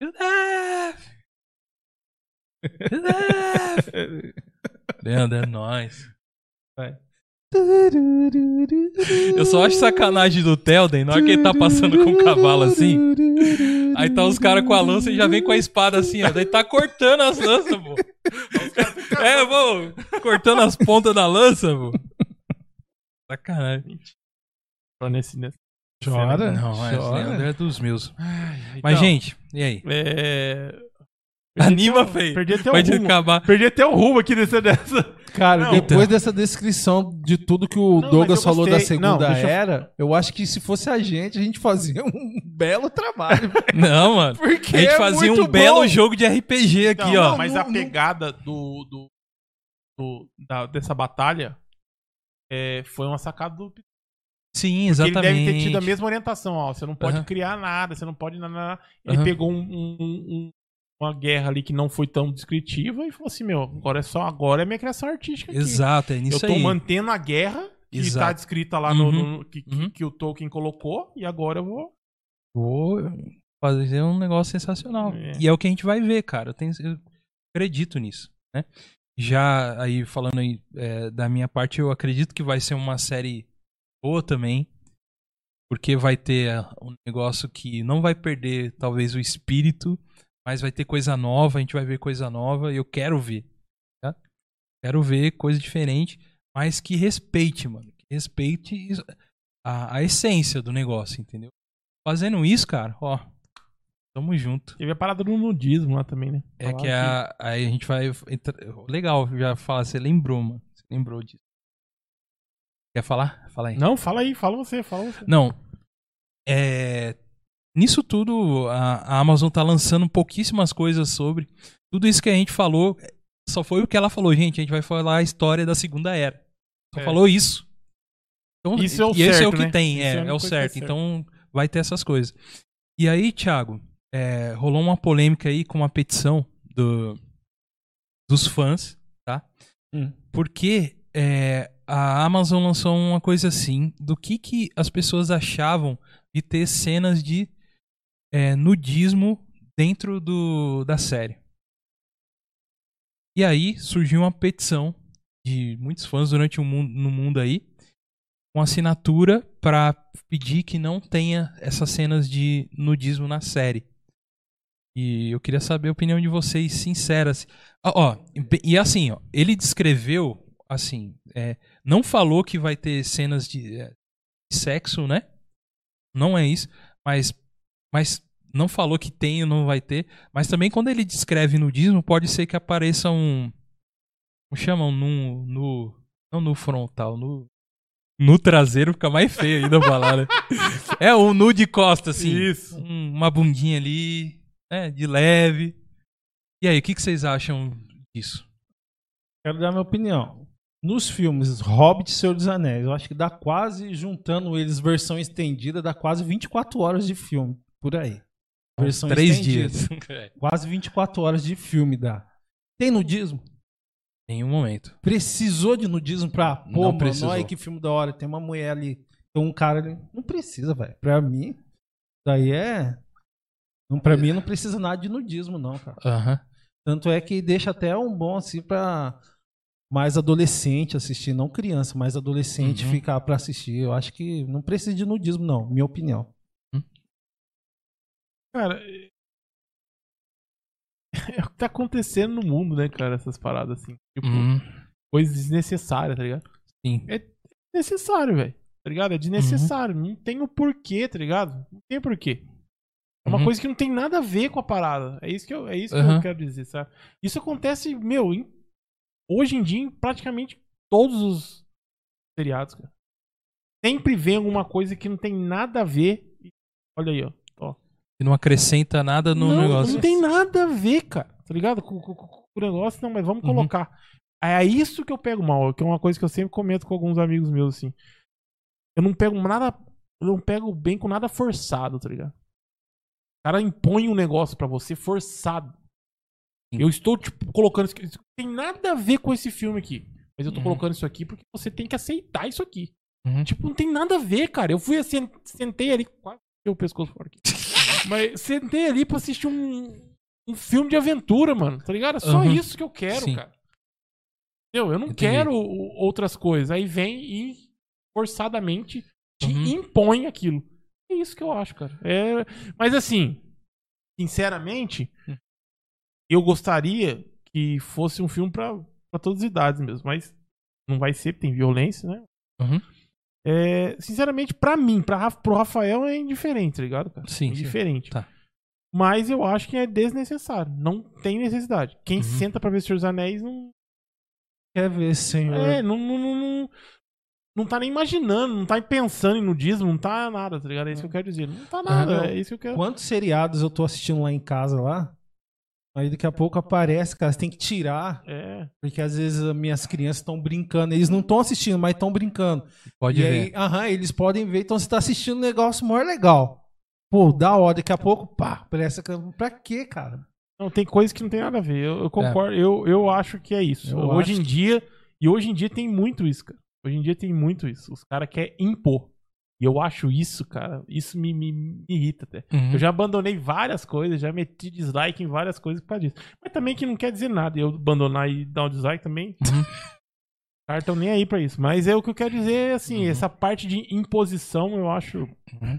Leandro, é nóis. Vai. Eu só acho sacanagem do Telden, na hora que ele tá passando com o cavalo assim. Aí tá os caras com a lança e já vem com a espada assim, ó. Daí tá cortando as lanças, pô. É, pô. Cortando as pontas da lança, pô. Sacanagem. Só nesse, nesse. Chora? Não, mas chora. É dos meus. Então, Mas, gente, e aí? É. Anima, feio. Perdi até o Vai rumo. acabar. Perdi até o rumo aqui dessa. dessa. Cara, Não, depois então. dessa descrição de tudo que o Não, Douglas falou da. Não, Segunda eu- Era, eu acho que se fosse a gente, a gente fazia um belo trabalho. Não, mano. Porque A gente é fazia um muito belo bom. jogo de RPG aqui, Não, ó. Mas não, a não. pegada do. do, do- da- dessa batalha é, foi uma sacada do. Porque Sim, ele exatamente. deve ter tido a mesma orientação, ó. Você não pode Aham. criar nada, você não pode. Nada, ele Aham. pegou um- um- um- uma guerra ali que não foi tão descritiva e falou assim, meu, agora é só agora é minha criação artística aqui. Exato, é Eu nisso tô aí. mantendo a guerra que Exato. tá descrita lá no, Uhum, no- que, que- uhum. que o Tolkien colocou e agora eu vou Vou fazer um negócio sensacional. É. E é o que a gente vai ver, cara. Eu, tenho- eu acredito nisso, né? Já aí falando aí é, da minha parte, eu acredito que vai ser uma série boa também. Porque vai ter é, um negócio que não vai perder, talvez, o espírito, mas vai ter coisa nova, a gente vai ver coisa nova e eu quero ver. Tá? Quero ver coisa diferente, mas que respeite, mano. Que respeite a, a essência do negócio, entendeu? Fazendo isso, cara, ó, tamo junto. Teve a parada do nudismo lá também, né? É Falaram que a, aí a gente vai. entra- Legal, já falar, você lembrou, mano. Você lembrou disso. Quer falar? Fala aí. Não, fala aí, fala você, fala você. Não. É, nisso tudo, a, a Amazon tá lançando pouquíssimas coisas sobre. Tudo isso que a gente falou, só foi o que ela falou, gente. A gente vai falar a história da Segunda Era. Só É. falou isso. Então, Isso é o e esse é o certo, que né? tem, Isso é é, é o é certo. certo. Então vai ter essas coisas. E aí, Thiago, é, rolou uma polêmica aí com uma petição do, dos fãs, tá? Hum. Porque é, a Amazon lançou uma coisa assim, do que, que as pessoas achavam de ter cenas de é, nudismo dentro do, da série. E aí surgiu uma petição de muitos fãs durante o mundo, no mundo aí, com assinatura para pedir que não tenha essas cenas de nudismo na série. E eu queria saber a opinião de vocês sinceras. Ó, e assim, ó, ele descreveu assim, é, não falou que vai ter cenas de, é, de sexo, né? Não é isso, mas, mas não falou que tem ou não vai ter. Mas também quando ele descreve nudismo, pode ser que apareça um, como chamam no, no não no frontal, no no traseiro fica mais feio ainda falar, né? É um nu de costa assim, Isso. um- uma bundinha ali, né, de leve. E aí, o que, que vocês acham disso? Quero dar minha opinião. Nos filmes Hobbit e Senhor dos Anéis, eu acho que dá quase, juntando eles, versão estendida, dá quase 24 horas de filme. Por aí. Versão Três estendida. dias. Quase 24 horas de filme dá. Tem nudismo? Em um momento. Precisou de nudismo pra. Pô, Não mano, precisou. olha que filme da hora. Tem uma mulher ali, tem um cara ali. Não precisa, velho. Pra mim, daí é. Não, pra mim não precisa nada de nudismo, não, cara. Aham. Tanto é que deixa até um bom assim pra mais adolescente assistir, não criança, mais adolescente Uhum. ficar pra assistir. Eu acho que não precisa de nudismo, não, minha opinião. Cara, é o que tá acontecendo no mundo, né, cara, essas paradas assim. Tipo, Uhum. coisas desnecessárias, tá ligado? Sim. Necessário, velho. Tá ligado? É desnecessário. Não tem o porquê, tá ligado? Não tem porquê. É uma Uhum. coisa que não tem nada a ver com a parada. É isso que eu, é isso que Uhum. eu quero dizer, sabe? Isso acontece, meu, em- hoje em dia em praticamente todos os seriados, cara. Sempre vem alguma coisa que não tem nada a ver. Olha aí, ó. Não acrescenta nada no não, negócio. não tem nada a ver, cara. Tá ligado? Com, com- com- o negócio, não, mas vamos Uhum. colocar. É isso que eu pego mal, que é uma coisa que eu sempre comento com alguns amigos meus, assim. Eu não pego nada. Eu não pego bem com nada forçado, tá ligado? O cara impõe um negócio pra você forçado. Eu estou, tipo, colocando isso. Isso não tem nada a ver com esse filme aqui. Mas eu tô Uhum. colocando isso aqui porque você tem que aceitar isso aqui. Uhum. Tipo, não tem nada a ver, cara. Eu fui assim, sentei ali, quase deu o pescoço fora aqui. Mas sentei ali pra assistir um, um filme de aventura, mano. Tá ligado? É só Uhum. isso que eu quero, Sim. cara. Entendeu? Eu não Entendi. quero outras coisas. Aí vem e forçadamente te Uhum. impõe aquilo. É isso que eu acho, cara. É... Mas assim, sinceramente, Hum. eu gostaria que fosse um filme pra, pra todas as idades mesmo. Mas não vai ser, tem violência, né? Uhum. É, sinceramente, pra mim, pra, Ra- pro Rafael é indiferente, tá ligado, cara? Sim, sim. indiferente. Tá. Mas eu acho que é desnecessário. Não tem necessidade. Quem Uhum. senta pra ver Senhor dos Anéis não. Quer ver, senhor? É, não, não, não, não, não tá nem imaginando, não tá pensando em nudismo, não tá nada, tá ligado? É isso que eu quero dizer. Não tá nada, Ah, é isso que eu quero. Quantos seriados eu tô assistindo lá em casa lá? Aí daqui a pouco aparece, cara, você tem que tirar, É. porque às vezes as minhas crianças estão brincando, eles não estão assistindo, mas estão brincando. Pode e ver. aí, aham, eles podem ver, então você tá assistindo um negócio maior legal. Pô, da hora, daqui a pouco, pá, parece que. Pra quê, cara? Não, tem coisas que não tem nada a ver. Eu, eu concordo, eu, eu acho que é isso. Eu hoje em dia, e hoje em dia tem muito isso, cara. Hoje em dia tem muito isso. Os caras querem impor. E eu acho isso, cara, isso me, me, me irrita até. Uhum. Eu já abandonei várias coisas, já meti dislike em várias coisas por causa disso. Mas também que não quer dizer nada. Eu abandonar e dar um dislike também. Uhum. Os caras estão nem aí pra isso. Mas é o que eu quero dizer, assim, essa parte de imposição eu acho. Uhum.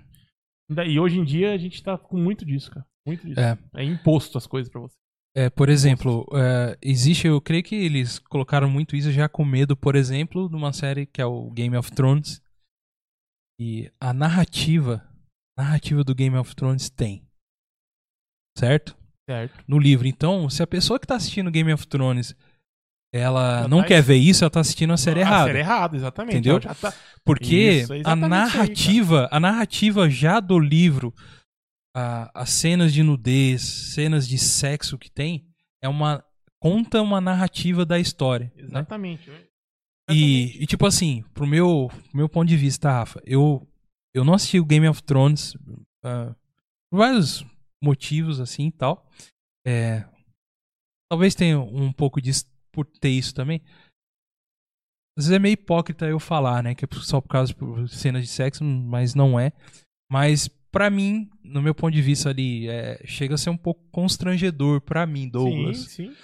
E hoje em dia a gente tá com muito disso, cara. Muito disso. É. É, imposto as coisas pra você. É, por exemplo, é, existe, eu creio que eles colocaram muito isso já com medo, por exemplo, numa série que é o Game of Thrones. E a narrativa, a narrativa do Game of Thrones tem. Certo? Certo. No livro. Então, se a pessoa que tá assistindo Game of Thrones, ela Já não tá quer es- ver isso, ela tá assistindo a série A errada. série errada, exatamente. Entendeu? Tá- Porque Isso, é a exatamente isso aí, narrativa, a narrativa já do livro, a- as cenas de nudez, cenas de sexo que tem, é uma conta uma narrativa da história. né? E, e, tipo assim, pro meu, pro meu ponto de vista, Rafa, eu, eu não assisti o Game of Thrones ah, por vários motivos assim e tal. É, talvez tenha um pouco disso por ter isso também. Às vezes é meio hipócrita eu falar, né? Que é só por causa de cenas de sexo, mas não é. Mas pra mim, no meu ponto de vista ali, é, chega a ser um pouco constrangedor pra mim, Douglas. Sim, sim.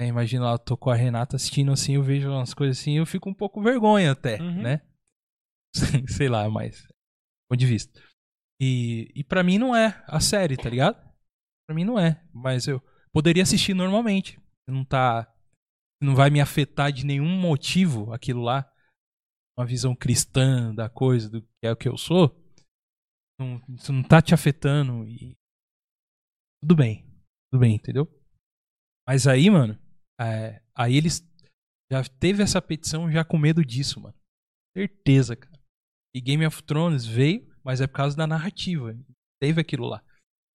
É, imagina lá, eu tô com a Renata assistindo assim, eu vejo umas coisas assim, eu fico um pouco vergonha até, Uhum. né? Sei lá, mas. Ponto de vista. E, e pra mim não é a série, tá ligado? Pra mim não é. Mas eu poderia assistir normalmente. Não tá. Não vai me afetar de nenhum motivo aquilo lá. Uma visão cristã da coisa, do que é o que eu sou. Não, isso não tá te afetando e. Tudo bem. Tudo bem, entendeu? Mas aí, mano, é, aí eles já teve essa petição já com medo disso, mano. Certeza, cara. E Game of Thrones veio, mas é por causa da narrativa. Teve aquilo lá.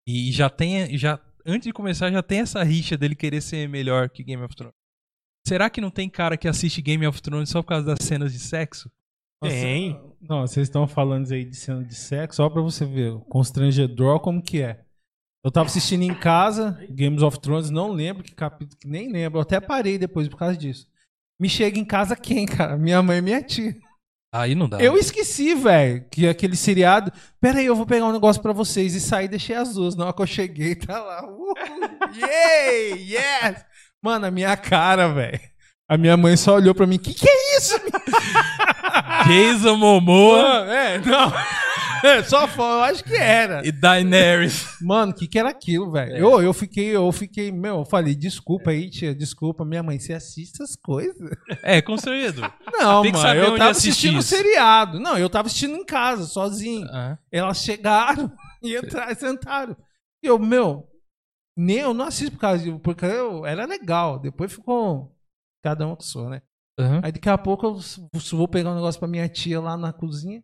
E já tem, já antes de começar já tem essa rixa dele querer ser melhor que Game of Thrones. Será que não tem cara que assiste Game of Thrones só por causa das cenas de sexo? Tem. Não, vocês estão falando aí de cena de sexo, só pra você ver, o constrangedor como que é. Eu tava assistindo em casa, Games of Thrones, não lembro que capítulo, nem lembro, eu até parei depois por causa disso. Me chega em casa quem, cara? Minha mãe e minha tia. Aí não dá. Eu esqueci, velho, que aquele seriado. Pera aí, eu vou pegar um negócio pra vocês. E saí, deixei as duas. Na hora que eu cheguei, tá lá. Uhul, yay, yes! Mano, a minha cara, velho. A minha mãe só olhou pra mim. Que que é isso? Jason Momoa Mano, é, não. Só foi, eu acho que era. e Daenerys. Mano, o que que era aquilo, velho? É. Eu, eu fiquei, eu fiquei, meu, eu falei, desculpa aí, tia, desculpa, minha mãe, você assiste essas coisas? É, constrangedor. Não, Tem mano, eu tava assistindo isso. seriado. Não, eu tava assistindo em casa, sozinho. Ah, Elas chegaram e entraram, sentaram. E eu, meu, nem eu não assisto por causa de, porque eu, era legal. Depois ficou cada um que sou, né? aham. Aí daqui a pouco eu vou pegar um negócio pra minha tia lá na cozinha.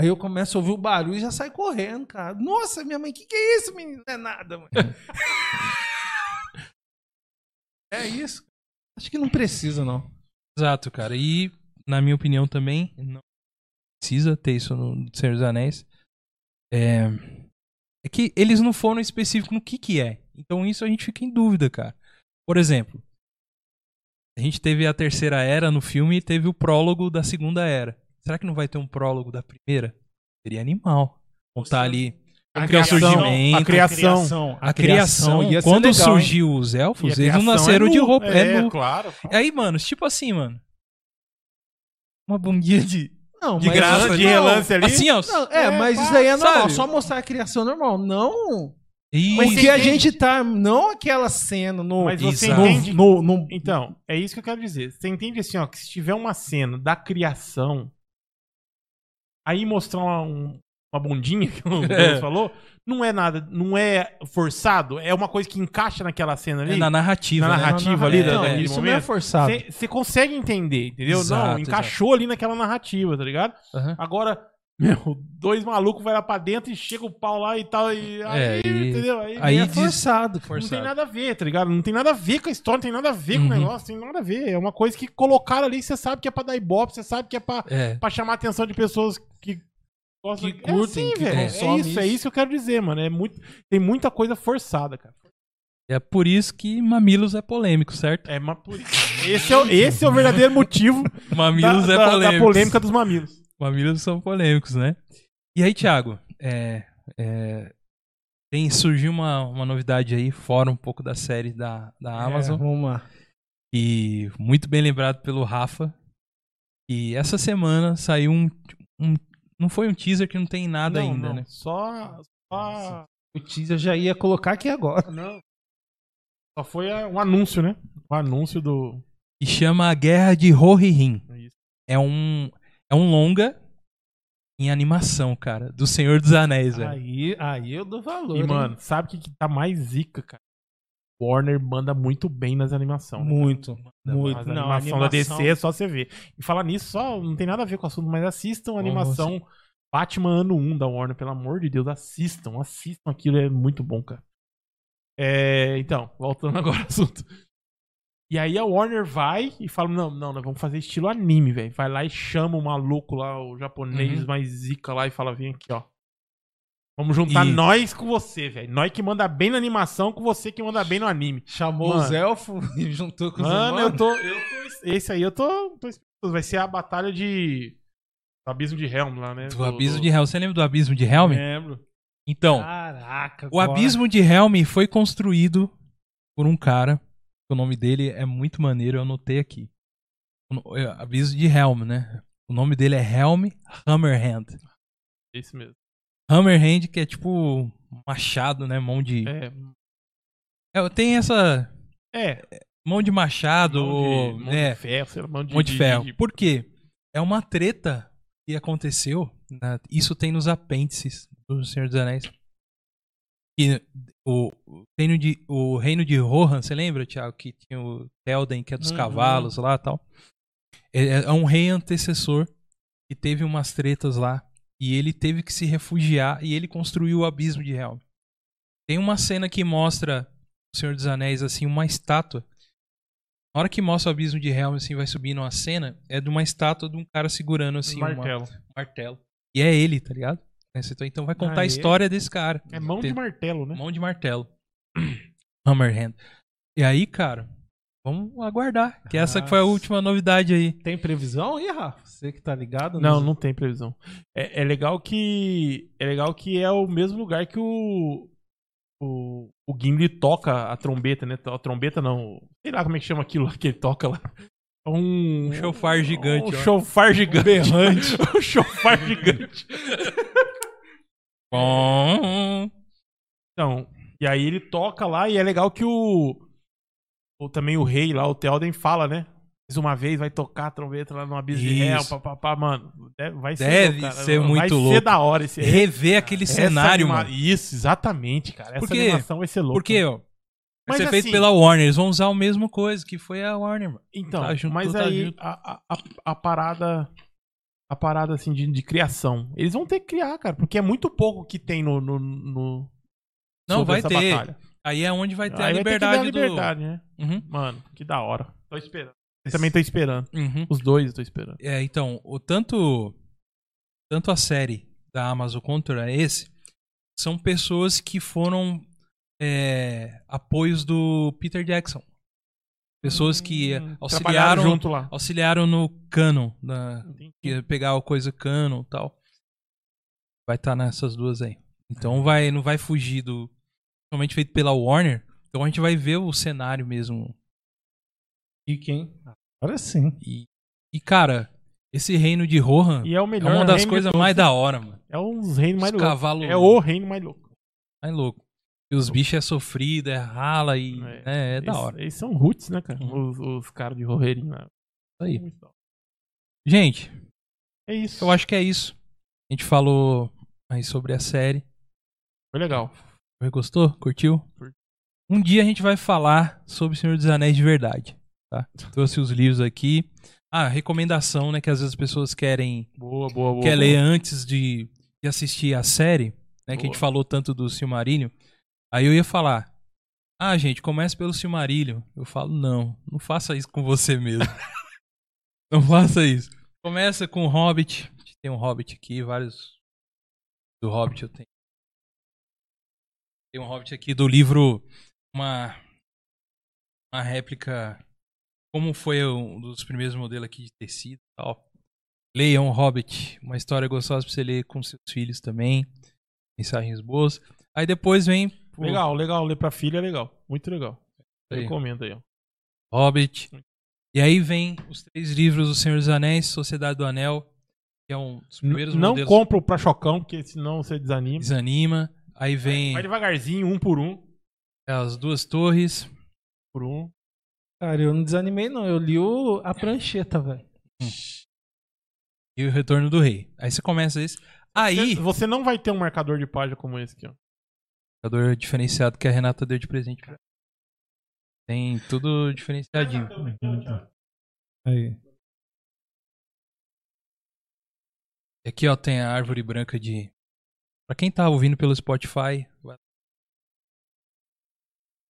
Aí eu começo a ouvir o barulho e já sai correndo, cara. Nossa, minha mãe, que que é isso, menino? Não é nada, mãe. é isso. Acho que não precisa, não. Exato, cara. E, na minha opinião, também não precisa ter isso no Senhor dos Anéis. É, é que eles não foram específicos no que que é. Então isso a gente fica em dúvida, cara. Por exemplo, a gente teve a terceira era no filme e teve o prólogo da segunda era. Será que não vai ter um prólogo da primeira? Seria animal. Contar ali A que é criação, a criação. a criação. ia ser Quando legal, hein? surgiu os E a elfos, eles não criação nasceram é de roupa. É, É, claro. Aí, mano, tipo assim, mano. Uma bundinha de. Não, De mas- graça, não, de relance ali. Assim, ó. Não, é, É, mas pá, isso daí é normal. sabe? Só mostrar a criação normal. Não. Isso. Porque a gente tá. Não aquela cena no. Mas você Exato. no, entende. no, no- Então, é isso que eu quero dizer. Você entende assim, ó, que se tiver uma cena da criação, aí mostrar uma, um- uma bundinha, que o É. Deus falou, não é nada, não é forçado, é uma coisa que encaixa naquela cena ali. É na narrativa. Na né? narrativa ali, da- Não, daquele isso não é momento. forçado. Você consegue entender, entendeu? não, Exato, encaixou ali naquela narrativa, tá ligado? Aham. Agora, meu, dois malucos vai lá pra dentro e chega o pau lá e tal, e aí, É, e- entendeu? Aí, aí é forçado, cara. não tem nada a ver, tá ligado? Não tem nada a ver com a história, não tem nada a ver com Uhum. o negócio, tem nada a ver. É uma coisa que colocaram ali, você sabe que é pra dar ibope, você sabe que é pra, É. pra chamar a atenção de pessoas que gostam Que curtem, é assim, velho. É isso, é isso. isso que eu quero dizer, mano. É muito, tem muita coisa forçada, cara. É por isso que Mamilos é polêmico, certo? É, mas por. Esse é, o- esse é o verdadeiro motivo Mamilos da, é da- da polêmico. polêmica dos mamilos. Mamilos são polêmicos, né? E aí, Thiago, é, é, tem, surgiu uma, uma novidade aí, fora um pouco da série da, da Amazon, É, vamos lá. e muito bem lembrado pelo Rafa. E essa semana saiu um, um- Não foi um teaser que não tem nada Não, ainda, não, né? Só. só O teaser já ia colocar aqui agora. não. Só foi a- um anúncio, né? O anúncio do. E chama A Guerra de Rohirrim. Isso. É um, é um longa em animação, cara, do Senhor dos Anéis, velho. Aí, aí eu dou valor. E, hein? mano, sabe o que, que tá mais zica, cara? Warner manda muito bem nas animações. né? Muito. Muito. As Não, animação, a da animação- DC é só você ver. E falar nisso, só não tem nada a ver com o assunto, mas assistam a animação Batman ano 1 da Warner, pelo amor de Deus, assistam, assistam aquilo, é muito bom, cara. É, então, voltando agora ao assunto. E aí a Warner vai e fala: não, não, nós vamos fazer estilo anime, velho. Vai lá e chama o maluco lá, o japonês Uhum. mais zica lá e fala: vem aqui, ó. Vamos juntar E- nós com você, velho. Nós que manda bem na animação com você que manda bem no anime. Chamou Mano. os elfos e juntou com os Mano, eu tô, eu tô. Esse aí eu tô, tô. Vai ser a batalha de. Do abismo de Helm lá, né? Do Abismo de Helm. Você lembra do Abismo de Helm? Lembro. Então, Caraca. o agora- Abismo de Helm foi construído por um cara. O nome dele é muito maneiro, eu anotei aqui. No- é, Abismo de Helm, né? O nome dele é Helm Hammerhand. Esse mesmo. Hammerhand, que é tipo machado, né? Mão de. É. É, tem essa. É. Mão de machado. Mão de, mão é, de ferro, sei lá, mão de, mão de ferro. de- Por quê? É uma treta que aconteceu. né? Isso tem nos apêndices do Senhor dos Anéis. Que o, o reino de, o reino de Rohan, você lembra, Thiago? Que tinha o Telden, que é dos Uhum. cavalos lá e tal. É, é um rei antecessor que teve umas tretas lá. E ele teve que se refugiar e ele construiu o abismo de Helm. Tem uma cena que mostra o Senhor dos Anéis, assim, uma estátua. Na hora que mostra o abismo de Helm, assim, vai subindo uma cena, é de uma estátua de um cara segurando, assim, uma- martelo. um martelo. E é ele, tá ligado? Esse- Então vai contar Ah, a é? história desse cara. É mão de martelo, né? Mão de martelo. Hammerhand. E aí, cara, vamos aguardar. Que essa que foi a Nossa. última novidade aí. Tem previsão aí, Rafa? Você que tá ligado? Não, nos- não tem previsão. É, é legal que. É legal que é o mesmo lugar que o. O, o Gimli toca a trombeta, né? A trombeta não. Sei lá como é que chama aquilo lá que ele toca lá. É Um, Um chofar gigante, Um ó. chofar gigante. berrante. um chofar gigante. Bom. Então, e aí ele toca lá e é legal que o. o também o rei lá, o Theoden, fala, né? Mais uma vez vai tocar a trombeta lá no abismo de papapá, mano. Deve, vai ser, Deve louco, ser vai muito ser louco. da hora esse Rever aquele essa cenário, anima- mano. Isso, exatamente, cara. Essa Por quê? animação vai ser louca. Porque, ó. Vai ser feito assim- pela Warner. Eles vão usar a mesma coisa que foi a Warner, mano. Então, Tá junto, mas tá aí a, a- a parada. A parada assim de, de criação. Eles vão ter que criar, cara, porque é muito pouco que tem no. no, no- Não, vai ter. batalha. Aí é onde vai ter Aí a vai ter que dar liberdade a do. liberdade, né? Uhum, Mano, que da hora. Tô esperando. Eu também tô esperando. uhum. Os dois eu tô esperando. É, então, o tanto tanto a série da Amazon quanto a esse são pessoas que foram é, apoios do Peter Jackson. Pessoas que Hum, auxiliaram junto lá. auxiliaram no canon, na, que pegar a coisa canon e tal. Vai estar nessas duas aí. Então vai não vai fugir do somente feito pela Warner. Então a gente vai ver o cenário mesmo. Chique, hein? Agora sim. E, e cara, esse reino de Rohan E é o é melhor. uma das coisas mais da hora, mano. É um reinos mais Os loucos. É o reino mais louco. mais louco. E os bichos é sofrido, é rala e É. é, é da Eles- hora. Eles são roots, né, cara? Uhum. Os, os caras de Roheirinho lá. Isso aí. Gente, É isso. eu acho que é isso. A gente falou aí sobre a série. Foi legal. Gostou? Curtiu? Curti. Um dia a gente vai falar sobre Senhor dos Anéis de verdade. Tá? Trouxe os livros aqui. Ah, recomendação, né? Que às vezes as pessoas querem Boa, boa, boa. quer boa. ler antes de, de assistir a série, né? Que a gente Boa. falou tanto do Silmarillion. Aí eu ia falar, ah, gente, comece pelo Silmarillion. Eu falo, não, não faça isso com você mesmo. não faça isso. Começa com o Hobbit. Tem um Hobbit aqui, vários do Hobbit eu tenho. Tem um Hobbit aqui do livro uma, uma réplica. Como foi um dos primeiros modelos aqui de tecido e tal. Leiam Hobbit, uma história gostosa pra você ler com seus filhos também. Mensagens boas. Aí depois vem. Pô, Legal, legal. Ler pra filha é legal. Muito legal. Aí. Recomendo aí, ó. Hobbit. E aí vem os três livros do Senhor dos Anéis, Sociedade do Anel, que é um dos primeiros Não modelos compra o pra chocão, porque senão você desanima. desanima. Aí vem Vai devagarzinho, um por um. as duas torres. Por um. Cara, eu não desanimei, não. Eu li o... a prancheta, velho. e o Retorno do Rei. Aí você começa esse. Aí, Você, você não vai ter um marcador de página como esse aqui, ó. Jogador diferenciado que a Renata deu de presente pra Tem tudo diferenciadinho. Aí. E Aqui, ó, tem a árvore branca de. Pra quem tá ouvindo pelo Spotify.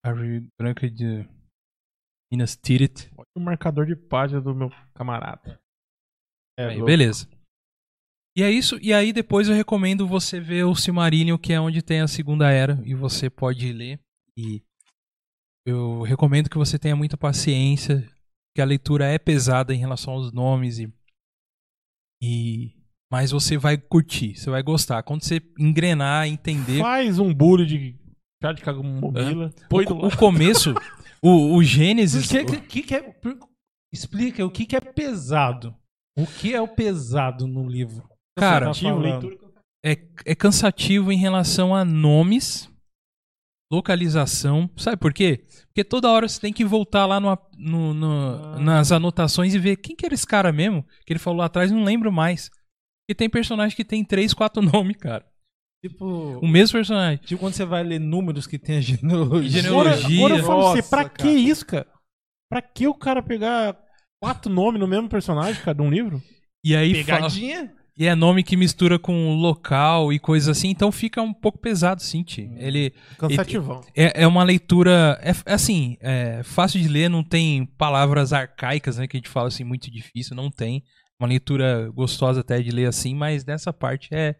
Árvore branca de Minas Tirith. Olha o marcador de página do meu camarada. É, Aí, louco. beleza. E é isso. E aí depois eu recomendo você ver o Silmarillion, que é onde tem a Segunda Era, e você pode ler. E eu recomendo que você tenha muita paciência, que a leitura é pesada em relação aos nomes e, e mas você vai curtir, você vai gostar. Quando você engrenar, entender Faz um bullying de chá de camomila. Põe do o, o começo, o, o Gênesis, que, que que é... Explica o que, que é pesado. O que é o pesado no livro? Cara, tá leitura. é, é cansativo em relação a nomes, localização. Sabe por quê? Porque toda hora você tem que voltar lá no, no- no- Ah. nas anotações e ver quem que era esse cara mesmo, que ele falou lá atrás, não lembro mais. E tem personagem que tem três, quatro nomes, cara. Tipo, O mesmo personagem. tipo quando você vai ler números que tem a genealogia. Genealogia. Agora, agora eu falo você, Nossa, pra cara. que isso, cara? Pra que o cara pegar quatro nomes no mesmo personagem, cara, de um livro? E aí fala- Pegadinha? E é nome que mistura com local e coisa assim, então fica um pouco pesado, sim, Ti. Ele Cansativão. é, é uma leitura. É, é assim, é fácil de ler, não tem palavras arcaicas, né? Que a gente fala assim, muito difícil, não tem. Uma leitura gostosa até de ler assim, mas nessa parte é.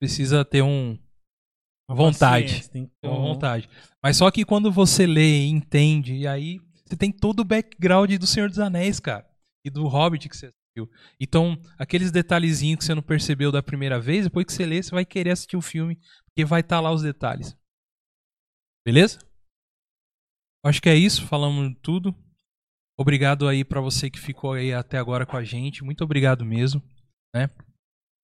Precisa ter um. Vontade. Tem que ter Uma um- vontade. Mas só que quando você lê e entende, e aí você tem todo o background do Senhor dos Anéis, cara. E do Hobbit que você. Então, aqueles detalhezinhos que você não percebeu da primeira vez, depois que você lê, você vai querer assistir o filme, porque vai estar lá os detalhes. Beleza? Acho que é isso, falamos tudo. Obrigado aí pra você que ficou aí até agora com a gente. Muito obrigado mesmo, né?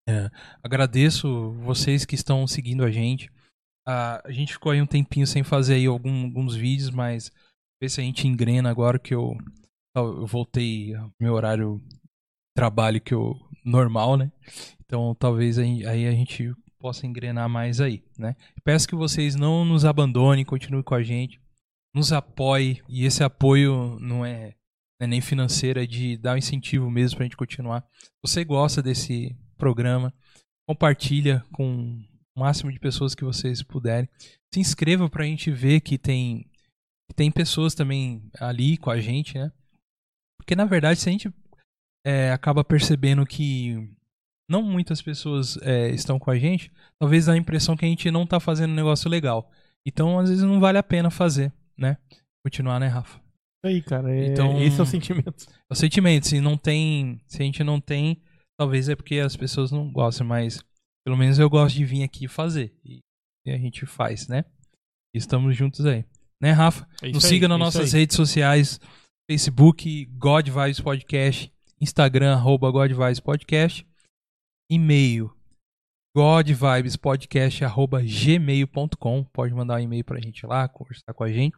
É, agradeço vocês que estão seguindo a gente. Ah, a gente ficou aí um tempinho sem fazer aí algum- alguns vídeos, mas ver se a gente engrena agora que eu, eu voltei meu horário trabalho que eu normal, né? Então talvez aí, aí a gente possa engrenar mais aí, né? Peço que vocês não nos abandonem, continuem com a gente, nos apoiem e esse apoio não é, é nem financeiro, é de dar um incentivo mesmo pra gente continuar. Você gosta desse programa, compartilha com o máximo de pessoas que vocês puderem. Se inscreva pra gente ver que tem que tem pessoas também ali com a gente, né? Porque na verdade, se a gente é, acaba percebendo que não muitas pessoas é, estão com a gente, talvez dá a impressão que a gente não tá fazendo um negócio legal. Então, às vezes, não vale a pena fazer, né? Continuar, né, Rafa? Aí, cara. é- Então- Esse é o sentimento. É o sentimento, se não tem. Se a gente não tem, talvez é porque as pessoas não gostam, mas pelo menos eu gosto de vir aqui fazer. E, a gente faz, né? E estamos juntos aí. Né, Rafa? É Nos aí, siga é nas isso nossas aí. redes sociais: Facebook, God Vibes Podcast, Instagram, arroba God Vibes Podcast, e-mail, godvibespodcast, arroba gmail.com. Pode mandar um e-mail pra gente lá, conversar com a gente,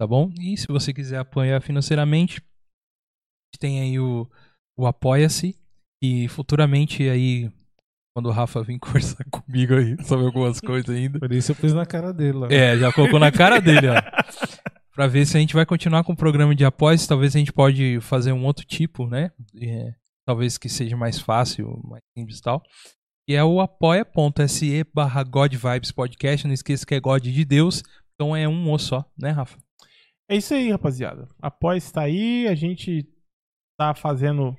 tá bom? E se você quiser apoiar financeiramente, tem aí o, o Apoia-se e futuramente aí, quando o Rafa vir conversar comigo aí sobre algumas coisas ainda, Por isso eu pus na cara dele lá. é, já colocou na cara dele, ó. Pra ver se a gente vai continuar com o programa de apoios. Talvez a gente pode fazer um outro tipo, né? É, talvez que seja mais fácil, mais simples e tal. E é o apoia.se barra Podcast. Não esqueça que é God de Deus. Então é um ou só, né, Rafa? É isso aí, rapaziada. Após está aí, a gente tá fazendo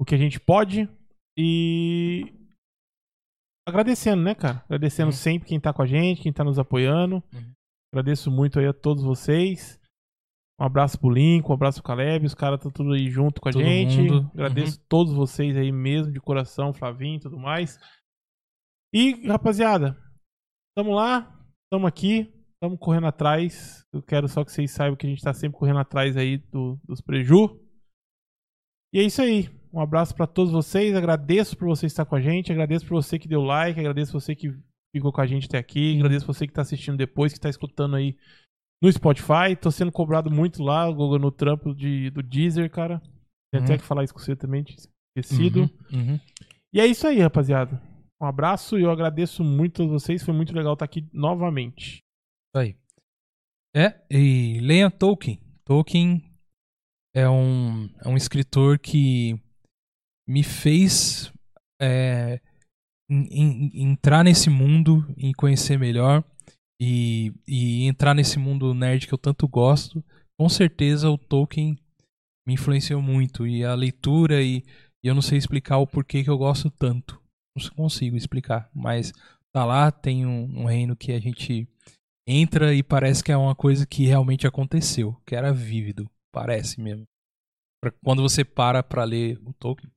o que a gente pode e agradecendo, né, cara? Agradecendo Uhum. sempre quem tá com a gente, quem tá nos apoiando. Uhum. Agradeço muito aí a todos vocês. Um abraço pro Lincoln, um abraço pro Caleb, os caras estão tudo aí junto com a Todo gente. mundo. Agradeço todos vocês aí mesmo, de coração, Flavinho e tudo mais. E, rapaziada, tamo lá, tamo aqui, tamo correndo atrás. Eu quero só que vocês saibam que a gente tá sempre correndo atrás aí do- dos preju. E é isso aí. Um abraço pra todos vocês. Agradeço por você estar com a gente. Agradeço por você que deu like. Agradeço você que ficou com a gente até aqui. Agradeço você que tá assistindo depois, que tá escutando aí no Spotify. Tô sendo cobrado muito lá, Google, no trampo de, do Deezer, cara. Tem até Uhum. que falar isso com você também, esquecido. Uhum, uhum. E é isso aí, rapaziada. Um abraço e eu agradeço muito a vocês. Foi muito legal estar aqui novamente. Isso aí. É, e leia Tolkien. Tolkien é um, é um escritor que me fez é, em- em- entrar nesse mundo e conhecer melhor e, e entrar nesse mundo nerd que eu tanto gosto. Com certeza o Tolkien me influenciou muito e a leitura e, e eu não sei explicar o porquê que eu gosto tanto. Não consigo explicar, mas tá lá, tem um, um reino que a gente entra e parece que é uma coisa que realmente aconteceu, que era vívido, parece mesmo. Pra- Quando você para pra ler o Tolkien,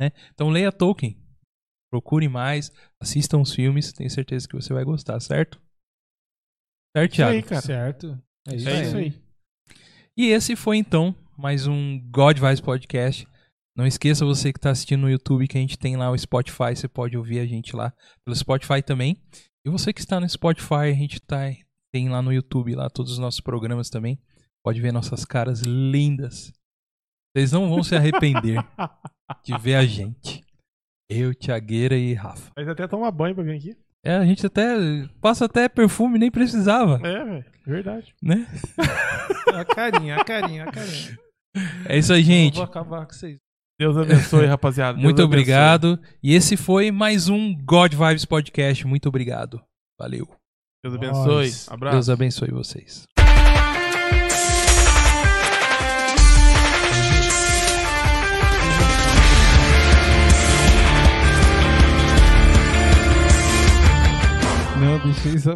né? Então leia Tolkien, procure mais, assistam os filmes, tenho certeza que você vai gostar, certo? Certo, Isso aí, Thiago? cara. Certo. É isso, É aí. isso aí. E esse foi então mais um God Vibes Podcast. Não esqueça você que está assistindo no YouTube que a gente tem lá o Spotify, você pode ouvir a gente lá pelo Spotify também. E você que está no Spotify, a gente tá, tem lá no YouTube lá todos os nossos programas também. Pode ver nossas caras lindas. Vocês não vão se arrepender de ver a gente. Eu, Tiagueira e Rafa. Mas até tomar banho pra vir aqui. É, a gente até passa até perfume, nem precisava, É, velho. Verdade. né? A carinha, a carinha, a carinha. É isso aí, Eu gente. vou acabar com vocês. Deus abençoe, rapaziada. Deus Muito abençoe. obrigado. E esse foi mais um God Vibes Podcast. Muito obrigado. Valeu. Deus abençoe. Nós. Abraço. Deus abençoe vocês. Não, deixa isso.